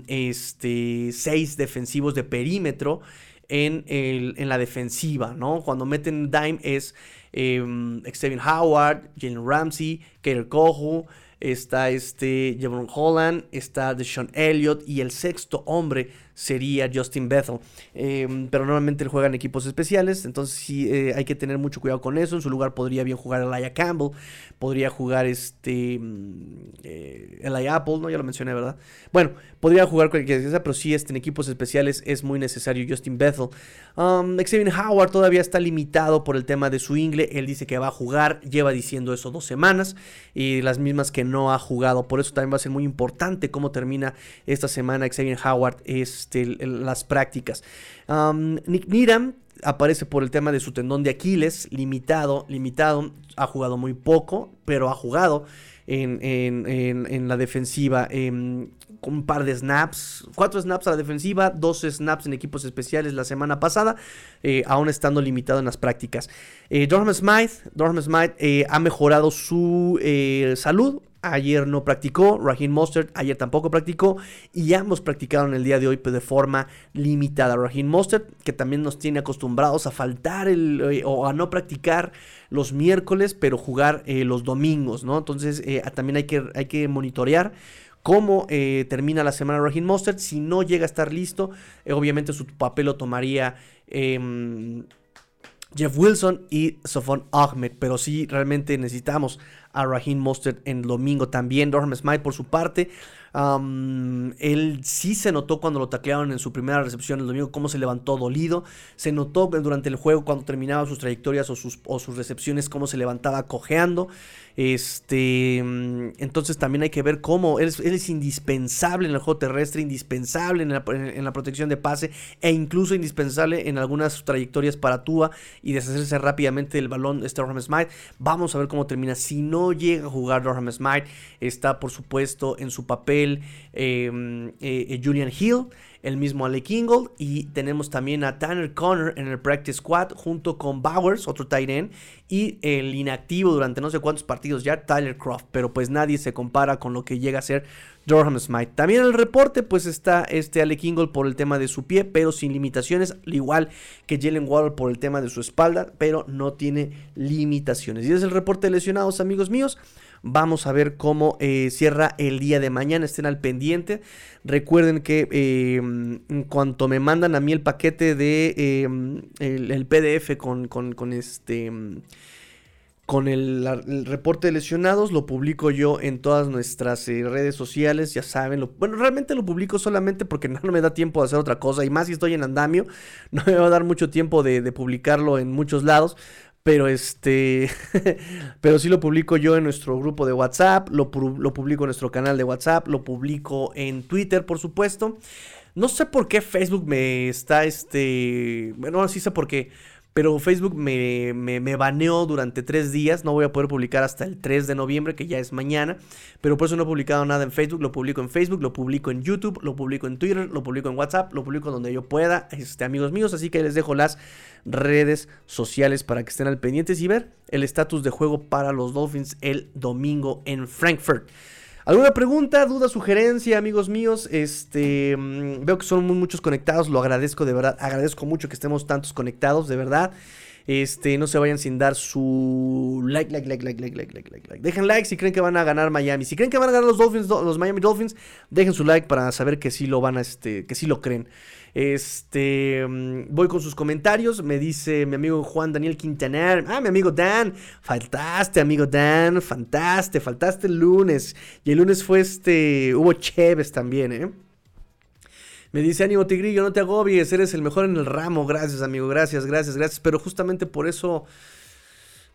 este, seis defensivos de perímetro en, el, en la defensiva, ¿no? Cuando meten dime es eh, Xavier Howard, Jalen Ramsey, Kater Kohu, está este Javon Holland, está Deshaun Elliott y el sexto hombre sería Justin Bethel. Em, pero normalmente él juega en equipos especiales, entonces sí eh, hay que tener mucho cuidado con eso. En su lugar podría bien jugar Elijah Campbell, podría jugar este mm, eh, Apple, ¿no? Ya lo mencioné, ¿verdad? Bueno, podría jugar cualquier cosa, pero sí este, en equipos especiales es muy necesario Justin Bethel. Um, Xavier Howard todavía está limitado por el tema de su ingle. Él dice que va a jugar, lleva diciendo eso dos semanas y las mismas que no ha jugado. Por eso también va a ser muy importante cómo termina esta semana Xavier Howard. Es este, las prácticas. Nick Needham aparece por el tema de su tendón de Aquiles, limitado, limitado, ha jugado muy poco, pero ha jugado en, la defensiva. Em, con un par de snaps, cuatro snaps a la defensiva, dos snaps en equipos especiales la semana pasada, eh, aún estando limitado en las prácticas. Eh, Dorham Smythe, Smythe eh, ha mejorado su salud, Ayer no practicó, Raheem Mostert ayer tampoco practicó y ambos practicaron el día de hoy pero de forma limitada. Raheem Mostert que también nos tiene acostumbrados a faltar el, o a no practicar los miércoles pero jugar los domingos, ¿no? Entonces también hay que, hay que monitorear cómo eh, termina la semana Raheem Mostert. Si no llega a estar listo, eh, obviamente su papel lo tomaría em, Jeff Wilson y Sofon Ahmed. Pero sí, realmente necesitamos a Raheem Mostert en domingo también. Dorham Smite por su parte él sí se notó cuando lo taclearon en su primera recepción el domingo, cómo se levantó dolido. Se notó durante el juego cuando terminaba sus trayectorias o sus, recepciones, cómo se levantaba cojeando. Este, mm, entonces también hay que ver cómo él es, indispensable en el juego terrestre, indispensable en la, protección de pase e incluso indispensable en algunas trayectorias para Tua y deshacerse rápidamente del balón este Durham Smite. Vamos a ver cómo termina. Si no llega a jugar Durham Smite, está por supuesto en su papel Em, eh, eh, Julian Hill, el mismo Alec Ingold y tenemos también a Tanner Connor en el practice squad junto con Bowers, otro tight end, y el inactivo durante no sé cuántos partidos ya, Tyler Croft, pero pues nadie se compara con lo que llega a ser Durham Smite. También el reporte pues está este Alec Ingold por el tema de su pie, pero sin limitaciones, al igual que Jalen Waddle por el tema de su espalda, pero no tiene limitaciones. Y es el reporte de lesionados, amigos míos. Vamos a ver cómo eh, cierra el día de mañana. Estén al pendiente. Recuerden que eh, en cuanto me mandan a mí el paquete de eh, el, PDF con, con, este con el, reporte de lesionados, lo publico yo en todas nuestras redes sociales, ya saben. bueno, realmente lo publico solamente porque (laughs) no, me da tiempo de hacer otra cosa. Y más si estoy en andamio, (laughs) no me va a dar mucho tiempo de, publicarlo en muchos lados. Pero este, (laughs) pero sí lo publico yo en nuestro grupo de WhatsApp, lo, lo publico en nuestro canal de WhatsApp, lo publico en Twitter, por supuesto. No sé por qué Facebook me está, este, bueno, sí sé por qué, pero Facebook me, me, me, baneó durante tres días. No voy a poder publicar hasta el 3 de noviembre, que ya es mañana. Pero por eso no he publicado nada en Facebook. Lo publico en Facebook, lo publico en YouTube, lo publico en Twitter, lo publico en WhatsApp, lo publico donde yo pueda, este, amigos míos. Así que les dejo las redes sociales para que estén al pendientes y ver el estatus de juego para los Dolphins el domingo en Frankfurt. ¿Alguna pregunta, duda, sugerencia, amigos míos? Este, mm, veo que son muchos conectados, lo agradezco de verdad, agradezco mucho que estemos tantos conectados, de verdad. Este, no se vayan sin dar su like, like, like, like, like, like, like, like, like. Dejen like si creen que van a ganar Miami. Si creen que van a ganar los Dolphins, los Miami Dolphins, dejen su like para saber que sí lo van a, este, que sí lo creen. Este, mm, voy con sus comentarios. Me dice mi amigo Juan Daniel Quintanar. Ah, mi amigo Dan. Faltaste, amigo Dan. Faltaste, faltaste el lunes. Y el lunes fue este. Hubo Cheves también, ¿eh? Me dice, ánimo Tigrillo, no te agobies, eres el mejor en el ramo. Gracias, amigo, gracias, gracias, gracias. Pero justamente por eso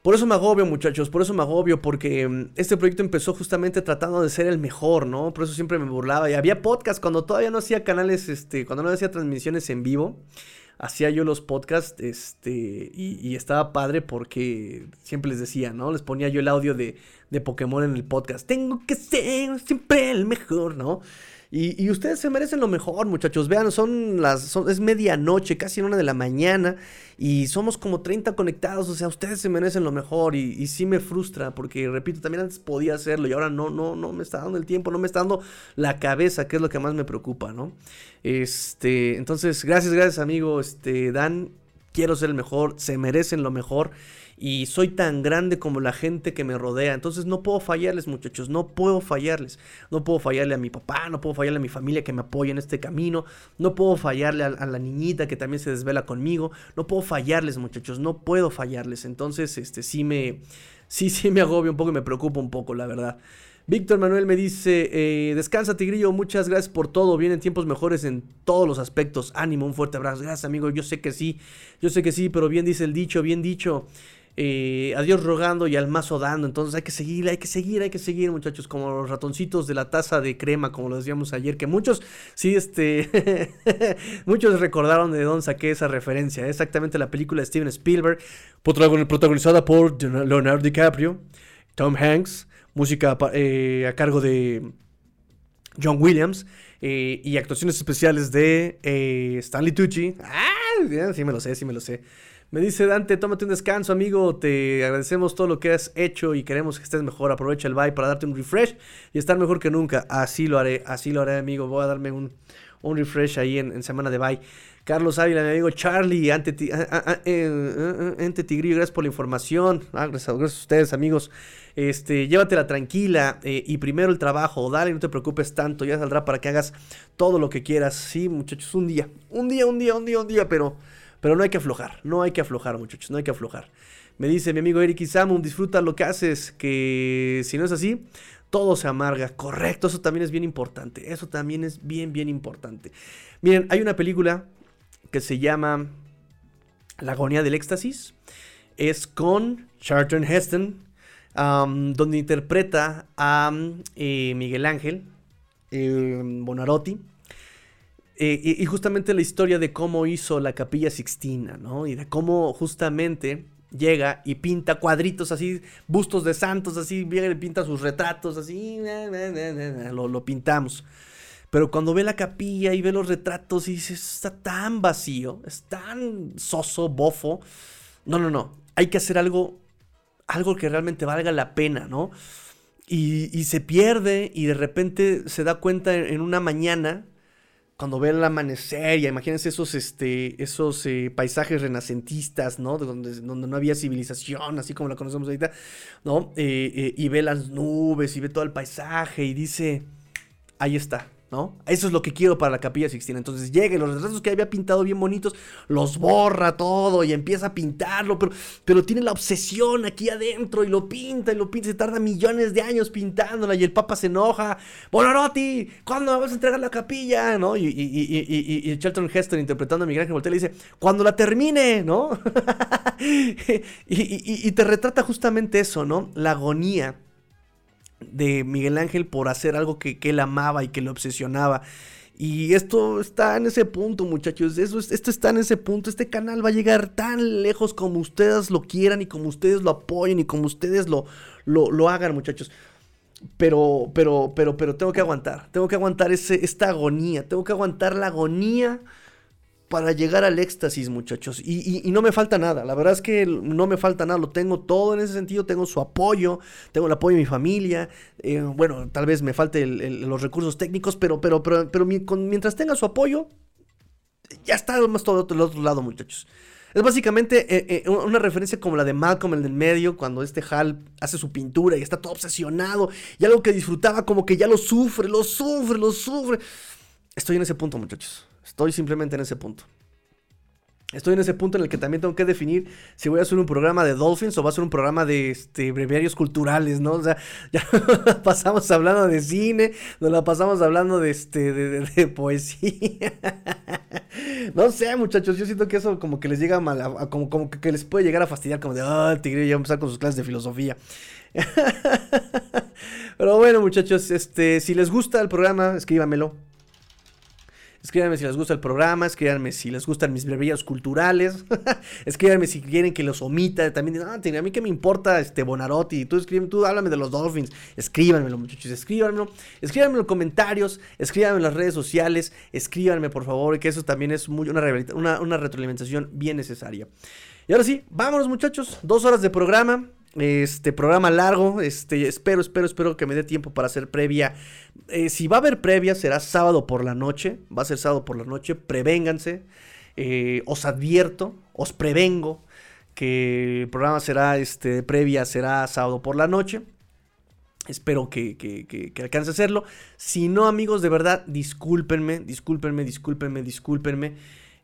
por eso me agobio, muchachos, por eso me agobio, porque mm, este proyecto empezó justamente tratando de ser el mejor, ¿no? Por eso siempre me burlaba. Y había podcast cuando todavía no hacía canales, este, cuando no hacía transmisiones en vivo. Hacía yo los podcasts, este, y, estaba padre porque siempre les decía, ¿no? Les ponía yo el audio de, de Pokémon en el podcast. Tengo que ser siempre el mejor, ¿no? Y, ustedes se merecen lo mejor, muchachos. Vean, son las. es medianoche, casi una de la mañana. Y somos como 30 conectados. O sea, ustedes se merecen lo mejor. Y, y, sí me frustra. Porque, repito, también antes podía hacerlo. Y ahora no, no, no me está dando el tiempo. No me está dando la cabeza, que es lo que más me preocupa, ¿no? Este. Entonces, gracias, gracias, amigo. Este, Dan. Quiero ser el mejor. Se merecen lo mejor y soy tan grande como la gente que me rodea. Entonces no puedo fallarles, muchachos, no puedo fallarles. No puedo fallarle a mi papá, no puedo fallarle a mi familia que me apoya en este camino, no puedo fallarle a, la niñita que también se desvela conmigo, no puedo fallarles, muchachos, no puedo fallarles. Entonces, este sí me sí sí me agobio un poco y me preocupa un poco, la verdad. Víctor Manuel me dice, eh, descansa Tigrillo, muchas gracias por todo, vienen tiempos mejores en todos los aspectos, ánimo, un fuerte abrazo, gracias amigo, yo sé que sí, yo sé que sí, pero bien dice el dicho, bien dicho, eh, rogando y al mazo dando. Entonces hay que seguir, hay que seguir, hay que seguir, muchachos, como los ratoncitos de la taza de crema, como lo decíamos ayer, que muchos, sí, este, (laughs) muchos recordaron de dónde saqué esa referencia. Exactamente la película de Steven Spielberg, protagonizada por Leonardo DiCaprio, Tom Hanks, música eh, a cargo de John Williams eh, y actuaciones especiales de eh, Stanley Tucci. Ah, sí me lo sé, sí me lo sé. Me dice Dante, tómate un descanso, amigo. Te agradecemos todo lo que has hecho y queremos que estés mejor. Aprovecha el bye para darte un refresh y estar mejor que nunca. Así lo haré, así lo haré, amigo. Voy a darme un, un refresh ahí en, semana de bye. Carlos Ávila, mi amigo Charlie, ante, ante Tigrillo, gracias por la información. Ah, gracias, a ustedes, amigos. Este, llévatela tranquila eh, y primero el trabajo. Dale, no te preocupes tanto. Ya saldrá para que hagas todo lo que quieras. Sí, muchachos, un día, un día, un día, un día, un día, pero pero no hay que aflojar, no hay que aflojar, muchachos, no hay que aflojar. Me dice mi amigo Eric Isamu, disfruta lo que haces, que si no es así, todo se amarga. Correcto, eso también es bien importante. Eso también es bien, bien importante. Miren, hay una película que se llama La agonía del éxtasis. Es con Charlton Heston, donde interpreta a eh, Miguel Ángel eh, Bonarotti eh, y, justamente la historia de cómo hizo la capilla Sixtina, ¿no? Y de cómo justamente llega y pinta cuadritos así, bustos de santos, así, y pinta sus retratos, así, lo, lo, pintamos. Pero cuando ve la capilla y ve los retratos y dice, está tan vacío, es tan soso, bofo. No, no, no, hay que hacer algo, algo que realmente valga la pena, ¿no? Y se pierde y de repente se da cuenta en una mañana cuando ve el amanecer, y imagínense esos, este, esos eh, paisajes renacentistas, ¿no? Donde, donde no había civilización, así como la conocemos ahorita, ¿no? Eh, eh, y ve las nubes y ve todo el paisaje y dice, ahí está, Eso es lo que quiero para la capilla Sixtina. Entonces llega y los retratos que había pintado bien bonitos, los borra todo y empieza a pintarlo, pero, pero tiene la obsesión aquí adentro y lo pinta y lo pinta. Se tarda millones de años pintándola y el Papa se enoja. Bonarotti, ¿cuándo vas a entregar la capilla? ¿No? Y, y, y, Charlton Heston interpretando a Miguel Ángel le dice, cuando la termine, ¿no? (laughs) y te retrata justamente eso, ¿no? La agonía de Miguel Ángel por hacer algo que, él amaba y que le obsesionaba. Y esto está en ese punto, muchachos. Eso, esto está en ese punto. Este canal va a llegar tan lejos como ustedes lo quieran y como ustedes lo apoyen y como ustedes lo, lo, lo hagan, muchachos. Pero, pero, pero, pero tengo que aguantar. Tengo que aguantar ese, esta agonía. Tengo que aguantar la agonía para llegar al éxtasis, muchachos. Y, no me falta nada, la verdad es que no me falta nada, lo tengo todo en ese sentido, tengo su apoyo, tengo el apoyo de mi familia, eh, bueno, tal vez me falte los recursos técnicos, pero, pero, pero, pero mientras tenga su apoyo, ya está más todo del otro lado, muchachos. Es básicamente eh, eh, una referencia como la de Malcolm, el del medio, cuando este Hal hace su pintura y está todo obsesionado y algo que disfrutaba como que ya lo sufre, lo sufre, lo sufre. Estoy en ese punto, muchachos. Estoy simplemente en ese punto. Estoy en ese punto en el que también tengo que definir si voy a hacer un programa de Dolphins o va a ser un programa de este, breviarios culturales, ¿no? O sea, (laughs) ya pasamos hablando de cine, nos la pasamos hablando de, este, de, poesía. (laughs) no sé, muchachos, yo siento que eso como que les llega mal, como, como que les puede llegar a fastidiar, como de, ah, el tigre ya va a empezar con sus clases de filosofía. (laughs) Pero bueno, muchachos, este, si les gusta el programa, escríbamelo Escríbanme si les gusta el programa, escríbanme si les gustan mis brevillas culturales, (laughs) escríbanme si quieren que los omita. También ah, a mí que me importa este Bonarotti, tú escríbeme, tú háblame de los Dolphins, escríbanmelo muchachos, escríbanmelo, escríbanme en los comentarios, escríbanme en las redes sociales, escríbanme por favor, que eso también es muy, una, una, una retroalimentación bien necesaria. Y ahora sí, vámonos muchachos, dos horas de programa, este programa largo, este, espero, espero, espero que me dé tiempo para hacer previa. Eh, si va a haber previa, será sábado por la noche. Va a ser sábado por la noche. Prevénganse. Eh, os advierto, os prevengo que el programa será, este, previa será sábado por la noche. Espero que, que, que, alcance a hacerlo. Si no, amigos, de verdad, discúlpenme, discúlpenme, discúlpenme, discúlpenme.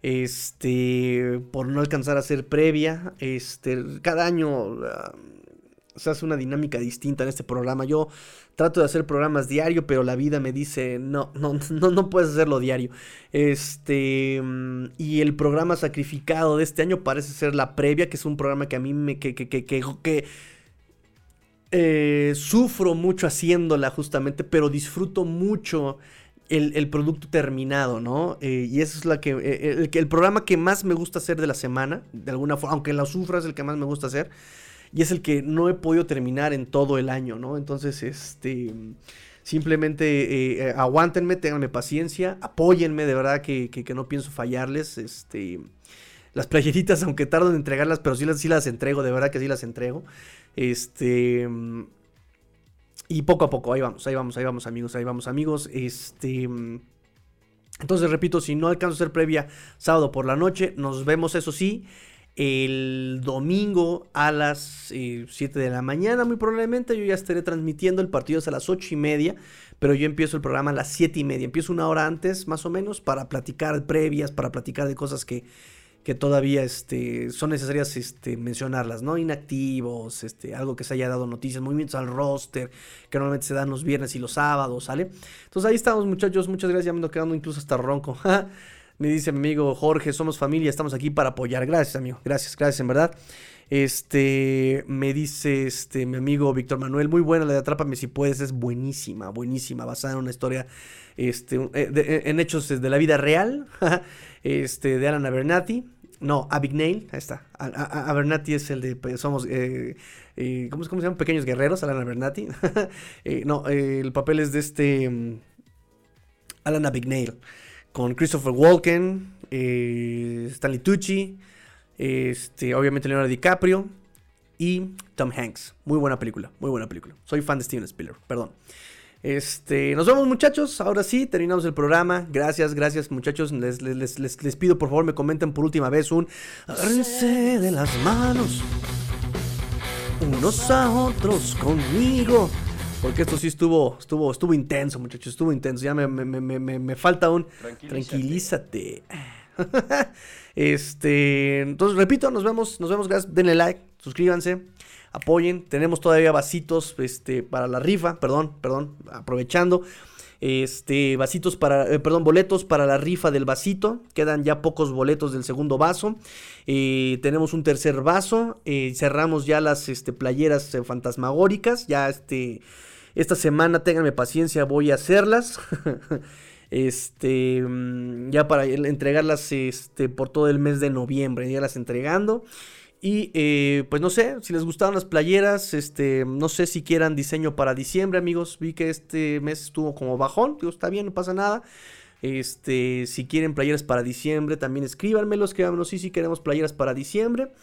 Este, por no alcanzar a hacer previa. Este, cada año. Ah, se hace una dinámica distinta en este programa. Yo trato de hacer programas diario, pero la vida me dice, no, no, (laughs) no, no puedes hacerlo diario. Este, mm, y el programa sacrificado de este año parece ser la previa, que es un programa que a mí me, que, que, que, que, eh, sufro mucho haciéndola justamente, pero disfruto mucho el, producto terminado, ¿no? Eh, y eso es la que, eh, el, el programa que más me gusta hacer de la semana, de alguna forma, aunque la sufra es el que más me gusta hacer. y es el que no he podido terminar en todo el año, ¿no? Entonces, este... Simplemente eh, eh, aguántenme, tenganme paciencia, apóyenme, de verdad que, que, no pienso fallarles. Este, las playeritas, (laughs) aunque tardo en entregarlas, pero sí las, sí las entrego, de verdad que sí las entrego. Este. Y poco a poco, ahí vamos, ahí vamos, ahí vamos, amigos, ahí vamos, amigos. Este. Entonces, repito, si no alcanzo a ser previa sábado por la noche, nos vemos, eso sí, el domingo a las 7 eh, de la mañana, muy probablemente. Yo ya estaré transmitiendo el partido a las 8 y media, pero yo empiezo el programa a las 7 y media. Empiezo una hora antes, más o menos, para platicar previas, para platicar de cosas que, que todavía este, son necesarias este, mencionarlas, ¿no? Inactivos, este, algo que se haya dado noticias, movimientos al roster, que normalmente se dan los viernes y los sábados, ¿sale? Entonces ahí estamos, muchachos. Muchas gracias, ya me ando quedando incluso hasta ronco. (laughs) Me dice mi amigo Jorge, somos familia, estamos aquí para apoyar. Gracias, amigo. Gracias, gracias, en verdad. Este, me dice este, mi amigo Víctor Manuel, muy buena la de Atrápame si puedes, es buenísima, buenísima, basada en una historia, este, eh, eh, en hechos de la vida real, (laughs) este, de Alan Abernathy. No, Abigail, ahí está. Abernathy es el de, pues, somos, eh, ¿cómo, se llaman? Pequeños guerreros, Alan Abernathy. (laughs) no, el papel es de este, mm, Alan Abigail con Christopher Walken, eh, Stanley Tucci, este, obviamente Leonardo DiCaprio y Tom Hanks. Muy buena película, muy buena película. Soy fan de Steven Spielberg, perdón. Este, nos vemos muchachos, ahora sí, terminamos el programa. Gracias, gracias muchachos. Les, les, pido por favor me comenten por última vez un agárrense de las manos unos a otros conmigo. Porque esto sí estuvo, estuvo, estuvo intenso, muchachos, estuvo intenso. Ya me, me, falta un tranquilízate. (laughs) este, entonces repito, nos vemos, nos vemos, gracias, denle like, suscríbanse, apoyen. Tenemos todavía vasitos, este, para la rifa, perdón, perdón, aprovechando. Este, vasitos para, eh, perdón, boletos para la rifa del vasito. Quedan ya pocos boletos del segundo vaso. Eh, tenemos un tercer vaso. Eh, cerramos ya las este, playeras fantasmagóricas. Ya este esta semana, ténganme paciencia, voy a hacerlas. (laughs) este, mm, ya para entregarlas este, por todo el mes de noviembre, ya las entregando. Y eh, pues no sé, si les gustaron las playeras, este, no sé si quieran diseño para diciembre, amigos. Vi que este mes estuvo como bajón, digo, está bien, no pasa nada. Este, si quieren playeras para diciembre, también escríbanmelo, escríbanmelo sí, si queremos playeras para diciembre.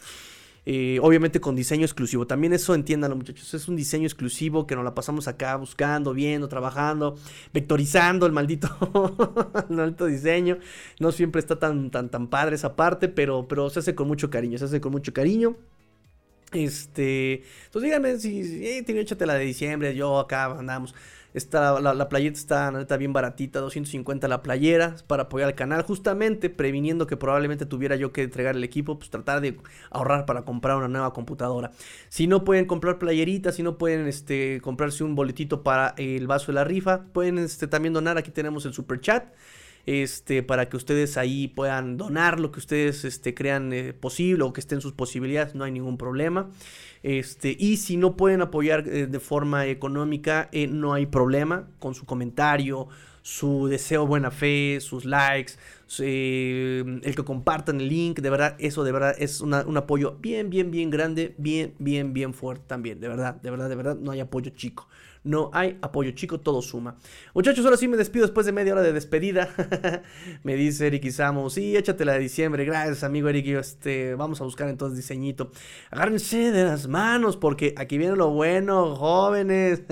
Eh, obviamente con diseño exclusivo. También eso entiéndanlo, muchachos. Es un diseño exclusivo que nos la pasamos acá buscando, viendo, trabajando, vectorizando el maldito, (laughs) el diseño. No siempre está tan, tan, tan padre esa parte, pero, pero se hace con mucho cariño. Se hace con mucho cariño. Este, entonces díganme si, si tiene échate la de diciembre, yo acá andamos. Está, la, la, playera está bien baratita, 250 la playera, para apoyar al canal, justamente previniendo que probablemente tuviera yo que entregar el equipo, pues tratar de ahorrar para comprar una nueva computadora. Si no pueden comprar playeritas, si no pueden este, comprarse un boletito para el vaso de la rifa, pueden este, también donar, aquí tenemos el super chat este, para que ustedes ahí puedan donar lo que ustedes este, crean eh, posible o que estén sus posibilidades, no hay ningún problema. Este, y si no pueden apoyar eh, de forma económica, eh, no hay problema. Con su comentario, su deseo buena fe, sus likes, el que compartan el link, de verdad, eso de verdad es un apoyo bien, bien, bien grande, bien, bien, bien fuerte también, de verdad, de verdad, de verdad, no hay apoyo chico no hay apoyo chico, todo suma. Muchachos, ahora sí me despido después de media hora de despedida. (laughs) me dice Eric Isamo, sí, échatela de diciembre. Gracias, amigo Eric. Este, vamos a buscar entonces diseñito. Agárrense de las manos porque aquí viene lo bueno, jóvenes.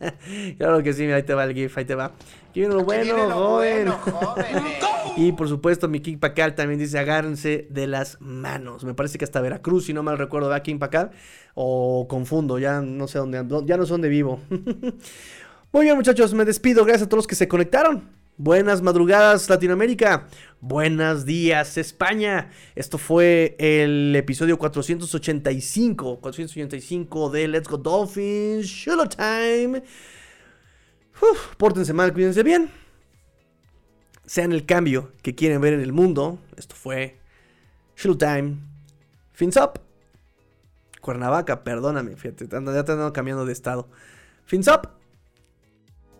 (laughs) claro que sí, ahí te va el GIF, ahí te va. Viene lo bueno, jóvenes. (laughs) y por supuesto, mi King Pacal también dice, agárrense de las manos. Me parece que hasta Veracruz, si no mal recuerdo, va King Pacal. O confundo, ya no sé dónde, ya no sé dónde vivo. (laughs) Muy bien muchachos, me despido. Gracias a todos los que se conectaron. Buenas madrugadas Latinoamérica. Buenos días España. Esto fue el episodio 485. 485 de Let's Go Dolphins. Show Time. Pórtense mal, cuídense bien. Sean el cambio que quieren ver en el mundo. Esto fue Show Time. Fins up. Cuernavaca, perdóname, fíjate, ya te ando cambiando de estado. Fins up.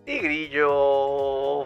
Y grillo.